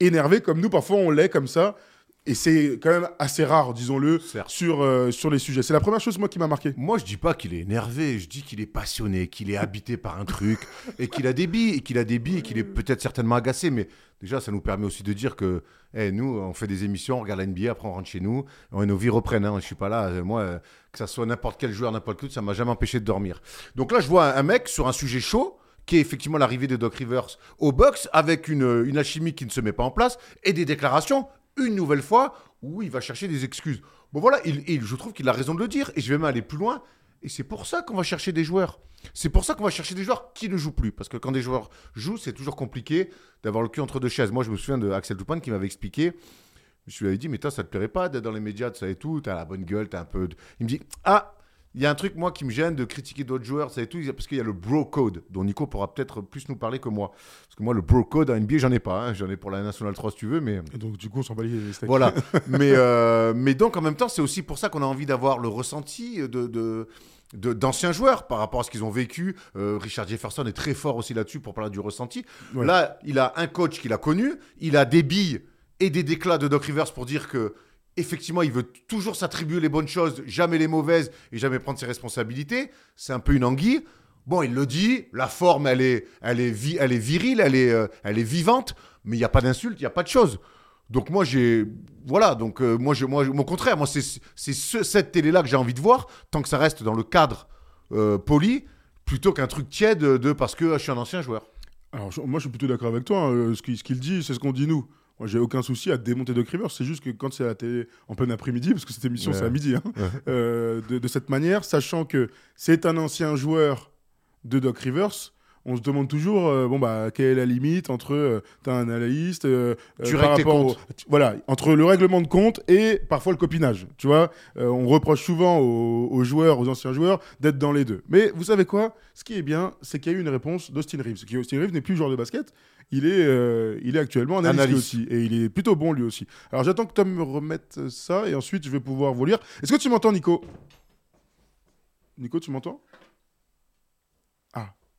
énervé comme nous, parfois on l'est comme ça. Et c'est quand même assez rare, disons-le, sur, euh, sur les sujets. C'est la première chose, moi, qui m'a marqué. Moi, je dis pas qu'il est énervé, je dis qu'il est passionné, qu'il est habité par un truc, et qu'il a des billes, et qu'il a des billes, et qu'il est peut-être certainement agacé. Mais déjà, ça nous permet aussi de dire que, eh, nous, on fait des émissions, on regarde la NBA, après on rentre chez nous, et nos vies reprennent. Hein. Je suis pas là, euh, moi, euh, que ça soit n'importe quel joueur, n'importe qui, ça m'a jamais empêché de dormir. Donc là, je vois un, un mec sur un sujet chaud, qui est effectivement l'arrivée de Doc Rivers au box, avec une, une alchimie qui ne se met pas en place, et des déclarations, une nouvelle fois, où il va chercher des excuses. Bon voilà, il, je trouve qu'il a raison de le dire, et je vais même aller plus loin. Et c'est pour ça qu'on va chercher des joueurs. C'est pour ça qu'on va chercher des joueurs qui ne jouent plus. Parce que quand des joueurs jouent, c'est toujours compliqué d'avoir le cul entre deux chaises. Moi, je me souviens de Axel Toupane qui m'avait expliqué. Je lui avais dit, mais toi, ça te plairait pas d'être dans les médias, ça et tout. T'as la bonne gueule, un peu. de- Il me dit, ah, il y a un truc, moi, qui me gêne de critiquer d'autres joueurs, et tout, parce qu'il y a le bro code, dont Nico pourra peut-être plus nous parler que moi. Parce que moi, le bro code à NBA, j'en ai pas. hein. J'en ai pour la National 3 si tu veux, mais. Et donc, du coup, on s'en bat les steaks. Voilà. mais, euh, mais donc, en même temps, c'est aussi pour ça qu'on a envie d'avoir le ressenti de. de- de- d'anciens joueurs par rapport à ce qu'ils ont vécu. Euh, Richard Jefferson est très fort aussi là-dessus pour parler du ressenti. Ouais. Là, il a un coach qu'il a connu, il a des billes et des déclats de Doc Rivers pour dire que effectivement, il veut toujours s'attribuer les bonnes choses, jamais les mauvaises et jamais prendre ses responsabilités. C'est un peu une anguille. Bon, il le dit, la forme, elle est, elle est, elle est virile, elle est, euh, elle est vivante, mais il n'y a pas d'insulte, il n'y a pas de choses. Donc moi, j'ai... Voilà, donc euh, moi, je, moi, au contraire, moi, c'est ce- cette télé-là que j'ai envie de voir, tant que ça reste dans le cadre euh, poli, plutôt qu'un truc tiède de parce que euh, je suis un ancien joueur. Alors, moi, je suis plutôt d'accord avec toi. hein. Ce qu'il dit, c'est ce qu'on dit nous. Moi, j'ai aucun souci à démonter Doc Rivers. C'est juste que quand c'est à la télé en plein après-midi, parce que cette émission, Ouais. c'est à midi, hein, euh, de, de cette manière, sachant que c'est un ancien joueur de Doc Rivers, on se demande toujours, euh, bon, bah, quelle est la limite entre, euh, t'as un analyste, euh, Tu euh, règles par tes rapport comptes. au- voilà, entre le règlement de compte et parfois le copinage. Tu vois, on reproche souvent aux, aux joueurs, aux anciens joueurs, d'être dans les deux. Mais vous savez quoi? Ce qui est bien, c'est qu'il y a eu une réponse d'Austin Reeves. Qui- Austin Reeves n'est plus joueur de basket, il est, il est actuellement analyste Analyste. aussi. Et il est plutôt bon lui aussi. Alors j'attends que Tom me remette ça et ensuite je vais pouvoir vous lire. Est-ce que tu m'entends, Nico? Nico, tu m'entends?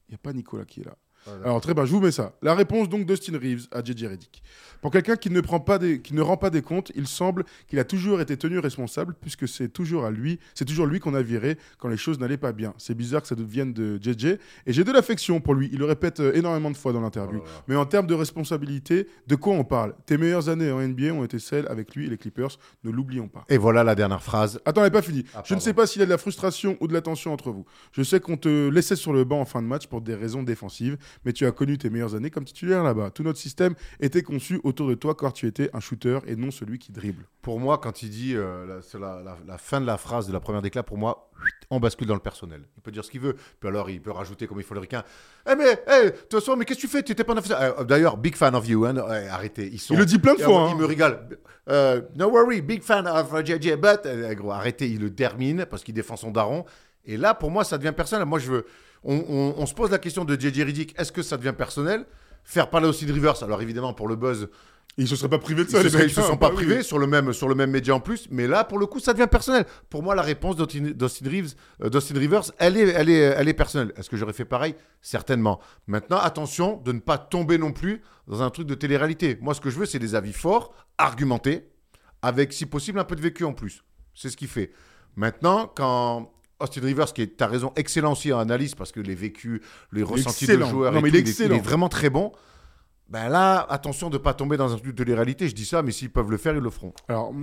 Il n'y a pas Nicolas qui est là. Alors très bien, je vous mets ça. La réponse donc d'Austin Reeves à JJ Reddick. Pour quelqu'un qui ne prend pas des, qui ne rend pas des comptes, il semble qu'il a toujours été tenu responsable puisque c'est toujours à lui, c'est toujours lui qu'on a viré quand les choses n'allaient pas bien. C'est bizarre que ça devienne de JJ et j'ai de l'affection pour lui. Il le répète euh, énormément de fois dans l'interview. Oh. Mais en termes de responsabilité, de quoi on parle? Tes meilleures années en NBA ont été celles avec lui et les Clippers. Ne l'oublions pas. Et voilà la dernière phrase. Attends, elle n'est pas fini. Ah, je ne sais pas s'il y a de la frustration ou de la tension entre vous. Je sais qu'on te laissait sur le banc en fin de match pour des raisons défensives, mais tu as connu tes meilleures années comme titulaire là-bas. Tout notre système était conçu autour de toi car tu étais un shooter et non celui qui dribble. Pour moi, quand il dit euh, la, c'est la, la- la fin de la phrase de la première déclat, pour moi, on bascule dans le personnel. Il peut dire ce qu'il veut, puis alors il peut rajouter comme il faut le ricain. Eh mais, eh, de toute façon, mais qu'est-ce que tu fais? Tu n'étais pas en office. Euh, D'ailleurs, big fan of you. Hein. Arrêtez. Ils sont... Il le dit plein de fois, Il hein. me régale. Euh, no worry, big fan of JJ, but. Euh, gros, arrêtez, il le termine parce qu'il défend son daron. Et là, pour moi, ça devient personnel. Moi, je veux. On, on- on se pose la question de JJ Riddick est-ce que ça devient personnel? Faire parler aussi de Rivers. Alors, évidemment, pour le buzz, Ils se seraient pas privés de ils ça. se, les mecs, ils se hein, sont bah pas oui. privés sur le même sur le même média en plus, mais là pour le coup ça devient personnel. Pour moi la réponse d'Austin Reeves, euh, Rivers, elle est elle est elle est personnelle. Est-ce que j'aurais fait pareil? Certainement. Maintenant attention de ne pas tomber non plus dans un truc de télé-réalité. Moi ce que je veux c'est des avis forts, argumentés, avec si possible un peu de vécu en plus. C'est ce qu'il fait. Maintenant quand Austin Rivers, qui est, t'as raison, excellent aussi en analyse parce que les vécus, les ressentis de excellent. joueurs, Non, et mais tout, il est il, est, excellent. il est vraiment très bon. Ben là, attention de ne pas tomber dans un truc de télé-réalité. Je dis ça, mais s'ils peuvent le faire, ils le feront. Alors,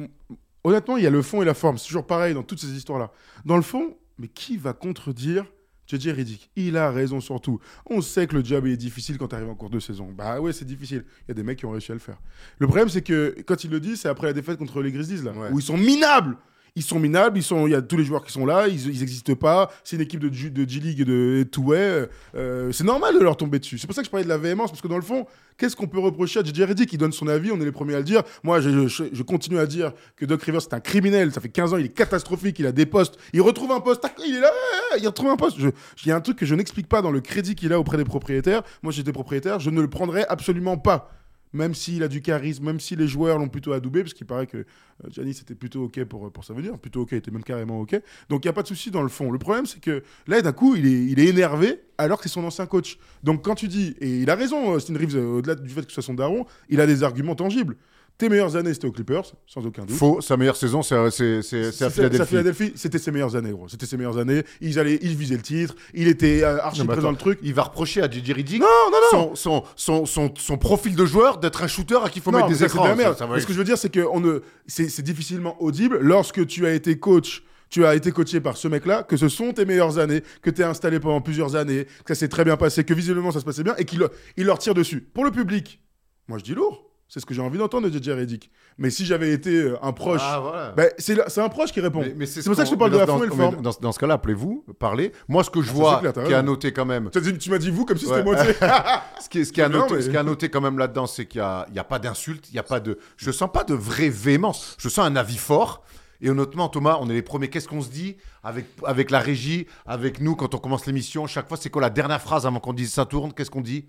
honnêtement, il y a le fond et la forme. C'est toujours pareil dans toutes ces histoires-là. Dans le fond, mais qui va contredire JJ Riddick Il a raison sur tout. On sait que le job est difficile quand tu arrives en cours de saison. Bah ouais, c'est difficile. Il y a des mecs qui ont réussi à le faire. Le problème, c'est que quand il le dit, c'est après la défaite contre les Grizzlies, là, Ouais. où ils sont minables. Ils sont minables, il y a tous les joueurs qui sont là, ils n'existent pas. C'est une équipe de, de G-League et de Two-Way. euh, c'est normal de leur tomber dessus. C'est pour ça que je parlais de la véhémence, parce que dans le fond, qu'est-ce qu'on peut reprocher à JJ Reddick Il donne son avis, on est les premiers à le dire. Moi, je, continue à dire que Doc Rivers, c'est un criminel. Ça fait 15 ans, il est catastrophique, il a des postes. Il retrouve un poste, il est là, il retrouve un poste. Il y a un truc que je n'explique pas dans le crédit qu'il a auprès des propriétaires. Moi, j'étais propriétaire, je ne le prendrais absolument pas. Même s'il a du charisme, même si les joueurs l'ont plutôt adoubé, parce qu'il paraît que euh, Giannis était plutôt OK pour, pour sa venue, plutôt OK, il était même carrément OK. Donc il n'y a pas de souci dans le fond. Le problème, c'est que là, d'un coup, il est, il est énervé alors que c'est son ancien coach. Donc quand tu dis, et il a raison, Austin Reeves, euh, au-delà du fait que ce soit son daron, il a des arguments tangibles. Tes meilleures années, c'était aux Clippers, sans aucun doute. Faux, sa meilleure saison, c'est à- à Philadelphie. c'était ses meilleures années, gros. C'était ses meilleures années. Ils, allaient, ils visaient le titre, il était euh, archi présent dans le truc. Il va reprocher à JJ Riddick Non, non, non son, son, son, son, son profil de joueur d'être un shooter à qui il faut Non, mettre des écrans. de la merde. Ça- ça va- Mais ce que je veux dire, c'est que on ne... c'est c'est difficilement audible lorsque tu as été coach. Tu as été coaché par ce mec-là, que ce sont tes meilleures années, que tu es installé pendant plusieurs années, que ça s'est très bien passé, que visiblement ça se passait bien, et qu'il il leur tire dessus. Pour le public, moi je dis lourd. C'est ce que j'ai envie d'entendre de JJ Reddick. Mais si j'avais été euh, un proche, Ah, voilà. ben, c'est un proche qui répond. Mais- mais c'est pour ça que je te parle de la dans- fond et le forme. Dans, dans ce cas-là, appelez-vous, parlez. Moi, ce que je ça, vois, clair, qui a raison. noté quand même, Tu as dit- Tu m'as dit vous comme si Ouais. c'était moi. ce qui, est- ce qui noté, mais- ce qui a noté quand même là-dedans, c'est qu'il n'y a, il y a pas d'insulte, il y a pas de, je sens pas de vraie véhémence. Je sens un avis fort. Et honnêtement, Thomas, on est les premiers. Qu'est-ce qu'on se dit avec, avec la régie, avec nous quand on commence l'émission? Chaque fois, c'est quoi la dernière phrase avant qu'on dise ça tourne? Qu'est-ce qu'on dit?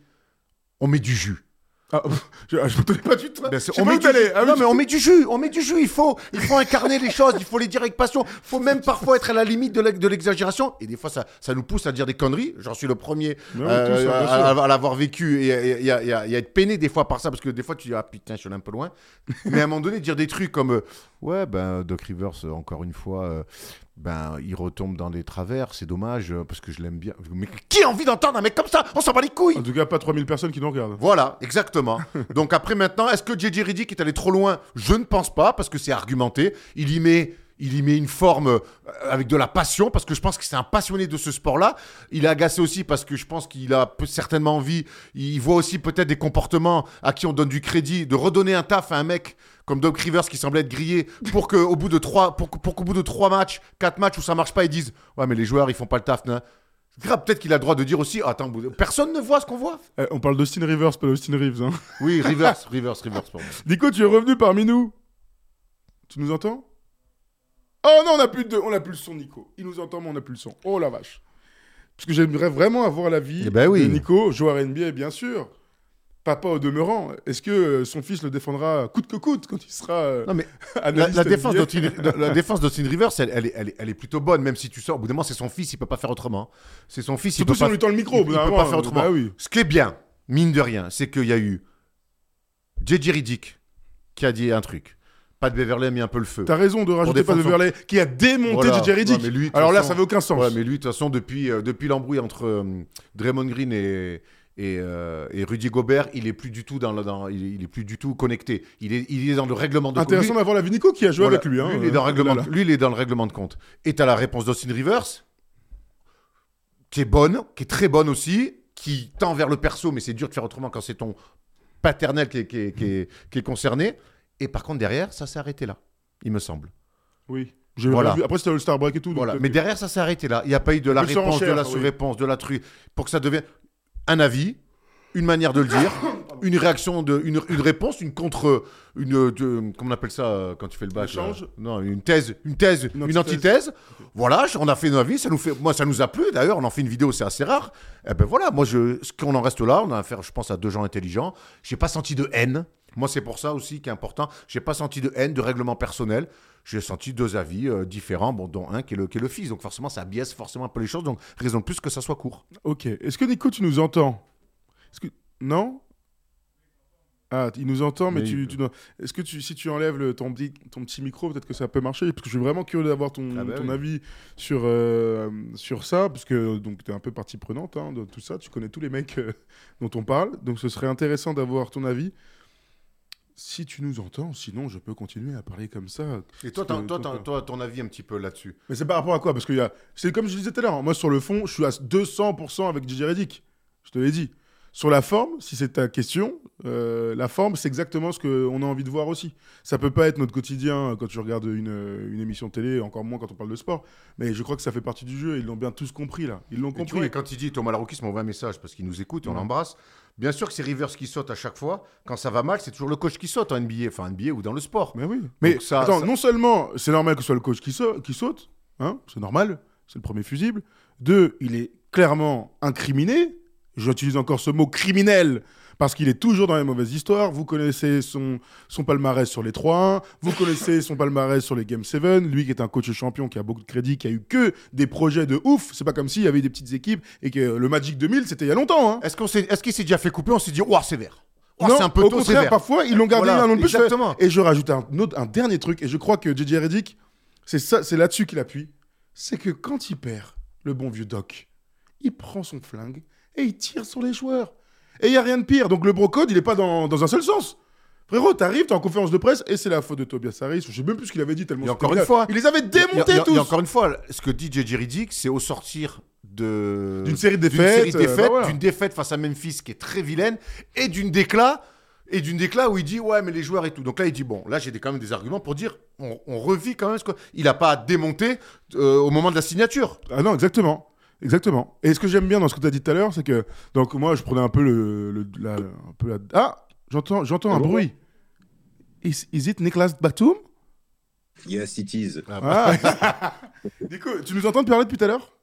On met du jus. Ah, je me tenais pas du tout. Ben, on met du jus. Ah oui, non, je- mais on met du jus, on met du jus. Il faut, il faut incarner les choses, il faut les dire avec passion. Il faut même parfois être à la limite de l'ex- de l'exagération. Et des fois, ça, ça nous pousse à dire des conneries. J'en suis le premier euh, à, sûr. à- à l'avoir vécu et, et- et à, et être peiné des fois par ça. Parce que des fois, tu dis, ah putain, je suis allé un peu loin. mais à un moment donné, dire des trucs comme, euh, ouais, ben, Doc Rivers, euh, encore une fois, euh, ben, il retombe dans les travers. C'est dommage euh, parce que je l'aime bien. Mais qui a envie d'entendre un mec comme ça? On s'en bat les couilles. En tout cas, pas 3000 personnes qui nous regardent. Voilà, exactement. Donc après maintenant, est-ce que JJ Riddick est allé trop loin? Je ne pense pas parce que c'est argumenté. Il y met il y met une forme euh, avec de la passion parce que je pense que c'est un passionné de ce sport-là. Il est agacé aussi parce que je pense qu'il a certainement envie, il voit aussi peut-être des comportements à qui on donne du crédit, de redonner un taf à un mec comme Doc Rivers qui semblait être grillé pour que au bout de trois, pour, qu'au bout de trois matchs, quatre matchs où ça marche pas, ils disent ouais mais les joueurs ils font pas le taf. grave, peut-être qu'il a le droit de dire aussi attends personne ne voit ce qu'on voit. Eh, on parle d'Austin Rivers, pas d'Austin Reeves. Hein. Oui, Rivers, Rivers, Rivers. Nico, tu es revenu parmi nous. Tu nous entends? Oh non, on n'a plus, de... on a plus le son, Nico. Il nous entend, mais on n'a plus le son. Oh la vache. Parce que j'aimerais vraiment avoir l'avis Eh ben oui. de Nico, joueur NBA, bien sûr. papa au demeurant, est-ce que euh, son fils le défendra coûte que coûte quand il sera euh, Non, mais la, défense la défense d'Austin Rivers, elle, elle est, elle est- elle est plutôt bonne, même si tu sors. Au bout d'un moment, c'est son fils, il peut pas faire autrement. C'est son fils, il Surtout peut si pas, lui tend le micro. il, il peut pas faire autrement. Bah oui. Ce qui est bien, mine de rien, c'est qu'il y a eu JJ Riddick qui a dit un truc. Pat Beverley a mis un peu le feu. T'as raison de rajouter pas de Verlet qui a démonté Voilà. JJ. Ouais, de Alors là, façon- ça avait aucun sens. Ouais, mais lui, de toute façon, depuis, euh, depuis l'embrouille entre euh, Draymond Green et, et, euh, et Rudy Gobert, il est plus du tout dans, le- dans il, est, il est plus du tout connecté. Il est, il est dans le règlement de compte. Intéressant d'avoir la Nico qui a joué voilà, avec lui. Hein, lui, il est dans le règlement, là, là. lui, il est dans le règlement de compte. Et t'as la réponse d'Austin Rivers, qui est bonne, qui est très bonne aussi, qui tend vers le perso, mais c'est dur de faire autrement quand c'est ton paternel qui est, qui est- qui est- qui est concerné. Et par contre, derrière, ça s'est arrêté là, il me semble. Oui. Voilà. Après, c'était le Star Break et tout. Voilà. Mais que- derrière, ça s'est arrêté là. Il n'y a pas eu de la réponse, de la oui. sous-réponse, de la truie, pour que ça devienne un avis, une manière de le dire, une réaction, de, une, une réponse, une contre, une, de- comment on appelle ça euh, quand tu fais le bac Échange Non, une thèse, une thèse, Une une, antithèse. Voilà, on a fait nos avis, ça nous fait, moi ça nous a plu. D'ailleurs, on en fait une vidéo, c'est assez rare. Eh ben voilà, moi je, ce qu'on en reste là, on a affaire, je pense, à deux gens intelligents. J'ai pas senti de haine. Moi, c'est pour ça aussi qui est important. J'ai pas senti de haine, de règlement personnel. J'ai senti deux avis euh, différents, bon, dont un qui est, le, qui est le fils. Donc forcément, ça biaise forcément un peu les choses. Donc raison de plus que ça soit court. Ok. Est-ce que Nico, tu nous entends? Est-ce que... Non? Ah, il nous entend, mais, Mais tu, il- tu dois- Est-ce que tu, si tu enlèves le- ton, petit, ton petit micro, peut-être que ça peut marcher Parce que je suis vraiment curieux d'avoir ton, Ah bah ton oui. avis sur, euh, sur ça, parce que tu es un peu partie prenante hein, de tout ça. Tu connais tous les mecs euh, dont on parle, donc ce serait intéressant d'avoir ton avis. Si tu nous entends, sinon je peux continuer à parler comme ça. Et toi, ton avis un petit peu là-dessus Mais c'est par rapport à quoi? Parce que y a... c'est comme je disais tout à l'heure, moi sur le fond, je suis à 200% avec DJ Reddick. Je te l'ai dit. Sur la forme, si c'est ta question, euh, la forme, c'est exactement ce qu'on a envie de voir aussi. Ça peut pas être notre quotidien quand tu regardes une, euh, une émission télé, encore moins quand on parle de sport. Mais je crois que ça fait partie du jeu. Ils l'ont bien tous compris là. Ils l'ont tu compris. vois, et quand il dit Thomas Larocquis m'envoie un message parce qu'il nous écoute et on l'embrasse. Bien sûr que c'est Rivers qui saute à chaque fois. Quand ça va mal, c'est toujours le coach qui saute en NBA, enfin NBA ou dans le sport. Mais oui. Mais ça- attends, ça- non seulement c'est normal que ce soit le coach qui, sau- qui saute, hein, c'est normal, c'est le premier fusible. Deux, il est clairement incriminé. J'utilise encore ce mot criminel parce qu'il est toujours dans les mauvaises histoires. Vous connaissez son, son palmarès sur les 3-1, vous connaissez son palmarès sur les Game 7. Lui qui est un coach champion, qui a beaucoup de crédit, qui a eu que des projets de ouf. C'est pas comme s'il y avait des petites équipes et que le Magic 2000, c'était il y a longtemps. Hein. Est-ce qu'on s'est- est-ce qu'il s'est déjà fait couper? On s'est dit, ouah, sévère. Ouah, non, c'est un peu au tôt, contraire, sévère. parfois, ils l'ont gardé Voilà, un an de plus. exactement. Et je rajoute un, autre- un dernier truc, et je crois que JJ Reddick, c'est ça, c'est là-dessus qu'il appuie. C'est que quand il perd, le bon vieux Doc, il prend son flingue et il tire sur les joueurs. Et il n'y a rien de pire. Donc le brocode, il n'est pas dans, dans un seul sens. Frérot, t'arrives, t'es en conférence de presse et c'est la faute de Tobias Harris. Je sais même plus ce qu'il avait dit tellement Et encore une fois, Il les avait Il y a- démontés il y a- tous. il y a encore une fois, ce que dit JJ Riddick, c'est au sortir de D'une série de défaites, euh, défaites, bah voilà. d'une défaite face à Memphis qui est très vilaine et d'une déclat et d'une déclat où il dit ouais mais les joueurs et tout. Donc là il dit bon là j'ai quand même des arguments pour dire on, on revit quand même ce que il a pas à démonter euh, au moment de la signature. Ah non, exactement. Exactement. Et ce que j'aime bien dans ce que tu as dit tout à l'heure, c'est que. Donc, moi, je prenais un peu le. le- la- un peu la- Ah J'entends j'entends un bon? bruit. Is, is it Nicolas Batum? Yes, it is. Ah Nico, tu nous entends parler depuis tout à l'heure?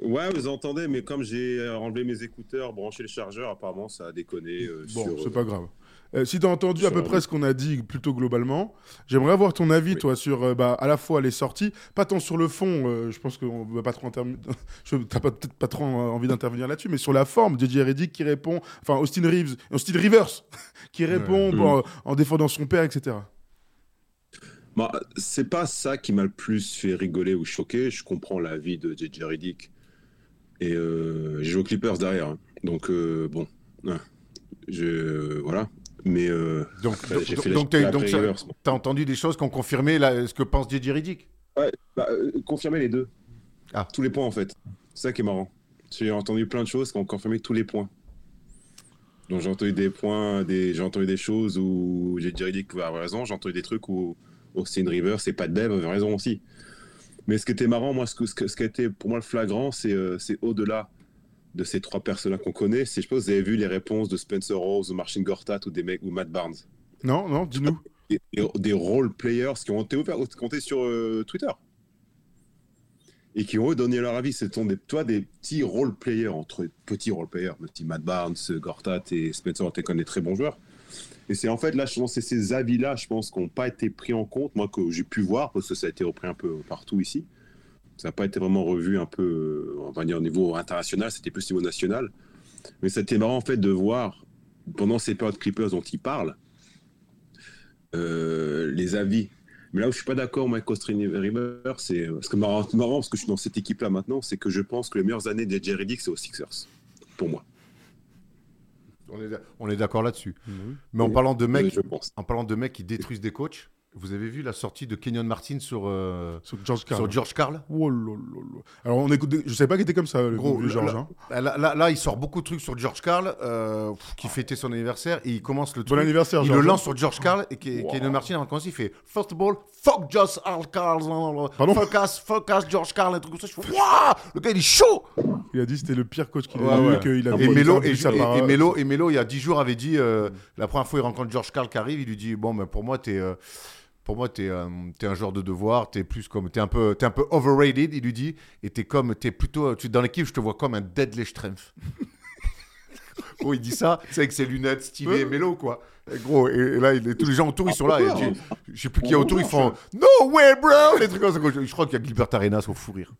Ouais, vous entendez, mais comme j'ai euh, enlevé mes écouteurs, branché le chargeur, apparemment, ça a déconné. euh, Bon, sur, c'est euh, pas grave. Euh, si tu as entendu à peu la près ce qu'on a dit plutôt globalement, j'aimerais avoir ton avis, Oui. toi, sur euh, bah, à la fois les sorties, pas tant sur le fond, euh, je pense qu'on va pas trop n'as peut-être pas trop envie d'intervenir là-dessus, mais sur la forme, JJ Reddick qui répond, enfin Austin Reeves, Austin Rivers, qui répond Mm. en défendant son père, etc. Bah, c'est pas ça qui m'a le plus fait rigoler ou choquer. Je comprends l'avis de JJ Reddick. Et j'ai joué aux Clippers derrière. hein. Donc, bon. hein. Je, voilà. Mais euh, Donc après, j'ai donc- fait la donc t'as- donc entendu des choses qui ont confirmé ce que pense JJ Riddick. Ouais, bah, euh, confirmer les deux. Ah. Tous les points, en fait. C'est ça qui est marrant. J'ai entendu plein de choses qui ont confirmé tous les points. Donc j'ai entendu des points, des... j'ai entendu des choses où j'ai dit pouvait avoir raison, j'ai entendu des trucs où Austin Rivers et Pat Bev avaient raison aussi. Mais ce qui était marrant, moi, ce, que, ce, qui a été pour moi le flagrant, c'est euh, c'est au-delà de ces trois personnes-là qu'on connaît. C'est, je pense que vous avez vu les réponses de Spencer Rose ou Marcin Gortat ou des mecs ou Matt Barnes? Non, non, dis-nous. Des, des- role players qui ont été, ouverts- qui ont été sur euh, Twitter. et qui ont eux donné leur avis. Ce sont des, toi, des petits role-players, entre petits role-players, le petit Matt Barnes, Gortat et Spencer Ortega, des très bons joueurs. Et c'est en fait là, je pense, c'est ces avis-là, je pense, qui n'ont pas été pris en compte, moi, que j'ai pu voir, parce que ça a été repris un peu partout ici. Ça n'a pas été vraiment revu un peu, on va dire, au niveau international, c'était plus au niveau national. Mais c'était marrant, en fait, de voir, pendant ces périodes Clippers dont il parle, euh, les avis. Mais là où je suis pas d'accord, Mike River, c'est parce que marrant, marrant, parce que je suis dans cette équipe-là maintenant, c'est que je pense que les meilleures années de Jerry Dick, c'est aux Sixers, pour moi. On est, d'accord là-dessus. Mais en parlant de mecs, Oui, je pense. en parlant de mecs qui détruisent des coachs, vous avez vu la sortie de Kenyon Martin sur, euh, Sur George Karl. sur George Carl Oh là là là. Alors, on écoute. Je savais pas qu'il était comme ça, le Gros, là, George. là, hein. là, là- là, il sort beaucoup de trucs sur George Carl, euh, qui fêtait son anniversaire, et il commence le Bon truc. anniversaire, il George. le lance sur George Carl, et qui- Kenyon Martin, en commence, il fait First of all, fuck George Carl, Pardon? Fuck us, fuck us, George Carl, un truc comme ça. Je fais Waouh Le gars, il est chaud Il a dit que c'était le pire coach qu'il Ouais, a eu, ouais. qu'il a Et Melo, et, Melo, et Melo, il y a 10 jours, avait dit, euh, la première fois il rencontre George Carl qui arrive, il lui dit, bon, mais pour moi, t'es, euh, pour moi, t'es, euh, t'es un joueur de devoir, t'es plus comme, t'es un peu, t'es un peu overrated, il lui dit, et t'es comme, t'es plutôt, tu, dans l'équipe, je te vois comme un deadly strength. gros, il dit ça, c'est avec ses lunettes, Steve et Melo, quoi. Et gros, et, et là, il, et tous les gens autour, ils sont là, et tu- je sais plus qui est autour, ils font, no way, bro, les trucs comme ça. Je, je crois qu'il y a Gilbert Arenas au fou rire.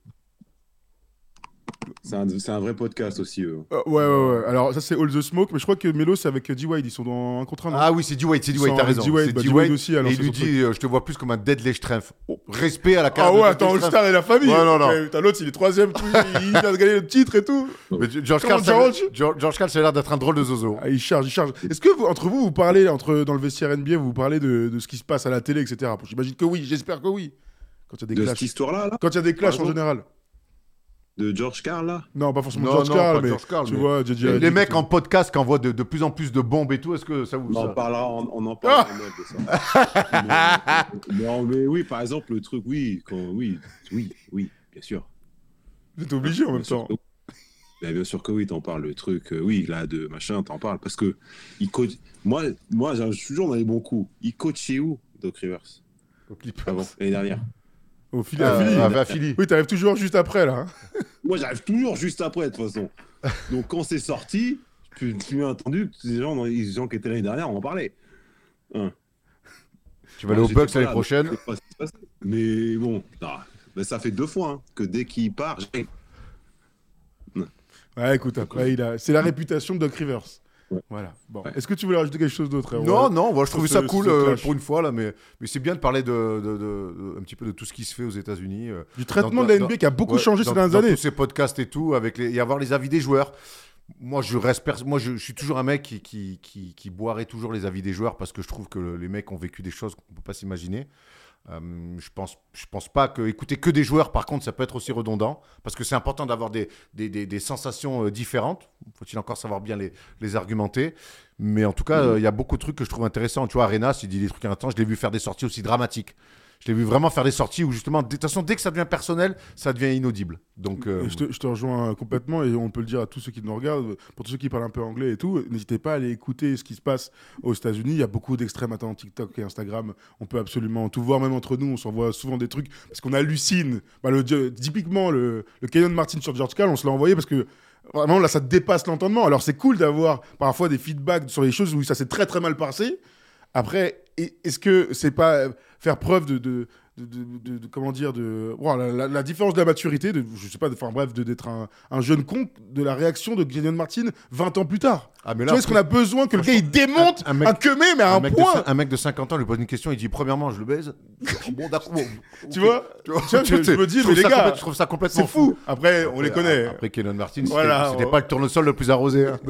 C'est un, c'est un vrai podcast aussi. Euh, ouais, ouais, ouais. Alors, ça, c'est All the Smoke, mais je crois que Melo, c'est avec D-Wade. Ils sont dans un contrat. Ah oui, c'est D-Wade, c'est D-Wade, Sans t'as raison. D-Wade, C'est bah, D-Wade D-Wade aussi, alors et il lui dit, euh, je te vois plus comme un deadly strength. Oh, respect à la Ah carte. ouais, de attends, All-Star et la famille. Ouais, non, non. Putain, l'autre, il est troisième, il vient de gagner le titre et tout. Mais George Carl, ça- George? Carl, ça a l'air d'être un drôle de zozo. Ah, il charge, il charge. Est-ce que vous, entre vous, vous parlez, entre, dans le vestiaire NBA, vous parlez de, de ce qui se passe à la télé, etc. J'imagine que oui, j'espère que oui. Quand il y a des De clashs. cette histoire-là, là, Quand il y a des clashs en général. De George Carl, là. Non, pas forcément Non, George non, Carl, pas mais George tu mais- vois, JJ Les, mecs en podcast qui envoient de, de plus en plus de bombes et tout, est-ce que ça vous. On en parlera, on, on en parlera de ça. mais, non, mais oui, par exemple, le truc, oui, quand, oui, oui, oui, bien sûr. Vous êtes obligé en même Bien sûr temps. que- Ben, bien sûr que oui, t'en parles, le truc, euh, oui, là, de machin, t'en parles, parce que il coach, moi, moi, je suis toujours dans les bons coups. Il coach chez où, Doc Rivers, Au Clippers. avant, l'année dernière Au fil Ah, à Philly. ah, à Philly. Oui, t'arrives toujours juste après, là. hein. Moi, j'arrive toujours juste après, de toute façon. Donc, quand c'est sorti, tu tu m'as entendu que les gens, les gens qui étaient l'année dernière en parlaient. Hein. Tu vas aller Moi, Bucks l'année prochaine. donc je sais pas ce qui se passe. Mais bon, non, ça fait deux fois hein, que dès qu'il part, j'ai- Ouais, écoute, après, il a... c'est la réputation de Doc Rivers. Ouais. Voilà. Bon. Ouais. Est-ce que tu voulais rajouter quelque chose d'autre Non, non, moi, je trouvais ça cool euh, pour une fois, là, mais, mais c'est bien de parler de, de- de- de- un petit peu de tout ce qui se fait aux États-Unis. euh, Du traitement dans- de la dans- NBA qui a beaucoup Ouais, changé dans- ces dernières années. tous ces podcasts et tout, avec les, et avoir les avis des joueurs. Moi, je reste, moi, je, je suis toujours un mec qui, qui, qui, qui boirait toujours les avis des joueurs parce que je trouve que le- les mecs ont vécu des choses qu'on peut pas s'imaginer. Euh, je pense, je pense pas que écouter que des joueurs, par contre, ça peut être aussi redondant parce que c'est important d'avoir des, des, des- des sensations euh, différentes. Faut-il encore savoir bien les, les argumenter. Mais en tout cas, euh, il y a beaucoup de trucs que je trouve intéressants. Tu vois, Arenas, il dit des trucs intéressants. Je l'ai vu faire des sorties aussi dramatiques. Je l'ai vu vraiment faire des sorties où justement, de toute façon, dès que ça devient personnel, ça devient inaudible. Donc, euh, Je te, rejoins complètement et on peut le dire à tous ceux qui nous regardent, pour tous ceux qui parlent un peu anglais et tout, n'hésitez pas à aller écouter ce qui se passe aux États-Unis. Il y a beaucoup d'extrêmes maintenant TikTok et Instagram. On peut absolument tout voir, même entre nous. On s'envoie souvent des trucs parce qu'on hallucine. Bah, le, typiquement, le, le Kenyon Martin sur George Karl, on se l'a envoyé parce que vraiment là, ça dépasse l'entendement. Alors c'est cool d'avoir parfois des feedbacks sur les choses où ça s'est très très mal passé. Après, est-ce que c'est pas euh, faire preuve de, de, de, de- de- de- comment dire de voilà, la, la différence de la maturité, de, je sais pas, de- enfin bref, de- d'être un, un jeune con de la réaction de Gideon Martin 20 ans plus tard. ah, mais Tu vois, est-ce qu'on a besoin que le gars il démonte un- un un, mec- queumé, mais à un, un, mec de, point cin- un mec de 50 ans lui pose une question, il dit Premièrement, je le baise. bon, d'accord. bon, Tu ok. vois Tu vois, Tu vois, je- je me dis, trouve mais les gars, je trouve ça complètement fou. Après, on les connaît. Après Kenan Martin, c'était Voilà, c'était pas le tournesol le plus arrosé. hein.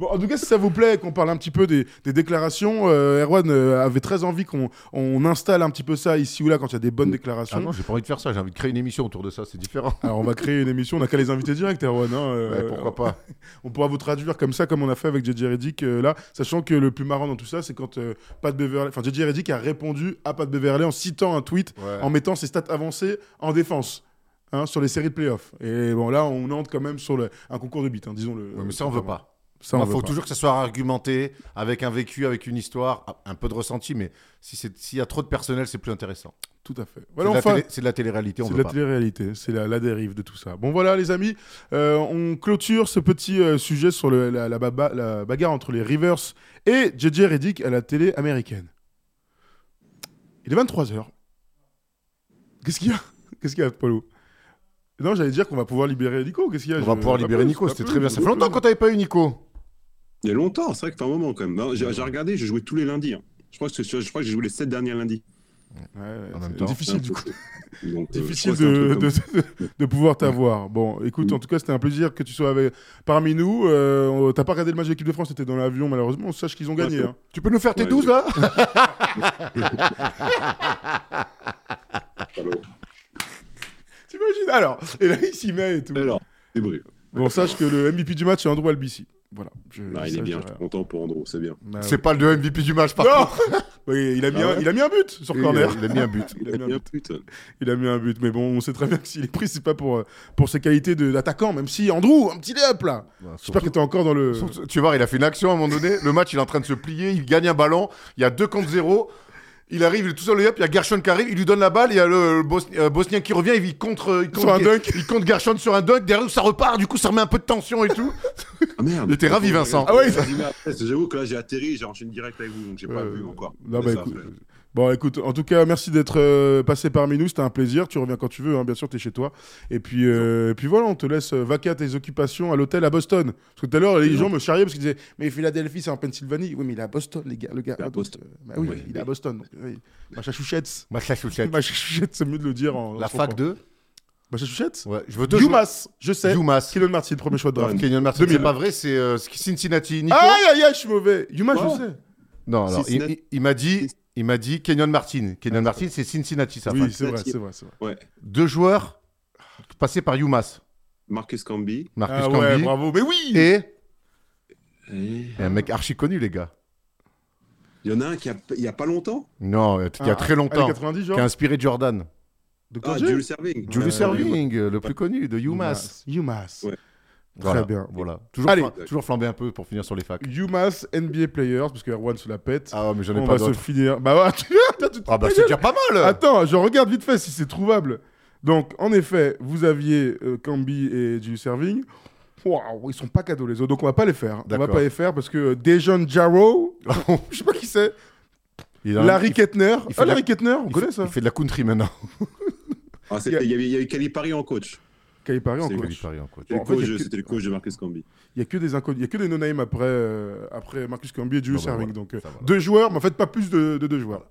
Bon, en tout cas, si ça vous plaît, qu'on parle un petit peu des, des déclarations, euh, Erwan euh, avait très envie qu'on on installe un petit peu ça ici ou là quand il y a des bonnes déclarations. Ah non, j'ai pas envie de faire ça. J'ai envie de créer une émission autour de ça. C'est différent. Alors, on va créer une émission, on n'a qu'à les inviter direct, Erwan. hein, euh, Ouais, pourquoi pas On pourra vous traduire comme ça, comme on a fait avec JJ Reddick là, sachant que le plus marrant dans tout ça, c'est quand Pat Beverley, enfin JJ Reddick a répondu à Pat Beverley en citant un tweet, Ouais. en mettant ses stats avancées en défense. hein, sur les séries de playoffs. Et bon, là, on entre quand même sur le- un concours de bits, hein, disons-le. Ouais, mais ça, on veut pas. Il faut pas. toujours que ça soit argumenté, avec un vécu, avec une histoire, un peu de ressenti, mais si s'il y a trop de personnel, c'est plus intéressant. Tout à fait. C'est Voilà, de, la enfin, télé- c'est de la télé-réalité, c'est de la télé-réalité, c'est la, la dérive de tout ça. Bon voilà les amis, euh, on clôture ce petit euh, sujet sur le- la, la baba- la bagarre entre les Rivers et JJ Reddick à la télé américaine. Il est 23h. Qu'est-ce qu'il y a? Qu'est-ce qu'il y a, Polo Non, j'allais dire qu'on va pouvoir libérer Nico. Qu'est-ce qu'il y a? On va pouvoir libérer Nico, c'était très bien. Ça fait longtemps qu'on t'avait pas eu Nico. Il y a longtemps, c'est vrai que fait un moment quand même. J'ai regardé, j'ai joué tous les lundis. hein. Je crois que, je crois que j'ai joué les 7 derniers lundis. Ouais, ouais, En même c'est temps. difficile du coup. Donc, euh, Difficile de, de, comme- de- de pouvoir t'avoir. Bon, écoute, en tout cas, c'était un plaisir que tu sois avec, parmi nous. Euh, T'as pas regardé le match de l'équipe de France, t'étais dans l'avion, malheureusement. Sache qu'ils ont gagné. Hein. Tu peux nous faire tes Ouais, 12 je- là? Alors, T'imagines? Alors, et là, il s'y met et tout. Alors, débrouille. Bon, sache que le MVP du match, c'est Andrew Albici. Voilà. Je- Ah, il ça, est bien, je suis content pour Andrew, c'est bien. Bah, C'est pas le MVP du match par Non contre. Oui, il, a mis Ah un, ouais il a mis un but sur Il, corner. il a mis un but. Il a mis un but. putain. Il a mis un but. Mais bon, on sait très bien que s'il est pris, c'est pas pour, euh, pour ses qualités de- d'attaquant. Même si Andrew, un petit up là. J'espère que t'es encore dans le. Surtout- Tu vois, il a fait une action à un moment donné. Le match, il est en train de se plier. Il gagne un ballon. Il y a 2 contre 0. Il arrive, il est tout seul Il y a Gershon qui arrive. Il lui donne la balle. Il y a le, le Bos- euh, Bosnien qui revient. Il contre, il Sur un contre, dunk. il compte Gershon sur un dunk. Derrière, ça repart. Du coup, ça remet un peu de tension et tout. Ah merde. Il était ravi, Vincent. Ah ouais, J'avoue que là, j'ai atterri, j'ai enchaîné direct avec vous, donc j'ai pas Euh, vu encore. Non, bah, ça, écoute. Bon, écoute, en tout cas, merci d'être euh, passé parmi nous. C'était un plaisir. Tu reviens quand tu veux, hein, bien sûr, tu es chez toi. Et puis, euh, et puis voilà, on te laisse euh, vaquer à tes occupations à l'hôtel à Boston. Parce que tout à l'heure, les gens me charriaient parce qu'ils disaient Mais Philadelphie, c'est en Pennsylvanie. Oui, mais il est à Boston, les gars. Le gars, Il est à Boston. Bah oui, Oui. il est à Boston. Donc, oui. Machachouchette. Machachouchette. Machachouchette, c'est mieux de le dire en. La en fac français. 2. Machachouchette Ouais, je veux deux. UMass, je sais. UMass. Kylian Martin, premier choix de draft. Kenyon Martin, 2000. c'est pas vrai, c'est euh, Cincinnati. Nico Aïe, aïe, aïe, je suis mauvais. UMass, Quoi je sais. Non, alors, il, Cincinnati. il- il m'a dit, il m'a dit Kenyon Martin. Kenyon Martin, c'est Cincinnati, ça. Oui, c'est vrai, c'est vrai, c'est vrai. Ouais. Deux joueurs passés par UMass. Marcus Camby. Marcus Ah ouais, bravo. Mais oui et, Et et un mec archi connu, les gars. Il y en a un qui a, il y a pas longtemps. Non, il y a Ah, très longtemps. Années 90, genre Qui a inspiré Jordan. Dr. Ah, Jules Serving. Julius Ouais, Serving, le plus connu de UMass. UMass. Ouais. Voilà, Très bien. Voilà. Toujours, Allez. flam- toujours flamber un peu pour finir sur les facs. UMass NBA Players, parce que Erwan se la pète. Ah ouais, mais j'en ai On pas va se d'autres. finir. Bah ouais, tu te Ah bah c'est déjà pas mal Attends, je regarde vite fait si c'est trouvable. Donc, en effet, vous aviez euh, Camby et Julius Serving. Waouh, ils sont pas cadeaux les autres, donc on va pas les faire. On va D'accord. pas les faire parce que Dejon Jarrow, je sais pas qui c'est, Il a- Larry Kettner. il fait Ah, de la- Larry Kettner, on il connaît fait- ça. Il fait de la country maintenant. Ah, c'était- il y avait, il y avait Calipari en coach. Coach. Paris en coach. C'était Bon, le, en fait, que- le coach de Marcus Camby. Il y a que des inconnus, il y a que des no-name après, euh, après Marcus Camby et Julius Bon, bah, Serving. voilà, Donc, euh, va. deux joueurs, mais en fait, pas plus de, de deux joueurs.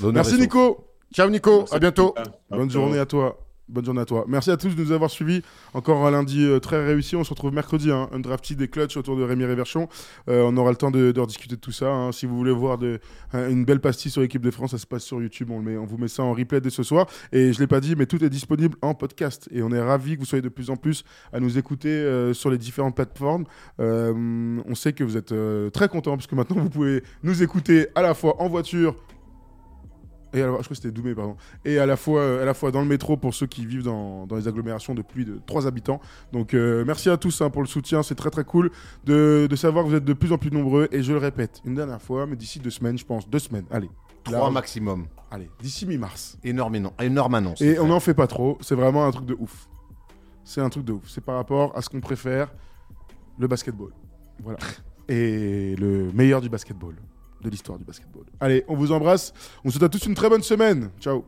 L'honneur Merci. Nico. Ciao Nico, à bientôt. Ah, Bonne journée à toi. Bonne journée à toi. Merci à tous de nous avoir suivis. Encore un lundi euh, très réussi. On se retrouve mercredi. Hein, un drafty des clutch autour de Rémi Réverchon. Euh, on aura le temps de, de rediscuter de tout ça. hein. Si vous voulez voir une belle pastille sur l'équipe de France, ça se passe sur YouTube. On, on vous met ça en replay dès ce soir. Et je l'ai pas dit, mais tout est disponible en podcast. Et on est ravis que vous soyez de plus en plus à nous écouter euh, sur les différentes plateformes. On sait que vous êtes très contents parce que maintenant vous pouvez nous écouter à la fois en voiture et alors, je crois que c'était Doumé, pardon. Et à la fois, euh, à la fois dans le métro pour ceux qui vivent dans, dans les agglomérations de plus de 3 habitants. Donc, euh, merci à tous hein, pour le soutien. C'est très très cool de, de savoir que vous êtes de plus en plus nombreux. Et je le répète une dernière fois, mais d'ici deux semaines, je pense. Deux semaines. Allez. Trois Là, maximum. Allez, d'ici mi-mars. Énorme, énorme annonce. Et on n'en fait pas trop. C'est vraiment un truc de ouf. C'est un truc de ouf. C'est par rapport à ce qu'on préfère le basketball. Voilà. Et le meilleur du basketball. De l'histoire du basketball. Allez, on vous embrasse. On vous souhaite à tous une très bonne semaine. Ciao.